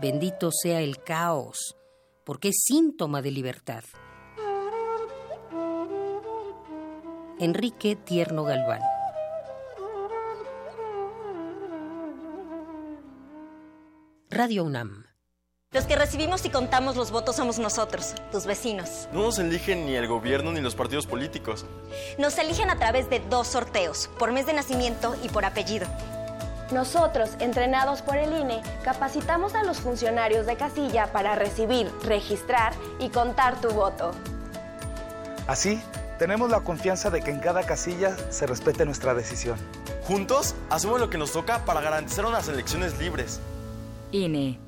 Bendito sea el caos, porque es síntoma de libertad. Enrique Tierno Galván. Radio UNAM. Los que recibimos y contamos los votos somos nosotros, tus vecinos. No nos eligen ni el gobierno ni los partidos políticos. Nos eligen a través de dos sorteos, por mes de nacimiento y por apellido. Nosotros, entrenados por el INE, capacitamos a los funcionarios de casilla para recibir, registrar y contar tu voto. Así, tenemos la confianza de que en cada casilla se respete nuestra decisión. Juntos, hacemos lo que nos toca para garantizar unas elecciones libres. INE.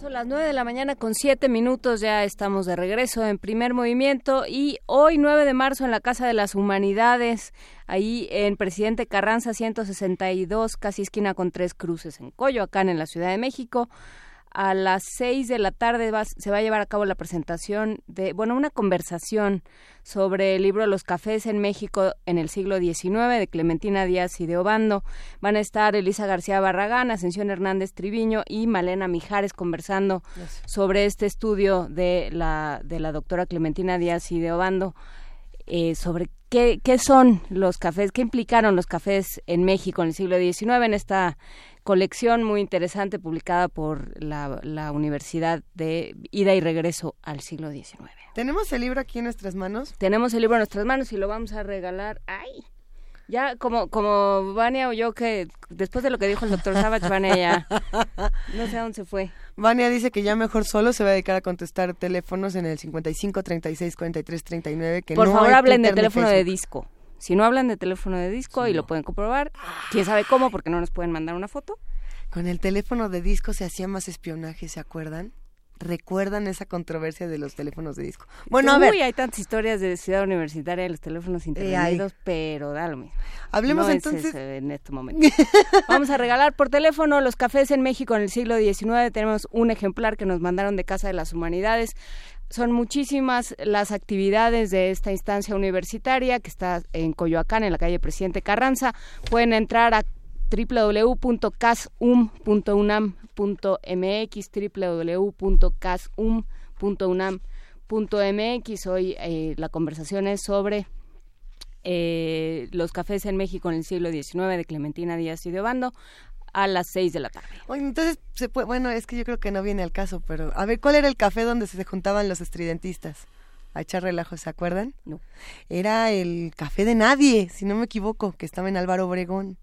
Son las 9 de la mañana con 7 minutos, ya estamos de regreso en primer movimiento y hoy 9 de marzo en la Casa de las Humanidades, ahí en Presidente Carranza 162, casi esquina con tres cruces en Coyoacán, en la Ciudad de México. A las 6 de la tarde va- se va a llevar a cabo la presentación de, bueno, una conversación sobre el libro Los cafés en México en el siglo XIX de Clementina Díaz y de Obando. Van a estar Elisa García Barragán, Ascensión Hernández Triviño y Malena Mijares conversando sobre este estudio de la, de la doctora Clementina Díaz y de Obando eh, sobre qué, qué son los cafés, qué implicaron los cafés en México en el siglo XIX, en esta colección muy interesante publicada por la, la Universidad de Ida y Regreso al siglo XIX. ¿Tenemos el libro aquí en nuestras manos? Tenemos el libro en nuestras manos y lo vamos a regalar. ¡Ay! Ya, como, como Vania o yo, que después de lo que dijo el doctor Savage, Vania ya <laughs> no sé a dónde se fue. Vania dice que ya mejor solo se va a dedicar a contestar teléfonos en el 55 36 43 39. Que Por no favor, hablen de Twitter ni teléfono de disco. Si no hablan de teléfono de disco y lo pueden comprobar, quién sabe cómo, porque no nos pueden mandar una foto. Con el teléfono de disco se hacía más espionaje, ¿se acuerdan? ¿Recuerdan esa controversia de los teléfonos de disco? Bueno, a Uy, ver, hay tantas historias de ciudad universitaria de los teléfonos intervenidos, pero da lo mismo. Hablemos No entonces- en este momento. <laughs> Vamos a regalar por teléfono los cafés en México en el siglo XIX. Tenemos un ejemplar que nos mandaron de Casa de las Humanidades. Son muchísimas las actividades de esta instancia universitaria que está en Coyoacán, en la calle Presidente Carranza. Pueden entrar a www.casum.unam.mx, www.casum.unam.mx. Hoy eh, la conversación es sobre eh, los cafés en México en el siglo XIX de Clementina Díaz y de Obando a las 6 de la tarde. Oye, entonces, se puede, bueno, es que yo creo que no viene al caso, pero a ver, ¿cuál era el café donde se juntaban los estridentistas? A echar relajo, ¿se acuerdan? No. Era el café de nadie, si no me equivoco, que estaba en Álvaro Obregón.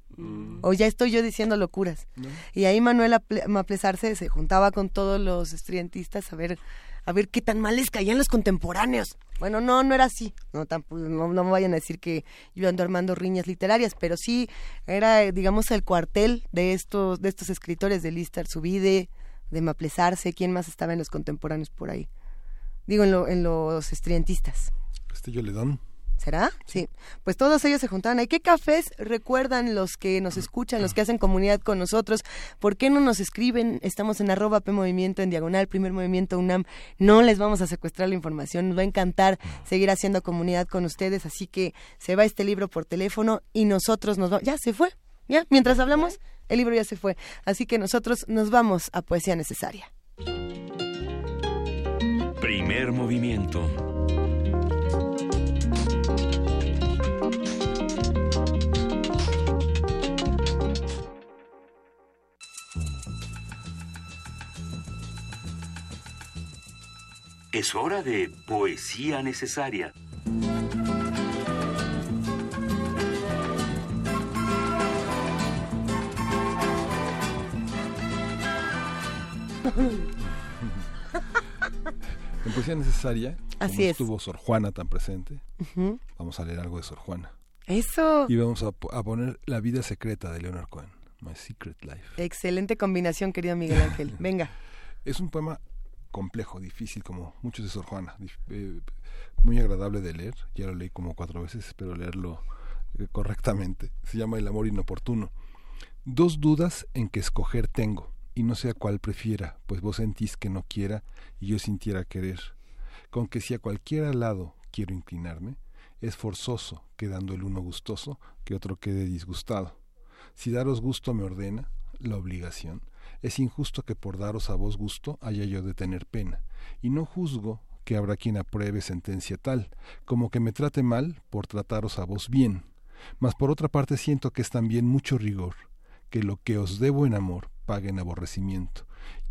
O ya estoy yo diciendo locuras. Y ahí Manuel Aple- Maplesarse se juntaba con todos los estudiantistas a ver, a ver qué tan mal les caían los contemporáneos. Bueno, no, no era así. No, tampoco, no, no me vayan a decir que yo ando armando riñas literarias, pero sí era, digamos, el cuartel de estos, de estos escritores de Listar Subide, de Maplesarse, quién más estaba en los contemporáneos por ahí. Digo, en, lo- en los estudiantistas. Castillo Ledón. ¿Será? Sí. Pues todos ellos se juntaban ahí. ¿Qué cafés recuerdan los que nos escuchan, los que hacen comunidad con nosotros? ¿Por qué no nos escriben? Estamos en arroba P Movimiento, en diagonal, primer movimiento UNAM. No les vamos a secuestrar la información. Nos va a encantar seguir haciendo comunidad con ustedes. Así que se va este libro por teléfono y nosotros nos vamos. Ya se fue. Ya, mientras hablamos, el libro ya se fue. Así que nosotros nos vamos a Poesía Necesaria. Primer movimiento. Es hora de poesía necesaria. En poesía necesaria, Así como es. estuvo Sor Juana tan presente, vamos a leer algo de Sor Juana. Eso. Y vamos a, a poner La vida secreta de Leonard Cohen, My Secret Life. Excelente combinación, querido Miguel Ángel. <laughs> Venga. Es un poema complejo, difícil, como muchos de Sor Juana. eh, muy agradable de leer. Ya lo leí como cuatro veces, espero leerlo eh, correctamente. Se llama El amor inoportuno. Dos dudas en que escoger tengo, y no sé a cuál prefiera, pues vos sentís que no quiera y yo sintiera querer. Con que si a cualquiera lado quiero inclinarme, es forzoso, quedando el uno gustoso, que otro quede disgustado. Si daros gusto me ordena, la obligación, es injusto que por daros a vos gusto haya yo de tener pena, y no juzgo que habrá quien apruebe sentencia tal, como que me trate mal por trataros a vos bien. Mas por otra parte siento que es también mucho rigor, que lo que os debo en amor pague en aborrecimiento.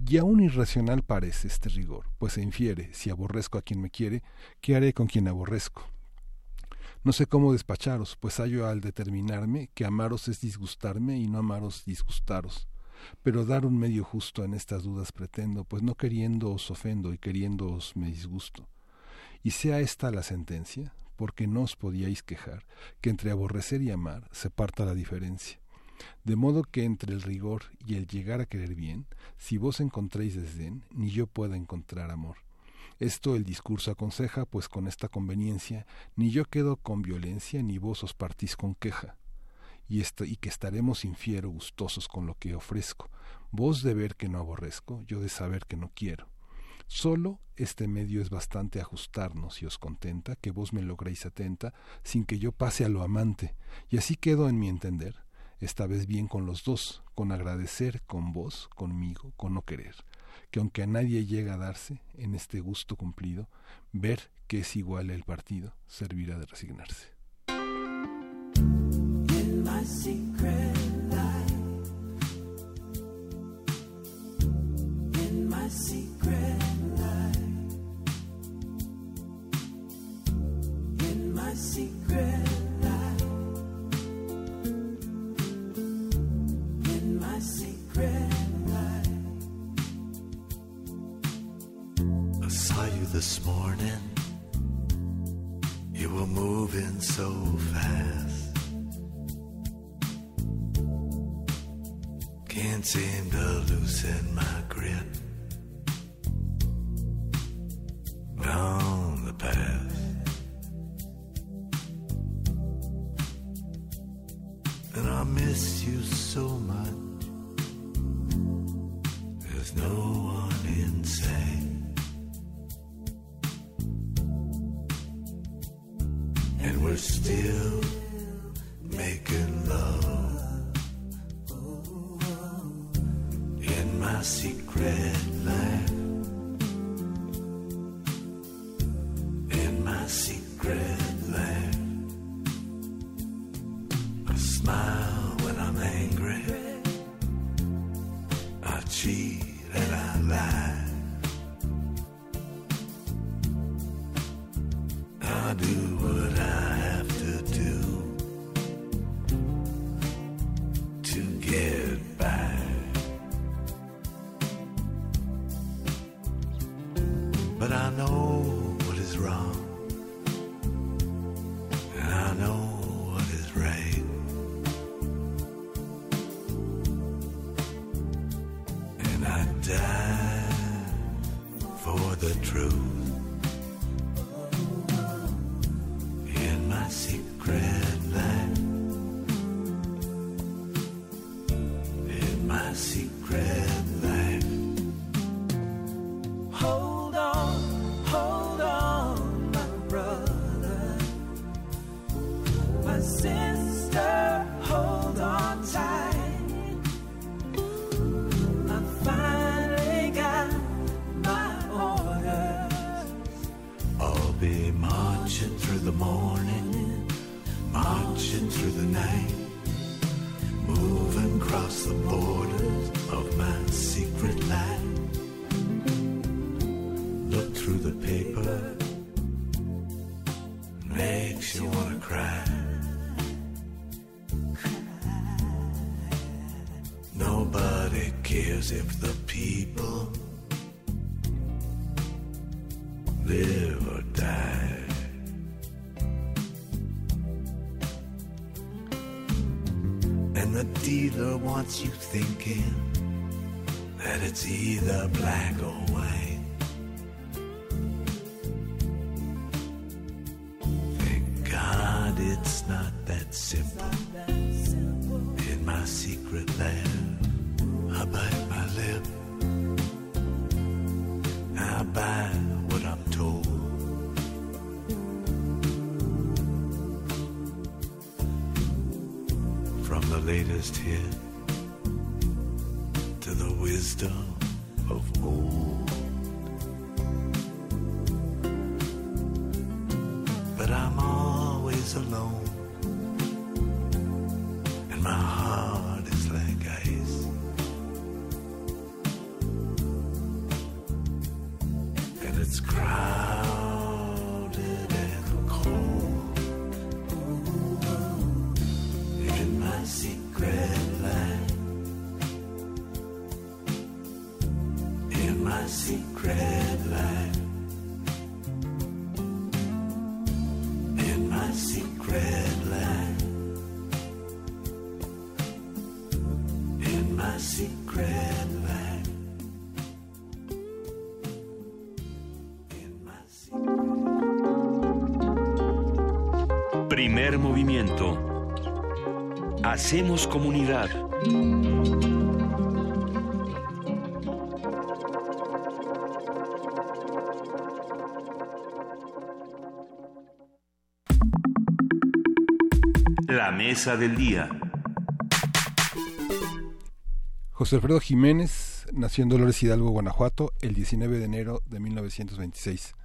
Y aún irracional parece este rigor, pues se infiere, si aborrezco a quien me quiere, ¿qué haré con quien aborrezco? No sé cómo despacharos, pues hallo al determinarme que amaros es disgustarme y no amaros disgustaros pero dar un medio justo en estas dudas pretendo, pues no queriendo os ofendo y queriendo os me disgusto. Y sea esta la sentencia, porque no os podíais quejar, que entre aborrecer y amar se parta la diferencia. De modo que entre el rigor y el llegar a querer bien, si vos encontréis desdén, ni yo pueda encontrar amor. Esto el discurso aconseja, pues con esta conveniencia, ni yo quedo con violencia, ni vos os partís con queja y, que estaremos infiero gustosos con lo que ofrezco, vos de ver que no aborrezco, yo de saber que no quiero. Solo este medio es bastante ajustarnos y os contenta que vos me logréis atenta sin que yo pase a lo amante, y así quedo en mi entender, esta vez bien con los dos, con agradecer, con vos, conmigo, con no querer, que aunque a nadie llega a darse, en este gusto cumplido, ver que es igual el partido, servirá de resignarse. This morning. You were moving so fast. Can't seem to loosen my grip. On wants you thinking that it's either black or white. Thank God it's not that simple. In my secret land, I bite my lip. I buy what I'm told. From the latest hit wisdom of old. But I'm always alone, Hacemos comunidad. La mesa del día. José Alfredo Jiménez nació en Dolores Hidalgo, Guanajuato, el 19 de enero de 1926.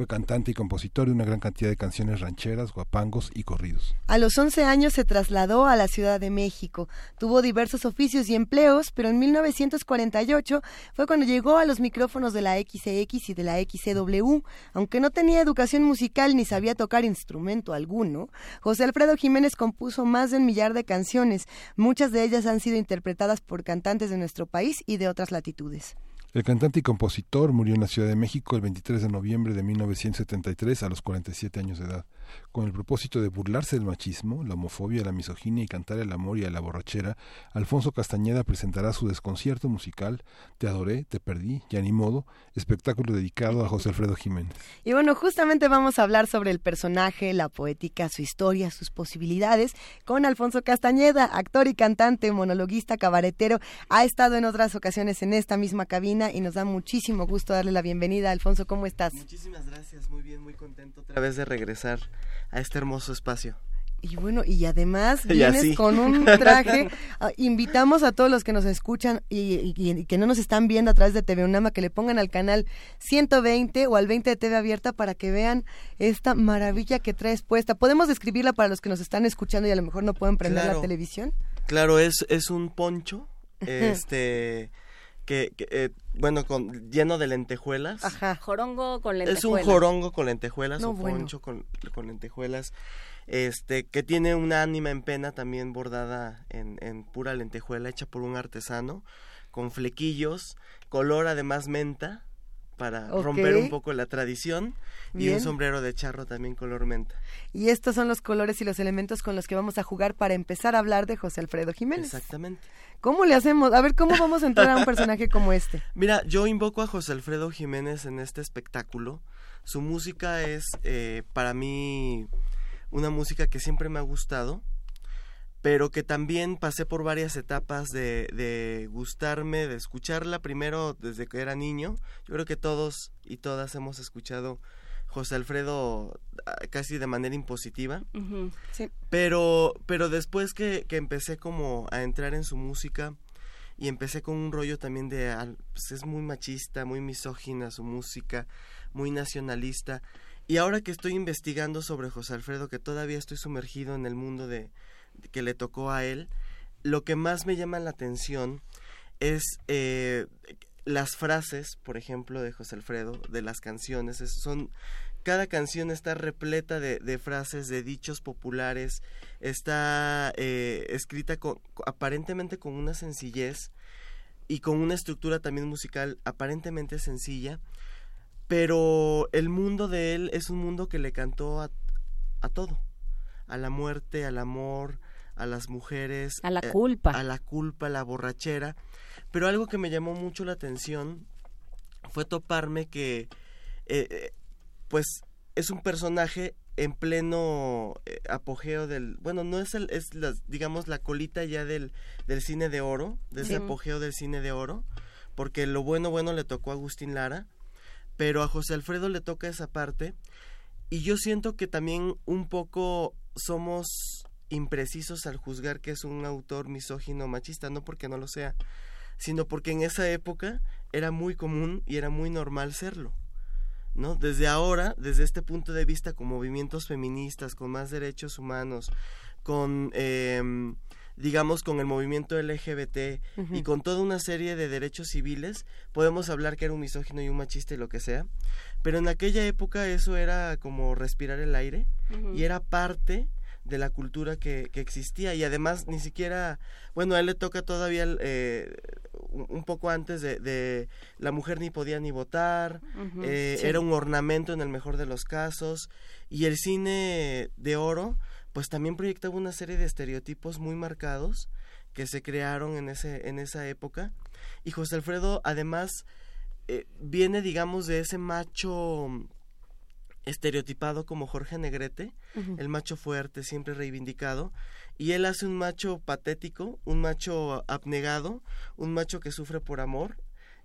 Fue cantante y compositor de una gran cantidad de canciones rancheras, guapangos y corridos. A los 11 años se trasladó a la Ciudad de México. Tuvo diversos oficios y empleos, pero en 1948 fue cuando llegó a los micrófonos de la XCX y de la XCW. Aunque no tenía educación musical ni sabía tocar instrumento alguno, José Alfredo Jiménez compuso más de un millar de canciones. Muchas de ellas han sido interpretadas por cantantes de nuestro país y de otras latitudes. El cantante y compositor murió en la Ciudad de México el 23 de noviembre de 1973 a los 47 años de edad, con el propósito de burlarse del machismo, la homofobia, la misoginia y cantar el amor y a la borrachera. Alfonso Castañeda presentará su desconcierto musical Te adoré, te perdí, ya ni modo, espectáculo dedicado a José Alfredo Jiménez. Y bueno, justamente vamos a hablar sobre el personaje, la poética, su historia, sus posibilidades con Alfonso Castañeda, actor y cantante, monologuista, cabaretero. Ha estado en otras ocasiones en esta misma cabina y nos da muchísimo gusto darle la bienvenida. Alfonso, ¿cómo estás? Muchísimas gracias, muy bien, muy contento otra vez de regresar a este hermoso espacio. Y bueno, y además <laughs> vienes con un <laughs> traje. Ah, invitamos a todos los que nos escuchan y, y- y que no nos están viendo a través de TV Unama que le pongan al canal 120 o al 20 de TV Abierta para que vean esta maravilla que traes puesta. ¿Podemos describirla para los que nos están escuchando y a lo mejor no pueden prender la televisión? Claro, es, es un poncho, <laughs> este, que, que, eh, bueno, con, lleno de lentejuelas. Ajá. Jorongo con Es lentejuelas. un jorongo con lentejuelas, No, un bueno. poncho con, con lentejuelas, este, que tiene una ánima en pena también bordada en, en pura lentejuela, hecha por un artesano, con flequillos, color además menta, para romper un poco la tradición, y un sombrero de charro también color menta. Y estos son los colores y los elementos con los que vamos a jugar para empezar a hablar de José Alfredo Jiménez. Exactamente. ¿Cómo le hacemos? A ver, ¿cómo vamos a entrar a un personaje como este? <laughs> Mira, yo invoco a José Alfredo Jiménez en este espectáculo. Su música es eh, para mí una música que siempre me ha gustado, pero que también pasé por varias etapas de, de gustarme, de escucharla primero desde que era niño. Yo creo que todos y todas hemos escuchado José Alfredo ah, casi de manera impositiva. Sí. Pero, pero después que, que empecé como a entrar en su música y empecé con un rollo también de, pues es muy machista, muy misógina su música, muy nacionalista. Y ahora que estoy investigando sobre José Alfredo, que todavía estoy sumergido en el mundo de que le tocó a él, lo que más me llama la atención es eh, las frases, por ejemplo, de José Alfredo, de las canciones, es- son cada canción está repleta de, frases, de dichos populares, está eh, escrita con, aparentemente con una sencillez y con una estructura también musical aparentemente sencilla, pero el mundo de él es un mundo que le cantó a todo, a la muerte, al amor, a las mujeres, A la eh, culpa. a la culpa, a la borrachera, pero algo que me llamó mucho la atención fue toparme que eh, eh, pues es un personaje en pleno apogeo del bueno no es el es la, digamos la colita ya del del cine de oro de ese Sí. apogeo del cine de oro porque lo bueno bueno le tocó a Agustín Lara pero a José Alfredo le toca esa parte y yo siento que también un poco somos imprecisos al juzgar que es un autor misógino machista, no porque no lo sea, sino porque en esa época era muy común y era muy normal serlo. ¿No? Desde ahora, desde este punto de vista, con movimientos feministas, con más derechos humanos, con em, digamos con el movimiento LGBT y con toda una serie de derechos civiles, podemos hablar que era un misógino y un machista y lo que sea, pero en aquella época eso era como respirar el aire y era parte de la cultura que, que existía. Y además ni siquiera, bueno, a él le toca todavía eh, un poco antes de, de la mujer ni podía ni votar, eh, Sí. era un ornamento en el mejor de los casos. Y el cine de oro pues también proyectaba una serie de estereotipos muy marcados que se crearon en ese en esa época. Y José Alfredo además eh, viene digamos de ese macho estereotipado como Jorge Negrete, el macho fuerte, siempre reivindicado, y él hace un macho patético, un macho abnegado, un macho que sufre por amor,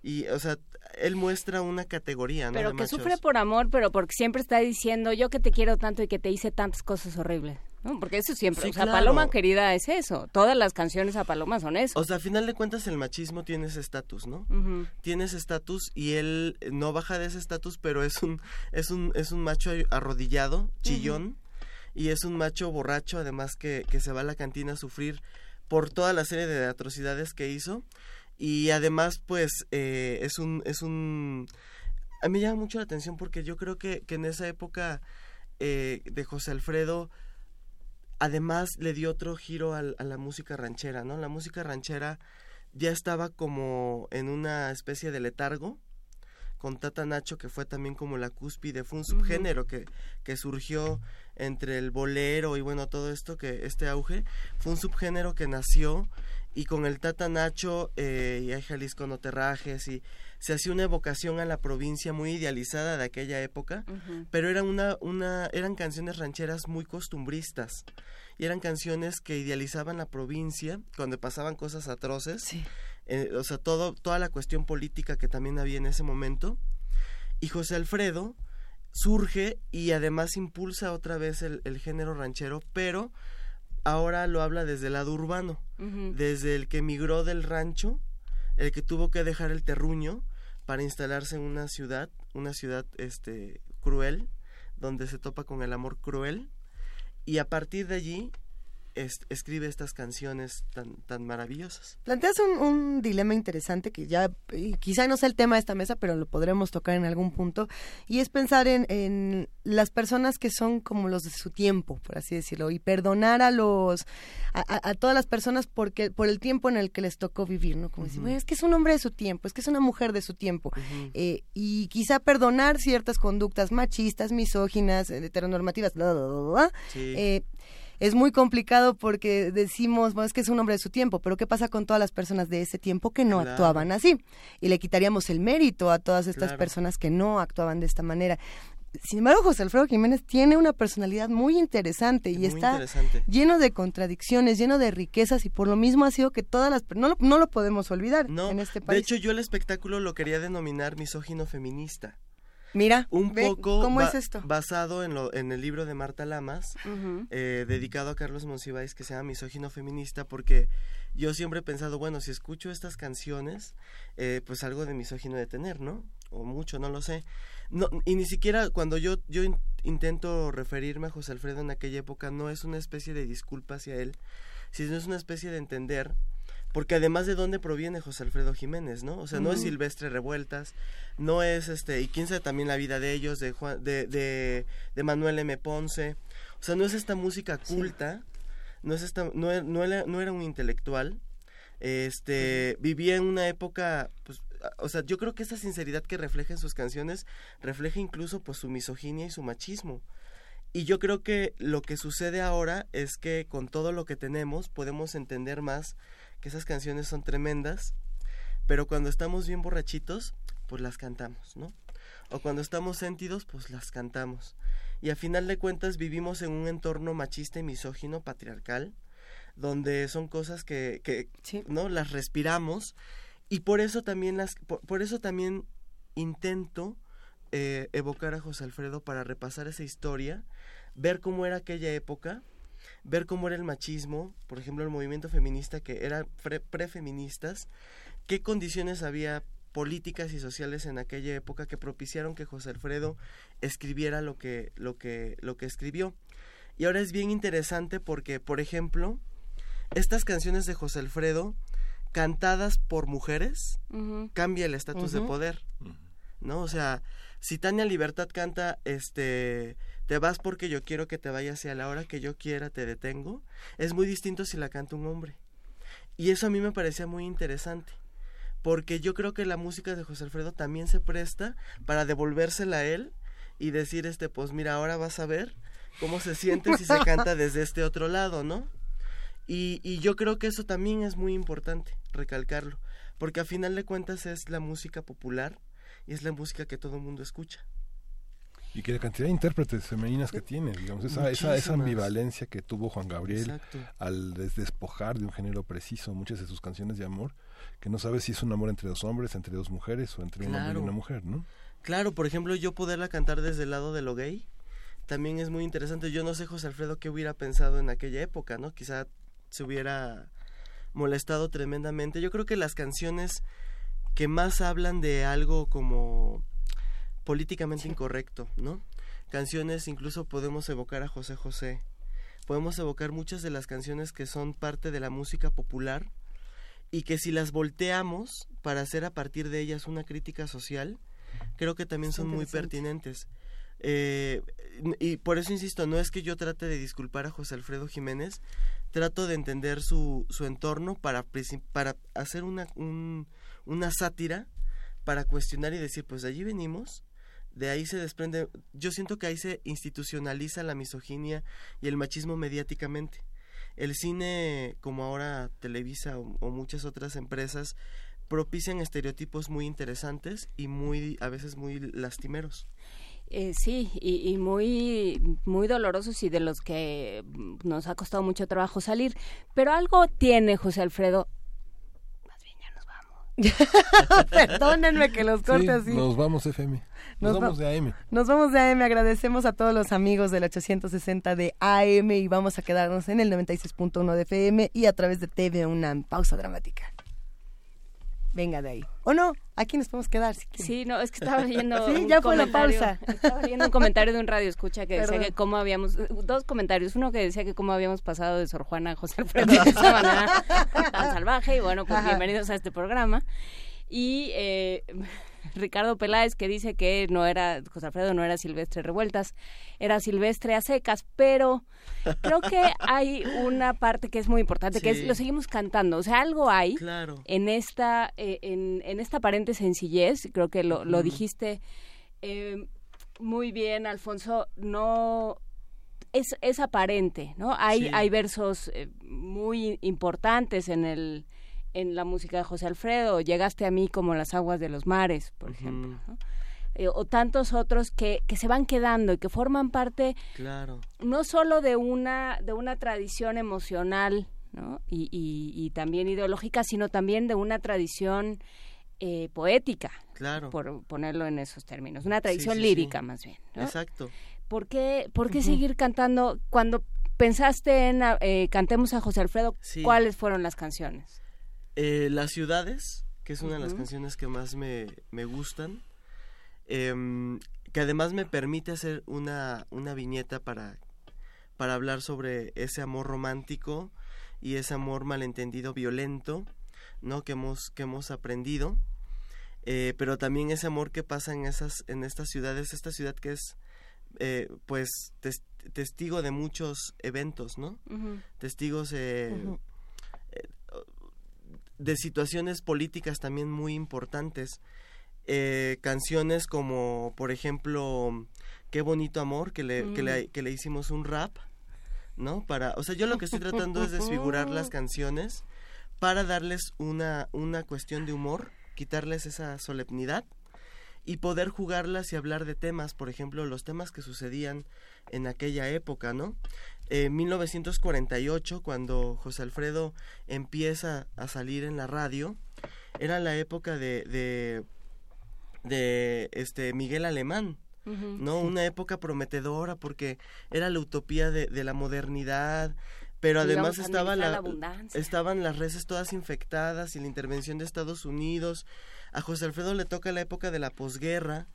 y, o sea, él muestra una categoría, ¿no? Pero de que machos. sufre por amor, pero porque siempre está diciendo yo que te quiero tanto y que te hice tantas cosas horribles. ¿No? Porque eso siempre, Sí, o sea, claro. Paloma querida es eso. Todas las canciones a Paloma son eso. O sea, a final de cuentas el machismo tiene ese estatus, ¿no? Ujú. Tiene ese estatus y él no baja de ese estatus, pero es un es un es un macho arrodillado, chillón y es un macho borracho además que, que se va a la cantina a sufrir por toda la serie de atrocidades que hizo y además pues eh, es un es un a mí me llama mucho la atención porque yo creo que, que en esa época eh, de José Alfredo además le dio otro giro a, la música ranchera, ¿no? La música ranchera ya estaba como en una especie de letargo con Tata Nacho que fue también como la cúspide, fue un subgénero que, que surgió entre el bolero y bueno todo esto que este auge fue un subgénero que nació y con el Tata Nacho eh, y hay Jalisco no te rajes y se hacía una evocación a la provincia muy idealizada de aquella época pero eran una, una eran canciones rancheras muy costumbristas y eran canciones que idealizaban la provincia cuando pasaban cosas atroces eh, o sea todo toda la cuestión política que también había en ese momento y José Alfredo surge y además impulsa otra vez el, el género ranchero pero ahora lo habla desde el lado urbano desde el que emigró del rancho, el que tuvo que dejar el terruño para instalarse en una ciudad, una ciudad este cruel, donde se topa con el amor cruel, y a partir de allí es- escribe estas canciones tan, tan maravillosas. Planteas un, un dilema interesante que ya quizá no sea el tema de esta mesa, pero lo podremos tocar en algún punto, y es pensar en, en las personas que son como los de su tiempo, por así decirlo, y perdonar a los a, todas las personas porque por el tiempo en el que les tocó vivir, ¿no? Como decir, Ujú. "Güey, es que es un hombre de su tiempo, es que es una mujer de su tiempo, Eh, y quizá perdonar ciertas conductas machistas, misóginas, eh, heteronormativas, bla, bla, bla, bla, Sí. eh, es muy complicado porque decimos, bueno, es que es un hombre de su tiempo, pero ¿qué pasa con todas las personas de ese tiempo que no Claro. actuaban así? Y le quitaríamos el mérito a todas estas Claro. personas que no actuaban de esta manera. Sin embargo, José Alfredo Jiménez tiene una personalidad muy interesante y Muy está interesante. lleno de contradicciones, lleno de riquezas y por lo mismo ha sido que todas las no lo, no lo podemos olvidar No, en este de país. hecho yo el espectáculo lo quería denominar misógino feminista. Mira, un ve poco cómo ba- es esto. basado en, lo, en el libro de Marta Lamas, eh, dedicado a Carlos Monsiváis, que se llama Misógino Feminista, porque yo siempre he pensado, bueno, si escucho estas canciones, eh, pues algo de misógino de tener, ¿no? O mucho, no lo sé. No, y ni siquiera cuando yo, yo in- intento referirme a José Alfredo en aquella época, no es una especie de disculpa hacia él, sino es una especie de entender porque además de dónde proviene José Alfredo Jiménez, ¿no? O sea, no es. Silvestre Revueltas, no es este, y quién sabe también la vida de ellos, de Juan, de, de, de Manuel M. Ponce, o sea, no es esta música culta, no es esta, no, e- no era, no era un intelectual, este, vivía en una época, pues, o sea, yo creo que esa sinceridad que refleja en sus canciones refleja incluso pues su misoginia y su machismo. Y yo creo que lo que sucede ahora es que con todo lo que tenemos podemos entender más que esas canciones son tremendas, pero cuando estamos bien borrachitos, pues las cantamos, ¿no? O cuando estamos sentidos, pues las cantamos. Y a final de cuentas vivimos en un entorno machista y misógino, patriarcal, donde son cosas que, que no las respiramos y por eso también las por, por eso también intento eh, evocar a José Alfredo para repasar esa historia ver cómo era aquella época ver cómo era el machismo, por ejemplo, el movimiento feminista que era pre- prefeministas, qué condiciones había políticas y sociales en aquella época que propiciaron que José Alfredo escribiera lo que lo que lo que escribió. Y ahora es bien interesante porque, por ejemplo, estas canciones de José Alfredo cantadas por mujeres Ujú. cambia el estatus de poder. ¿No? O sea, si Tania Libertad canta este te vas porque yo quiero que te vayas y a la hora que yo quiera te detengo, es muy distinto si la canta un hombre. Y eso a mí me parecía muy interesante, porque yo creo que la música de José Alfredo también se presta para devolvérsela a él y decir este pues mira, ahora vas a ver cómo se siente si se canta <laughs> desde este otro lado, ¿no? Y, y yo creo que eso también es muy importante, recalcarlo, porque a final de cuentas es la música popular y es la música que todo el mundo escucha. Y que la cantidad de intérpretes femeninas que tiene, digamos, esa, esa, ambivalencia que tuvo Juan Gabriel Exacto. al des- despojar de un género preciso muchas de sus canciones de amor, que no sabes si es un amor entre dos hombres, entre dos mujeres o entre un hombre y una mujer, ¿no? Claro, por ejemplo, yo poderla cantar desde el lado de lo gay también es muy interesante. Yo no sé, José Alfredo, qué hubiera pensado en aquella época, ¿no? Quizá se hubiera molestado tremendamente. Yo creo que las canciones que más hablan de algo como políticamente incorrecto, ¿no? Canciones, incluso podemos evocar a José José. Podemos evocar muchas de las canciones que son parte de la música popular y que si las volteamos para hacer a partir de ellas una crítica social, creo que también son muy pertinentes. Eh, y por eso insisto, no es que yo trate de disculpar a José Alfredo Jiménez, trato de entender su, su entorno para, para hacer una, un- una sátira, para cuestionar y decir, pues de allí venimos, de ahí se desprende, yo siento que ahí se institucionaliza la misoginia y el machismo mediáticamente. El cine, como ahora Televisa o, muchas otras empresas, propician estereotipos muy interesantes y muy, a veces muy lastimeros. Eh, sí, y, y muy, muy dolorosos y de los que nos ha costado mucho trabajo salir. Pero algo tiene José Alfredo. <laughs> Perdónenme que los corte Sí, así. Nos vamos, FM. Nos, Nos vamos va- de AM. Nos vamos de AM, agradecemos a todos los amigos del 860 de AM y vamos a quedarnos en el 96.1 de FM y a través de TV UNAM. Pausa dramática. Venga de ahí. ¿O no? Aquí nos podemos quedar. Si quieren. Sí, no, es que estaba <laughs> leyendo. Sí, un ya fue la pausa. Estaba leyendo un comentario de un radio escucha que decía que cómo habíamos. Dos comentarios. Uno que decía que cómo habíamos pasado de Sor Juana a José <laughs> Alfredo de esa manera tan salvaje. Y bueno, pues Ajá. bienvenidos a este programa. Y eh, Ricardo Peláez que dice que no era. José Alfredo no era Silvestre Revueltas, era Silvestre a secas, pero. Creo que hay una parte que es muy importante, que es lo seguimos cantando. O sea, algo hay Claro. en esta eh, en, en esta aparente sencillez creo que lo, lo dijiste eh, muy bien Alfonso no es, es aparente no hay Sí. hay versos eh, muy importantes en el en la música de José Alfredo llegaste a mí como las aguas de los mares por ejemplo ¿no? Eh, o tantos otros que, que se van quedando y que forman parte Claro. no solo de una de una tradición emocional ¿no? y, y, y también ideológica sino también de una tradición eh, poética Claro. por ponerlo en esos términos una tradición Sí, sí, sí. lírica más bien ¿no? Exacto. ¿por qué, por qué seguir cantando cuando pensaste en eh, cantemos a José Alfredo cuáles fueron las canciones Eh, Las ciudades, que es una de las canciones que más me, me gustan, em, que además me permite hacer una, una viñeta para, para hablar sobre ese amor romántico y ese amor malentendido violento, ¿no? Que hemos, que hemos aprendido, eh, pero también ese amor que pasa en, esas, en estas ciudades, esta ciudad que es, eh, pues, tes- testigo de muchos eventos, ¿no? Testigos eh. De situaciones políticas también muy importantes. Eh, canciones como, por ejemplo, Qué bonito amor, que le, que, le, Mm. que le hicimos un rap, ¿no? Para, o sea, yo lo que estoy tratando es desfigurar las <laughs> canciones para darles una, una cuestión de humor, quitarles esa solemnidad y poder jugarlas y hablar de temas, por ejemplo, los temas que sucedían en aquella época, ¿no? En 1948, cuando José Alfredo empieza a salir en la radio, era la época de, de, de este Miguel Alemán, ¿no? Una época prometedora porque era la utopía de, de la modernidad, pero además estaba la, estaban las reses todas infectadas y la intervención de Estados Unidos. A José Alfredo le toca la época de la posguerra.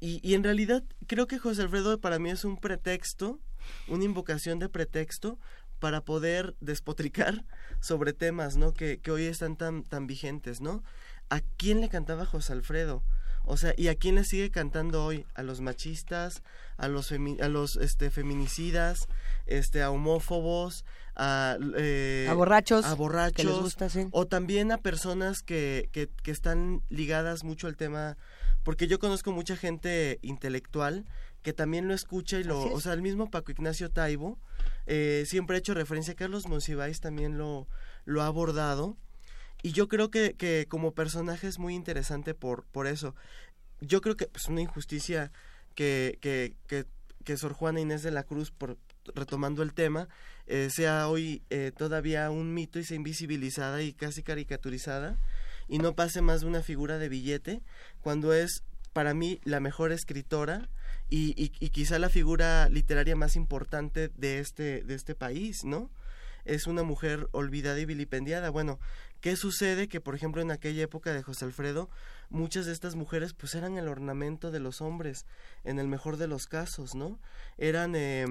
Y, y en realidad creo que José Alfredo para mí es un pretexto, una invocación de pretexto para poder despotricar <laughs> sobre temas, ¿no? Que, que hoy están tan, tan vigentes, ¿no? ¿A quién le cantaba José Alfredo? O sea, ¿y a quién le sigue cantando hoy? ¿A los machistas? ¿A los, femi- a los este, feminicidas? Este, ¿A homófobos? A, eh, A borrachos, A borrachos. que les gusta, sí. O también a personas que, que, que están ligadas mucho al tema, porque yo conozco mucha gente intelectual que también lo escucha y lo, es. o sea, el mismo Paco Ignacio Taibo eh, siempre ha hecho referencia, Carlos Monsiváis también lo, lo ha abordado y yo creo que, que como personaje es muy interesante por, por eso. Yo creo que es pues, una injusticia que, que, que, que Sor Juana Inés de la Cruz, por, retomando el tema, eh, sea hoy eh, todavía un mito y sea invisibilizada y casi caricaturizada y no pase más de una figura de billete cuando es para mí la mejor escritora y, y, y quizá la figura literaria más importante de este, de este país, ¿no? Es una mujer olvidada y vilipendiada. Bueno, ¿qué sucede? Que, por ejemplo, en aquella época de José Alfredo, muchas de estas mujeres pues eran el ornamento de los hombres, en el mejor de los casos, ¿no? Eran, eh,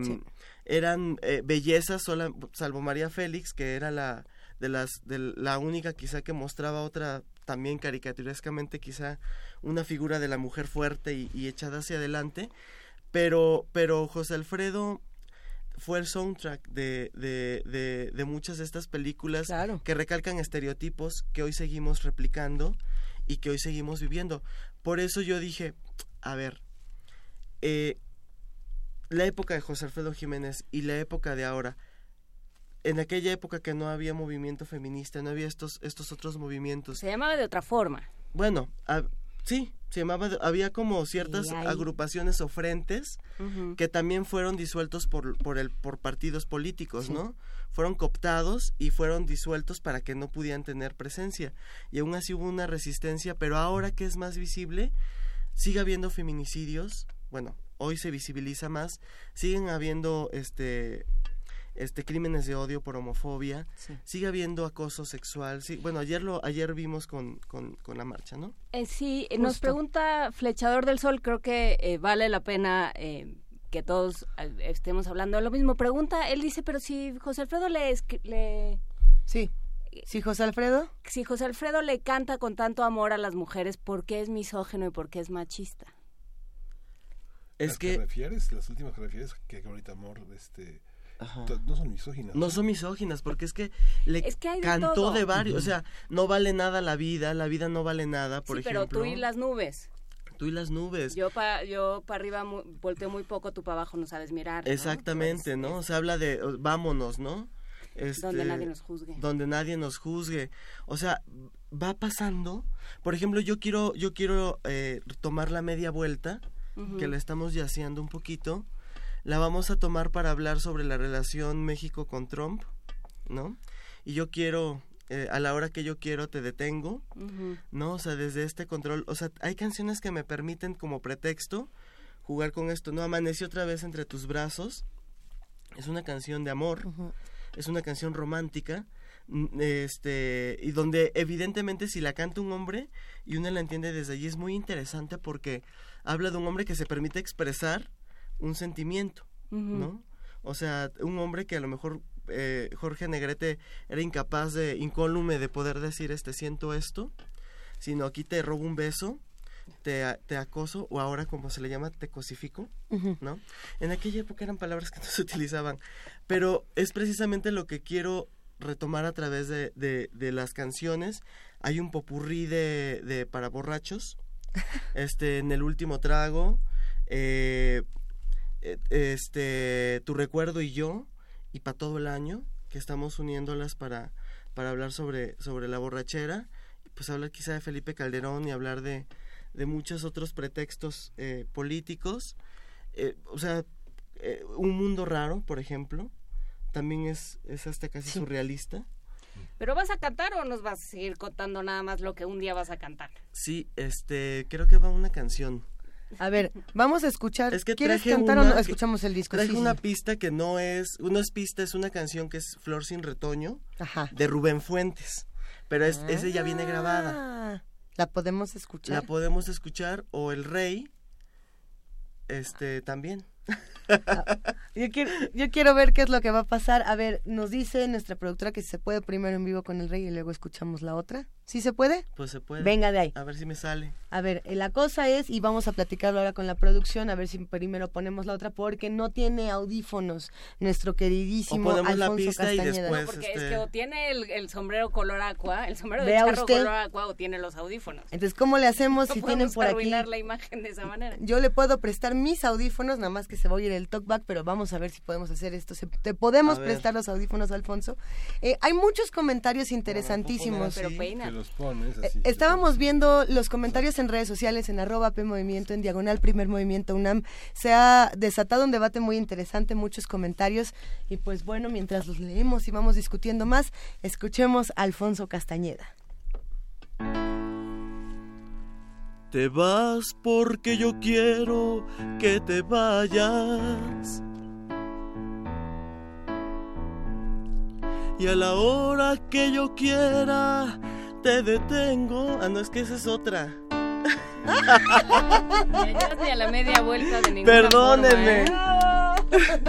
eran eh, bellezas, sola, salvo María Félix, que era la de las de la única quizá que mostraba otra también caricaturescamente quizá una figura de la mujer fuerte y, y echada hacia adelante pero pero José Alfredo fue el soundtrack de, de, de, de muchas de estas películas que recalcan estereotipos que hoy seguimos replicando y que hoy seguimos viviendo. Por eso yo dije, a ver, eh, la época de José Alfredo Jiménez y la época de ahora, en aquella época que no había movimiento feminista, no había estos, estos otros movimientos. Se llamaba de otra forma. Bueno, a- sí, se llamaba, había como ciertas agrupaciones o frentes que también fueron disueltos por, por, el, por partidos políticos, Sí. ¿no? Fueron cooptados y fueron disueltos para que no pudieran tener presencia. Y aún así hubo una resistencia, pero ahora que es más visible, sigue habiendo feminicidios, bueno, hoy se visibiliza más, siguen habiendo este este crímenes de odio por homofobia, sigue habiendo acoso sexual, sí, bueno, ayer lo ayer vimos con, con, con la marcha, ¿no? Eh, sí, nos pregunta Flechador del Sol, creo que eh, vale la pena eh, que todos eh, estemos hablando de lo mismo. Pregunta, él dice, pero si José Alfredo le... escri- le Sí. Si José Alfredo. Si José Alfredo le canta con tanto amor a las mujeres, ¿por qué es misógeno y por qué es machista? Es Las que- refieres, las últimas que refieres, que ahorita amor, este... No son misóginas. No son misóginas, porque es que le Es que hay de cantó todo. de varios, o sea, no vale nada la vida, la vida no vale nada, por sí, pero ejemplo. tú y las nubes. tú y las nubes. Yo para yo pa arriba mu- volteo muy poco, tú para abajo no sabes mirar. ¿no? Exactamente, ¿no? Se habla de vámonos, ¿no? Donde Este, nadie nos juzgue. Donde nadie nos juzgue. O sea, va pasando. Por ejemplo, yo quiero, yo quiero eh, tomar la media vuelta, que la estamos yaceando un poquito. La vamos a tomar para hablar sobre la relación México con Trump, ¿no? Y yo quiero, eh, a la hora que yo quiero, te detengo. ¿no? O sea, desde este control, o sea, hay canciones que me permiten como pretexto jugar con esto, ¿no? Amanecí otra vez entre tus brazos. Es una canción de amor, es una canción romántica, mm, este, y donde evidentemente si la canta un hombre y uno la entiende desde allí es muy interesante porque habla de un hombre que se permite expresar un sentimiento. ¿no? O sea, un hombre que a lo mejor eh, Jorge Negrete era incapaz de, incólume de poder decir, este, siento esto, sino aquí te robo un beso, te, te acoso, o ahora como se le llama, te cosifico, Ujú. ¿no? En aquella época eran palabras que <laughs> no se utilizaban, pero es precisamente lo que quiero retomar a través de, de, de las canciones. Hay un popurrí de, de para borrachos, <laughs> este, en el último trago, eh, este, tu recuerdo y yo, y para todo el año, que estamos uniéndolas para, para hablar sobre, sobre la borrachera, pues hablar quizá de Felipe Calderón y hablar de, de muchos otros pretextos eh, políticos. Eh, o sea, eh, un mundo raro, por ejemplo, también es, es hasta casi surrealista. ¿Pero vas a cantar o nos vas a seguir contando nada más lo que un día vas a cantar? Sí, este, creo que va una canción. A ver, vamos a escuchar. Es que ¿Quieres cantar o no? Escuchamos el disco. Traje sí, una sí. pista que no es, no es pista, es una canción que es Flor sin retoño Ajá. de Rubén Fuentes, pero es, esa ya viene grabada. Ah, La podemos escuchar. La podemos escuchar o El Rey, este también. Yo quiero, yo quiero ver qué es lo que va a pasar. A ver, nos dice nuestra productora que si se puede primero en vivo con el rey y luego escuchamos la otra. ¿Sí se puede? Pues se puede. Venga de ahí. A ver si me sale. A ver, eh, la cosa es, y vamos a platicarlo ahora con la producción, a ver si primero ponemos la otra, porque no tiene audífonos nuestro queridísimo O ponemos la Alfonso pista y Castañeda. después, Porque este- es que o tiene el, el sombrero color aqua, el sombrero de charro usted. color aqua o tiene los audífonos. Entonces, ¿cómo le hacemos No si tienen por aquí? arruinar la imagen de esa manera. Yo le puedo prestar mis audífonos, nada más que se va a oír el talkback, pero vamos a ver si podemos hacer esto. Se- te podemos prestar los audífonos, Alfonso. Eh, hay muchos comentarios interesantísimos. Pero peina. Los pones Eh, así. Estábamos viendo los comentarios en redes sociales en arroba P Movimiento, en diagonal Primer Movimiento UNAM. Se ha desatado un debate muy interesante, muchos comentarios. Y pues bueno, mientras los leemos y vamos discutiendo más, escuchemos a Alfonso Castañeda. Te vas porque yo quiero que te vayas. Y a la hora que yo quiera te detengo. Ah, no, es que esa es otra. Ni a la media vuelta de ninguna Perdónenme. forma, ¿eh?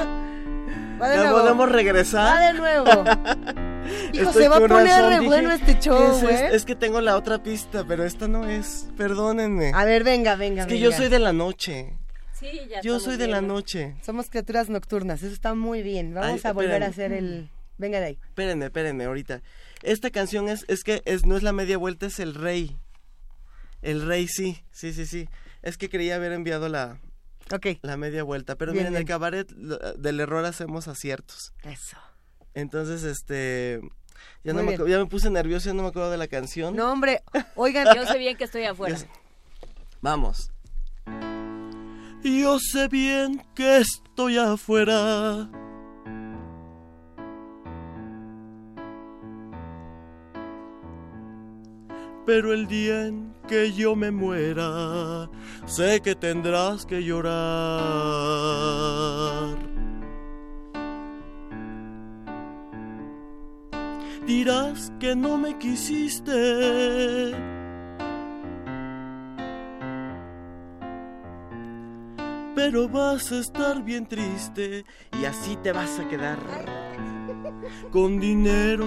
Va de ¿Ya nuevo. podemos regresar? Va de nuevo. <laughs> Hijo, Estoy se va a poner razón, re dije, bueno este show, ¿qué es esto? ¿eh? Es que tengo la otra pista, pero esta no es. Perdónenme. A ver, venga, venga. es que venga. yo soy de la noche. Sí, ya Yo soy de la noche. Somos criaturas nocturnas, eso está muy bien. Vamos Ay, a volver a espérame. hacer el... Venga de ahí. Espérenme, espérenme, ahorita. Esta canción es, es que es, no es la media vuelta, es el rey. El rey, sí, sí, sí, sí. Es que creía haber enviado la, Ok. la media vuelta. Pero Bien, miren, el bien. cabaret lo- del error hacemos aciertos. Eso. Entonces, este... Ya, no me, ya me puse nervioso, ya no me acuerdo de la canción. No, hombre, oigan. Yo sé bien que estoy afuera. Vamos. Yo sé bien que estoy afuera. Pero el día en que yo me muera, sé que tendrás que llorar. Dirás que no me quisiste. pero vas a estar bien triste y así te vas a quedar. Con dinero,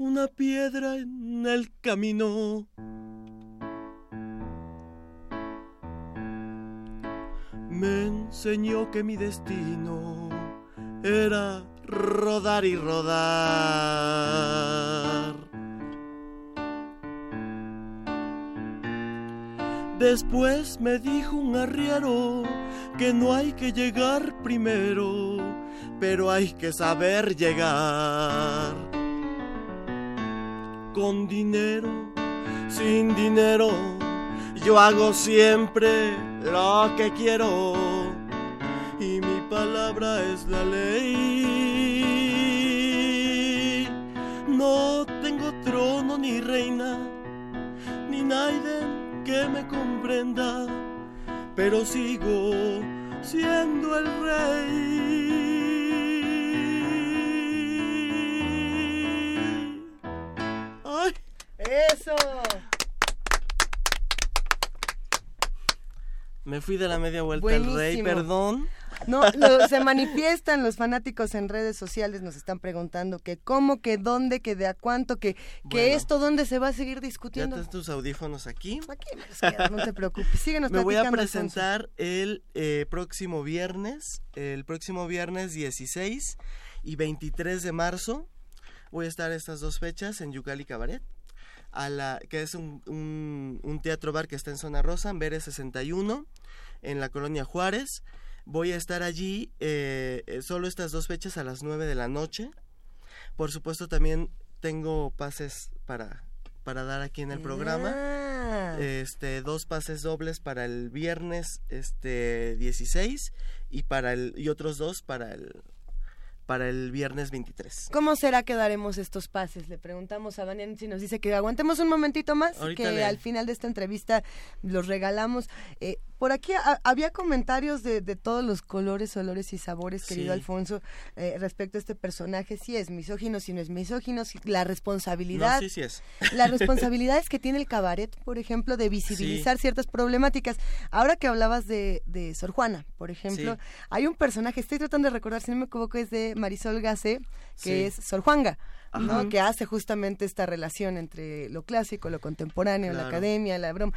Una piedra en el camino. Me enseñó que mi destino era rodar y rodar. Después me dijo un arriero que no hay que llegar primero, pero hay que saber llegar. Con dinero, sin dinero, yo hago siempre lo que quiero y mi palabra es la ley. No tengo trono ni reina, ni Naiden que me comprenda, pero sigo siendo el rey. Ay. Eso. Me fui de la media vuelta el rey, Buenísimo. perdón. No, lo- se <laughs> manifiestan los fanáticos en redes sociales, nos están preguntando que cómo, que dónde, que de a cuánto, que, esto dónde se va a seguir Ya discutiendo. tienes tus audífonos aquí. Aquí me los no te preocupes. Síguenos Me voy a Alfonso. presentar el eh, próximo viernes, el próximo viernes 16 y 23 de marzo. Voy a estar estas dos fechas en Yucali Cabaret, a la, que es un, un- un teatro bar que está en Zona Rosa, en Veres 61, en la colonia Juárez. Voy a estar allí eh, eh, solo estas dos fechas a las 9 de la noche. Por supuesto también tengo pases para, para dar aquí en el programa. Ah. Este, dos pases dobles para el viernes este 16 y para el y otros dos para el para el viernes 23. ¿Cómo será que daremos estos pases? Le preguntamos a Daniel si nos dice que aguantemos un momentito más Ahorita que le- al final de esta entrevista los regalamos. Eh, por aquí ha- había comentarios de, de todos los colores, olores y sabores, querido Sí. Alfonso, eh, respecto a este personaje. Si es misógino, si no es misógino, si la responsabilidad. No, sí, sí es. <laughs> Las <laughs> responsabilidades que tiene el cabaret, por ejemplo, de visibilizar ciertas problemáticas. Ahora que hablabas de, de Sor Juana, por ejemplo, hay un personaje, estoy tratando de recordar, si no me equivoco, es de Marisol Gase, que Sí. es Sor Juanga. que hace justamente esta relación entre lo clásico, lo contemporáneo, la academia, la broma.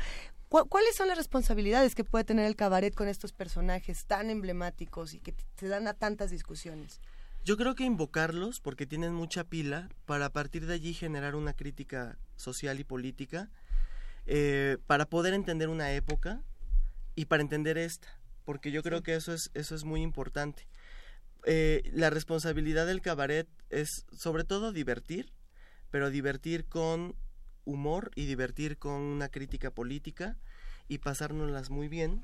¿Cu- ¿Cuáles son las responsabilidades que puede tener el cabaret con estos personajes tan emblemáticos y que se dan a tantas discusiones? Yo creo que invocarlos, porque tienen mucha pila, para a partir de allí generar una crítica social y política, eh, para poder entender una época y para entender esta, porque yo creo que eso es, eso es muy importante. Eh, la responsabilidad del cabaret es sobre todo divertir, pero divertir con humor y divertir con una crítica política y pasárnoslas muy bien.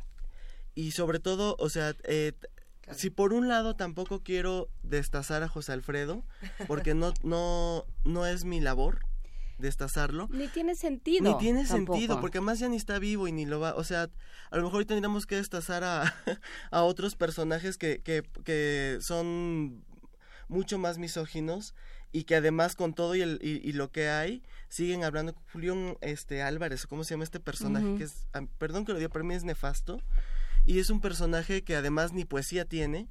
Y sobre todo, o sea, eh, si por un lado tampoco quiero destazar a José Alfredo, porque no, no, no es mi labor destazarlo. Ni tiene sentido. Ni tiene tampoco. sentido, porque además ya ni está vivo y ni lo va, o sea, a lo mejor tendríamos que destazar a, <laughs> a otros personajes que, que, que son mucho más misóginos y que además con todo y, el, y, y lo que hay siguen hablando Julián este Álvarez cómo se llama este personaje que es ah, perdón que lo diga pero a mí es nefasto y es un personaje que además ni poesía tiene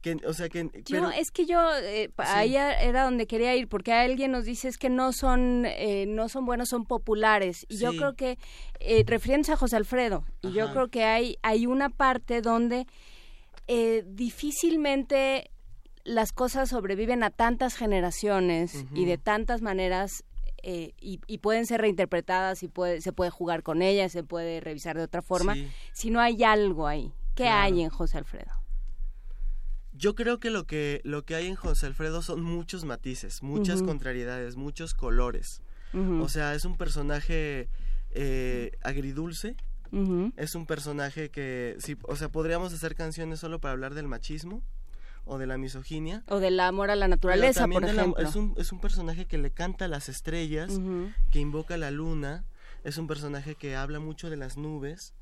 que o sea que Yo, pero- es que yo, eh, Sí. ahí era donde quería ir, porque alguien nos dice es que no son, eh, no son buenos, son populares. Y yo creo que, eh, refiriéndose a José Alfredo, y yo creo que hay, hay una parte donde eh, difícilmente las cosas sobreviven a tantas generaciones y de tantas maneras eh, y, y pueden ser reinterpretadas y puede, se puede jugar con ellas, se puede revisar de otra forma, Sí. si no hay algo ahí. ¿Qué Claro. hay en José Alfredo? Yo creo que lo que lo que hay en José Alfredo son muchos matices, muchas contrariedades, muchos colores. O sea, es un personaje eh, agridulce. Es un personaje que, sí, o sea, podríamos hacer canciones solo para hablar del machismo o de la misoginia. O del amor a la naturaleza, por la- ejemplo. es, un, es un personaje que le canta a las estrellas, que invoca la luna. Es un personaje que habla mucho de las nubes.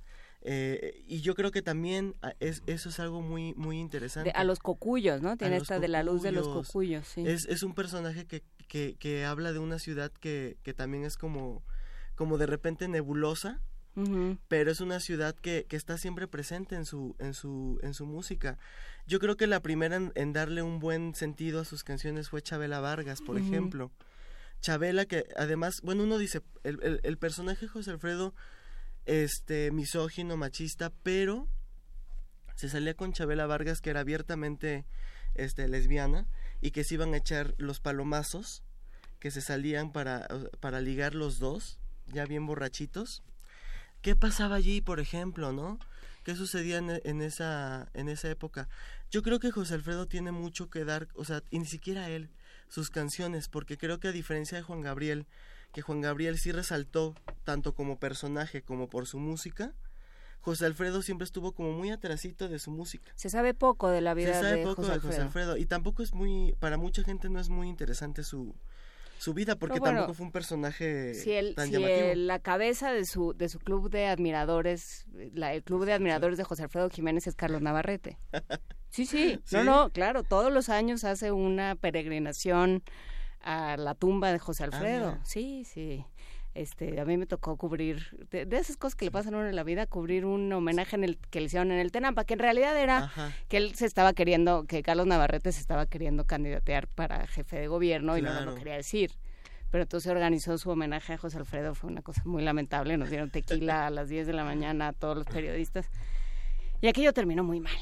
Eh, y yo creo que también ah, es, eso es algo muy muy interesante. De- a los cocuyos, ¿no? Tiene esta de la luz de los cocuyos. sí. Es, es un personaje que, que, que habla de una ciudad que, que también es como, como de repente nebulosa, pero es una ciudad que, que está siempre presente en su, en su, en su música. Yo creo que la primera en, en darle un buen sentido a sus canciones fue Chabela Vargas, por ejemplo. Chabela que además, bueno, uno dice, el, el, el personaje José Alfredo, este, misógino, machista, pero se salía con Chabela Vargas que era abiertamente este lesbiana y que se iban a echar los palomazos que se salían para, para ligar los dos, ya bien borrachitos. ¿Qué pasaba allí, por ejemplo, no? ¿Qué sucedía en, esa en esa época? Yo creo que José Alfredo tiene mucho que dar, o sea, y ni siquiera él, sus canciones, porque creo que a diferencia de Juan Gabriel, que Juan Gabriel sí resaltó tanto como personaje como por su música, José Alfredo siempre estuvo como muy atrasito de su música. Se sabe poco de la Se vida sabe de poco José de José Alfredo. Alfredo y tampoco es muy, para mucha gente no es muy interesante su su vida porque No, bueno, tampoco fue un personaje Si, el, tan si llamativo. el- la cabeza de su, de su club de admiradores, la- el club de admiradores de José Alfredo Jiménez es Carlos Navarrete. <laughs> Sí, sí, no, ¿Sí? no, claro, todos los años hace una peregrinación a la tumba de José Alfredo. sí, sí. Este, a mí me tocó cubrir, de, de esas cosas que le pasan a uno en la vida, cubrir un homenaje en el que le hicieron en el Tenampa, que en realidad era Ajá. que él se estaba queriendo, que Carlos Navarrete se estaba queriendo candidatear para jefe de gobierno y no nos lo Claro. quería decir. Pero entonces organizó su homenaje a José Alfredo, fue una cosa muy lamentable, nos dieron tequila a las 10 de la mañana a todos los periodistas. Y aquello terminó muy mal,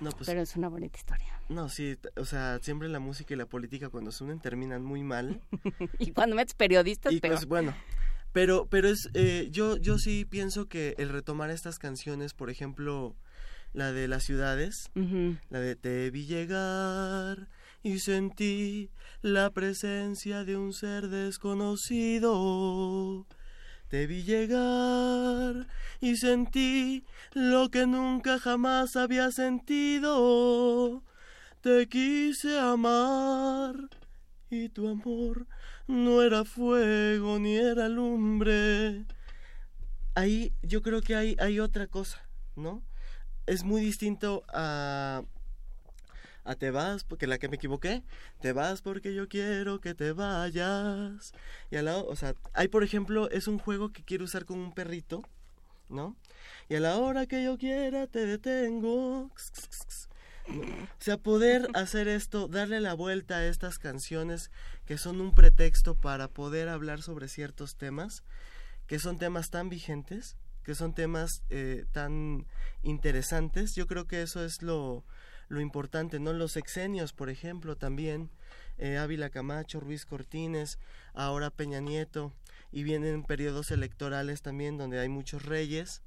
No, pues, pero es una bonita historia. no, sí, o sea, siempre la música y la política cuando se unen terminan muy mal. <laughs> Y cuando metes periodistas, y peor. pues bueno, pero pero es eh, yo yo sí pienso que el retomar estas canciones, por ejemplo, la de las ciudades, la de te vi llegar y sentí la presencia de un ser desconocido. Te vi llegar y sentí lo que nunca jamás había sentido. Te quise amar y tu amor no era fuego ni era lumbre. Ahí yo creo que hay, hay otra cosa, ¿no? Es muy distinto a, a te vas, porque la que me equivoqué, te vas porque yo quiero que te vayas. Y al lado, o sea, hay por ejemplo, es un juego que quiero usar con un perrito, ¿no? Y a la hora que yo quiera te detengo. O sea, poder <laughs> hacer esto, darle la vuelta a estas canciones que son un pretexto para poder hablar sobre ciertos temas, que son temas tan vigentes, que son temas eh, tan interesantes. Yo creo que eso es lo, lo importante, ¿no? Los sexenios, por ejemplo, también. eh, Ávila Camacho, Ruiz Cortines, ahora Peña Nieto, y vienen periodos electorales también donde hay muchos reyes.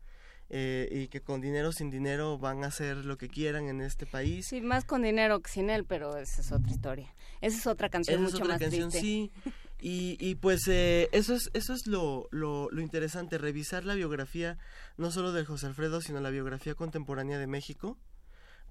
eh, y que con dinero o sin dinero van a hacer lo que quieran en este país. Sí, más con dinero que sin él, pero esa es otra historia. Esa es otra canción Esa es mucho otra más canción, triste. sí. <laughs> Y, y pues eh, eso es, eso es lo, lo, lo interesante, revisar la biografía no solo de José Alfredo, sino la biografía contemporánea de México,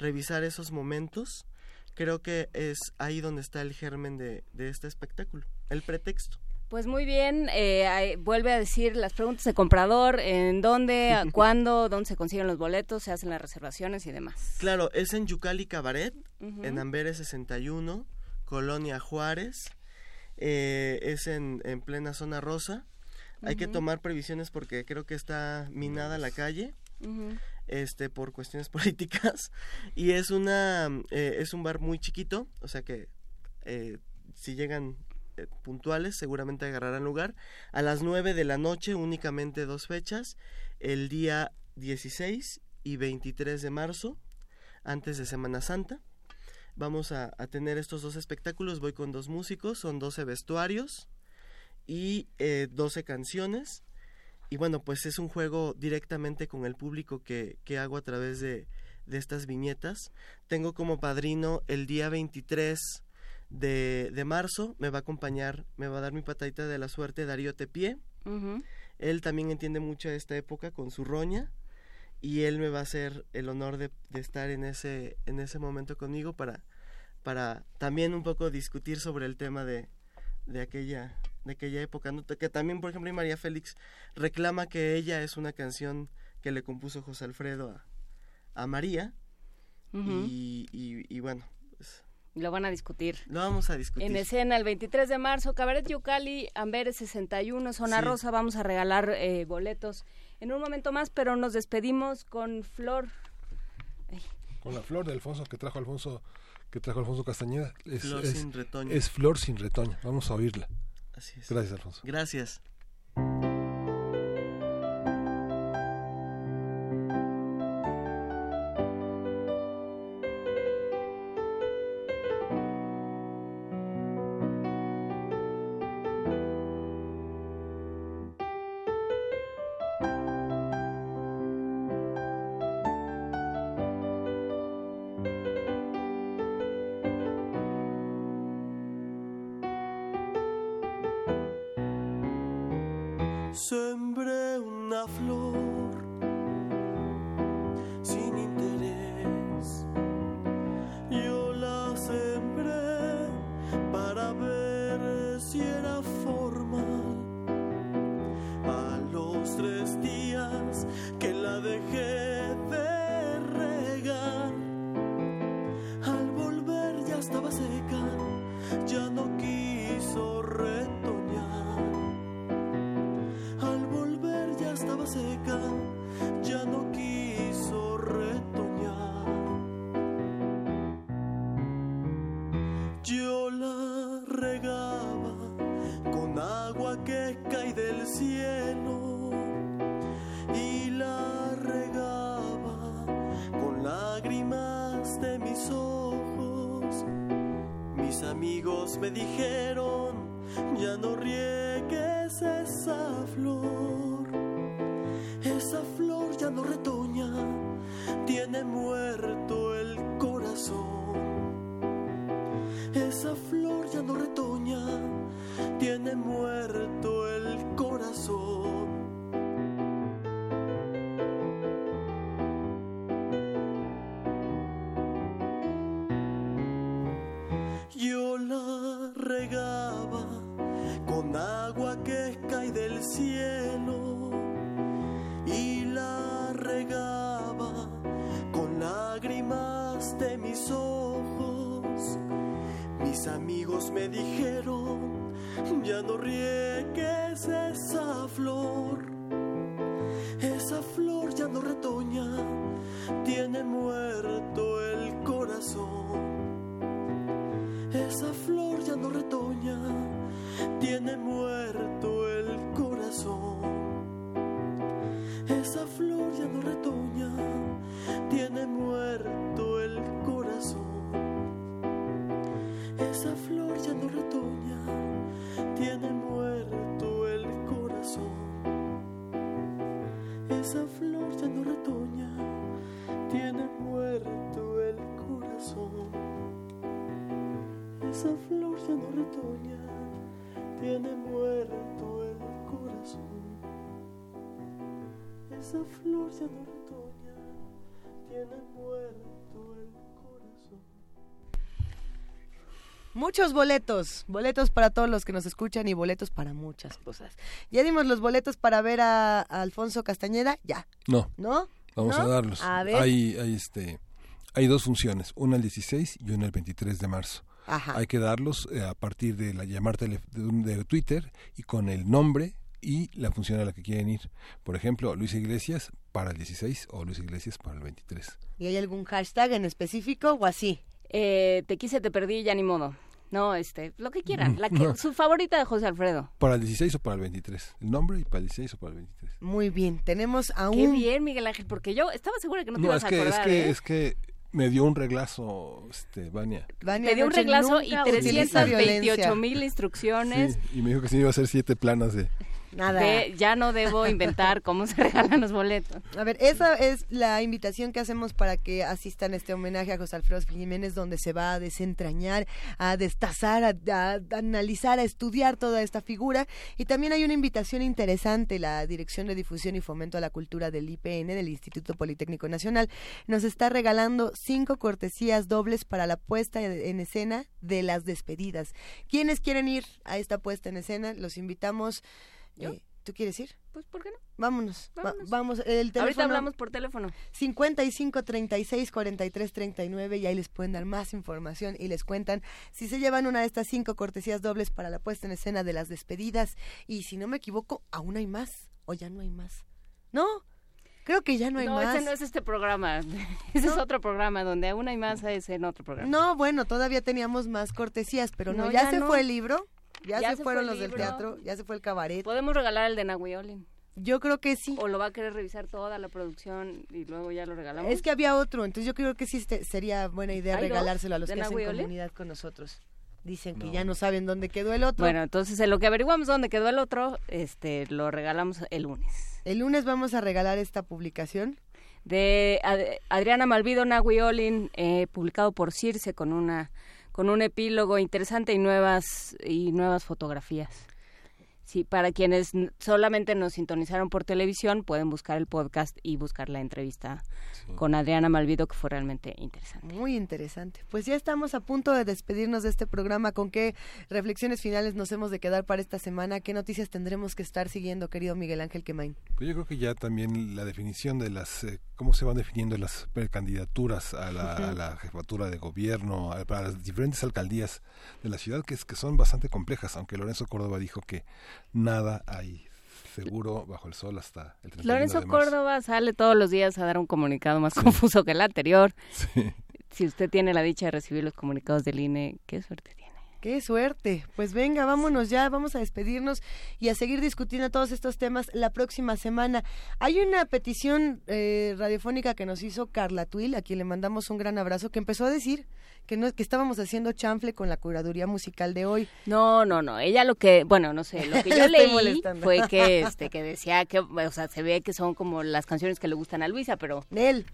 revisar esos momentos, creo que es ahí donde está el germen de, de este espectáculo, el pretexto. Pues muy bien, eh, vuelve a decir las preguntas de comprador, en dónde, <laughs> cuándo, dónde se consiguen los boletos, se hacen las reservaciones y demás. Claro, es en Yucali Cabaret, Ujú. en Amberes 61, Colonia Juárez, eh, es en, en plena zona rosa. Hay que tomar previsiones porque creo que está minada la calle. Ujú. Este por cuestiones <laughs> políticas y es una eh, es un bar muy chiquito o sea que eh, si llegan eh, puntuales seguramente agarrarán lugar. A las 9 de la noche únicamente dos fechas el día 16 y 23 de marzo antes de Semana Santa. Vamos a, a tener estos dos espectáculos voy con dos músicos son 12 vestuarios y eh, 12 canciones y bueno, pues es un juego directamente con el público que, que hago a través de, de estas viñetas. Tengo como padrino el día 23 de, de marzo, me va a acompañar, me va a dar mi patadita de la suerte Darío Tepié. Él también entiende mucho esta época con su roña y él me va a hacer el honor de, de estar en ese, en ese momento conmigo para, para también un poco discutir sobre el tema de, de aquella de aquella época ¿no? que también por ejemplo y María Félix reclama que ella es una canción que le compuso José Alfredo a, a María y, y, y bueno pues, Lo van a discutir. lo vamos a discutir En escena el 23 de marzo, Cabaret Yucali, Amberes 61, Zona Sí. Rosa, vamos a regalar eh, boletos en un momento más, pero nos despedimos con Flor. Con la flor de Alfonso que trajo Alfonso que trajo Alfonso Castañeda. Es, Flor es- sin retoño. Es flor sin retoño. Vamos a oírla. Así es. Gracias, Alfonso. gracias Muchos boletos, boletos para todos los que nos escuchan y boletos para muchas cosas. Ya dimos los boletos para ver a, a Alfonso Castañeda, ya. No. ¿No? Vamos ¿No? a darlos. A ver. Hay, hay, este, hay dos funciones, una el 16 y una el 23 de marzo. Ajá. Hay que darlos eh, a partir de la llamar tele- de, un- de Twitter y con el nombre y la función a la que quieren ir. Por ejemplo, Luis Iglesias para el 16 o Luis Iglesias para el 23. ¿Y hay algún hashtag en específico o así? Eh, te quise, te perdí, ya ni modo. No, este, lo que quieran. La que, No. <laughs> Su favorita de José Alfredo. Para el 16 o para el 23. El nombre y para el 16 o para el 23. Muy bien, tenemos a Qué un... bien, Miguel Ángel, porque yo estaba segura que no te No, ibas es a que, es acordar, que, ¿eh? es que me dio un reglazo, este, Vania. Vania Te dio un reglazo y nunca utiliza 328 violencia. mil instrucciones. Sí, y me dijo que sí me iba a hacer siete planas de... Nada. de ya no debo <laughs> inventar cómo se regalan los boletos. A ver, esa es la invitación que hacemos para que asistan a este homenaje a José Alfredo Jiménez, donde se va a desentrañar, a destazar, a, a analizar, a estudiar toda esta figura. Y también hay una invitación interesante, la Dirección de Difusión y Fomento a la Cultura del IPN, del Instituto Politécnico Nacional, nos está regalando cinco cortesías dobles para la puesta en escena de las despedidas. ¿Quiénes quieren ir a esta puesta en escena? Los invitamos. Eh, ¿Tú quieres ir? Pues, ¿por qué no? Vámonos. va- Vámonos. vamos. El teléfono. Ahorita hablamos por teléfono. 55 36 43 39 y ahí les pueden dar más información y les cuentan si se llevan una de estas cinco cortesías dobles para la puesta en escena de las despedidas y si no me equivoco aún hay más o ya no hay más no creo que ya no hay no, más ese no es este programa. <laughs> Ese es otro programa donde aún hay más es en otro programa. no bueno todavía teníamos más cortesías pero no, No, ya, ya se no. fue el libro ya, Ya se, se fueron fue los el del teatro ya se fue el cabaret Podemos regalar el de Nahuiolin. yo creo que sí O lo va a querer revisar toda la producción y luego ya lo regalamos. Es que había otro, entonces yo creo que sí este- sería buena idea ¿Hay dos regalárselo a los que hacen comunidad con nosotros. Dicen que ya no saben dónde quedó el otro. Bueno, entonces en lo que averiguamos dónde quedó el otro, este, lo regalamos el lunes. El lunes vamos a regalar esta publicación. De Ad- Adriana Malvido Nahuiolin, eh, publicado por Circe con una con un epílogo interesante y nuevas y nuevas fotografías. Sí, para quienes solamente nos sintonizaron por televisión, pueden buscar el podcast y buscar la entrevista con Adriana Malvido, que fue realmente interesante. Muy interesante. Pues ya estamos a punto de despedirnos de este programa. ¿Con qué reflexiones finales nos hemos de quedar para esta semana? ¿Qué noticias tendremos que estar siguiendo, querido Miguel Ángel Quemain? Pues yo creo que ya también la definición de las, eh, cómo se van definiendo las candidaturas a la, a la jefatura de gobierno, a- para las diferentes alcaldías de la ciudad, que, es, que son bastante complejas, aunque Lorenzo Córdoba dijo que nada hay seguro bajo el sol hasta el 31 Lorenzo de marzo. Córdoba sale todos los días a dar un comunicado más confuso que el anterior. <laughs> Si usted tiene la dicha de recibir los comunicados del INE, qué suerte. Qué suerte. Pues venga, vámonos ya, vamos a despedirnos y a seguir discutiendo todos estos temas la próxima semana. Hay una petición eh, radiofónica que nos hizo Carla Tuil, a quien le mandamos un gran abrazo, que empezó a decir que no que estábamos haciendo chanfle con la curaduría musical de hoy. No, no, no. Ella lo que, bueno, no sé, lo <laughs> que yo leí molestando. fue que, <laughs> este, que decía que, o sea, se ve que son como las canciones que le gustan a Luisa, pero. Él.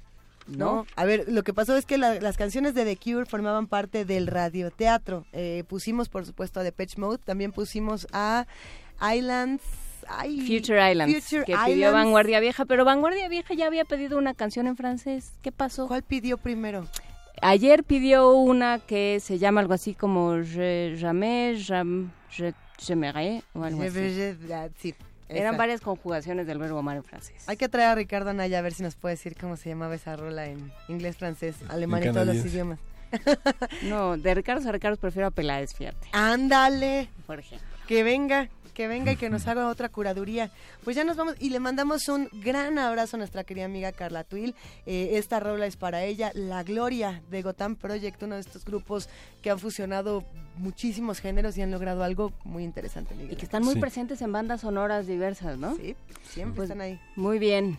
¿No? A ver, lo que pasó es que la- las canciones de The Cure formaban parte del radioteatro. Eh, pusimos, por supuesto, a Depeche Mode, también pusimos a Islands. ay, Future Islands, Future que pidió Islands. Vanguardia Vieja, pero Vanguardia Vieja ya había pedido una canción en francés. ¿Qué pasó? ¿Cuál pidió primero? Ayer pidió una que se llama algo así como Je, Jamais, Jam, Je, o algo así. Sí, Eran varias conjugaciones del verbo amar en francés. Hay que traer a Ricardo Anaya a ver si nos puede decir cómo se llamaba esa rola en inglés, francés, alemán y todos los idiomas. No, de Ricardo a Ricardo prefiero a Peláez, fíjate. Ándale. Por ejemplo. Que venga, que venga y que nos haga otra curaduría. Pues ya nos vamos y le mandamos un gran abrazo a nuestra querida amiga Carla Tuil. Eh, esta rola es para ella, La Gloria de Gotham Project, uno de estos grupos que han fusionado muchísimos géneros y han logrado algo muy interesante. Miguel. Y que están muy presentes en bandas sonoras diversas, ¿no? Sí, siempre Pues, están ahí. Muy bien.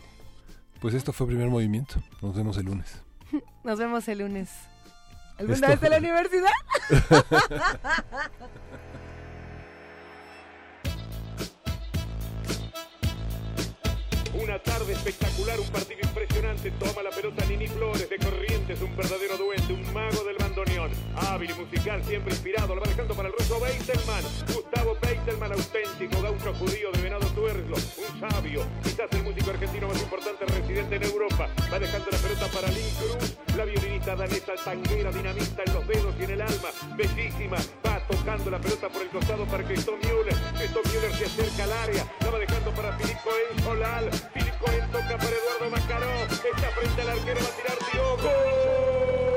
Pues esto fue primer movimiento. Nos vemos el lunes. <laughs> Nos vemos el lunes. ¿Alguna Esto- vez en la <laughs> universidad? <laughs> Una tarde espectacular, un partido impresionante. Toma la pelota Nini Flores de Corrientes, un verdadero duende, un mago del bandoneón. Hábil y musical, siempre inspirado. Lo va dejando para el ruso Beitelman. Gustavo Beitelman, auténtico gaucho judío de Venado Tuerlo. Un sabio, quizás el músico argentino más importante residente en Europa. Va dejando la pelota para Lynn Cruz, la violinista danesa tanguera, dinamita en los dedos y en el alma. Bellísima, va tocando la pelota por el costado para Christoph Müller. Christoph Müller se acerca al área, la va dejando para Filip Cohen Solal. Filip Cohen toca para Eduardo Macaró. Está frente al arquero, va a tirar Diogo.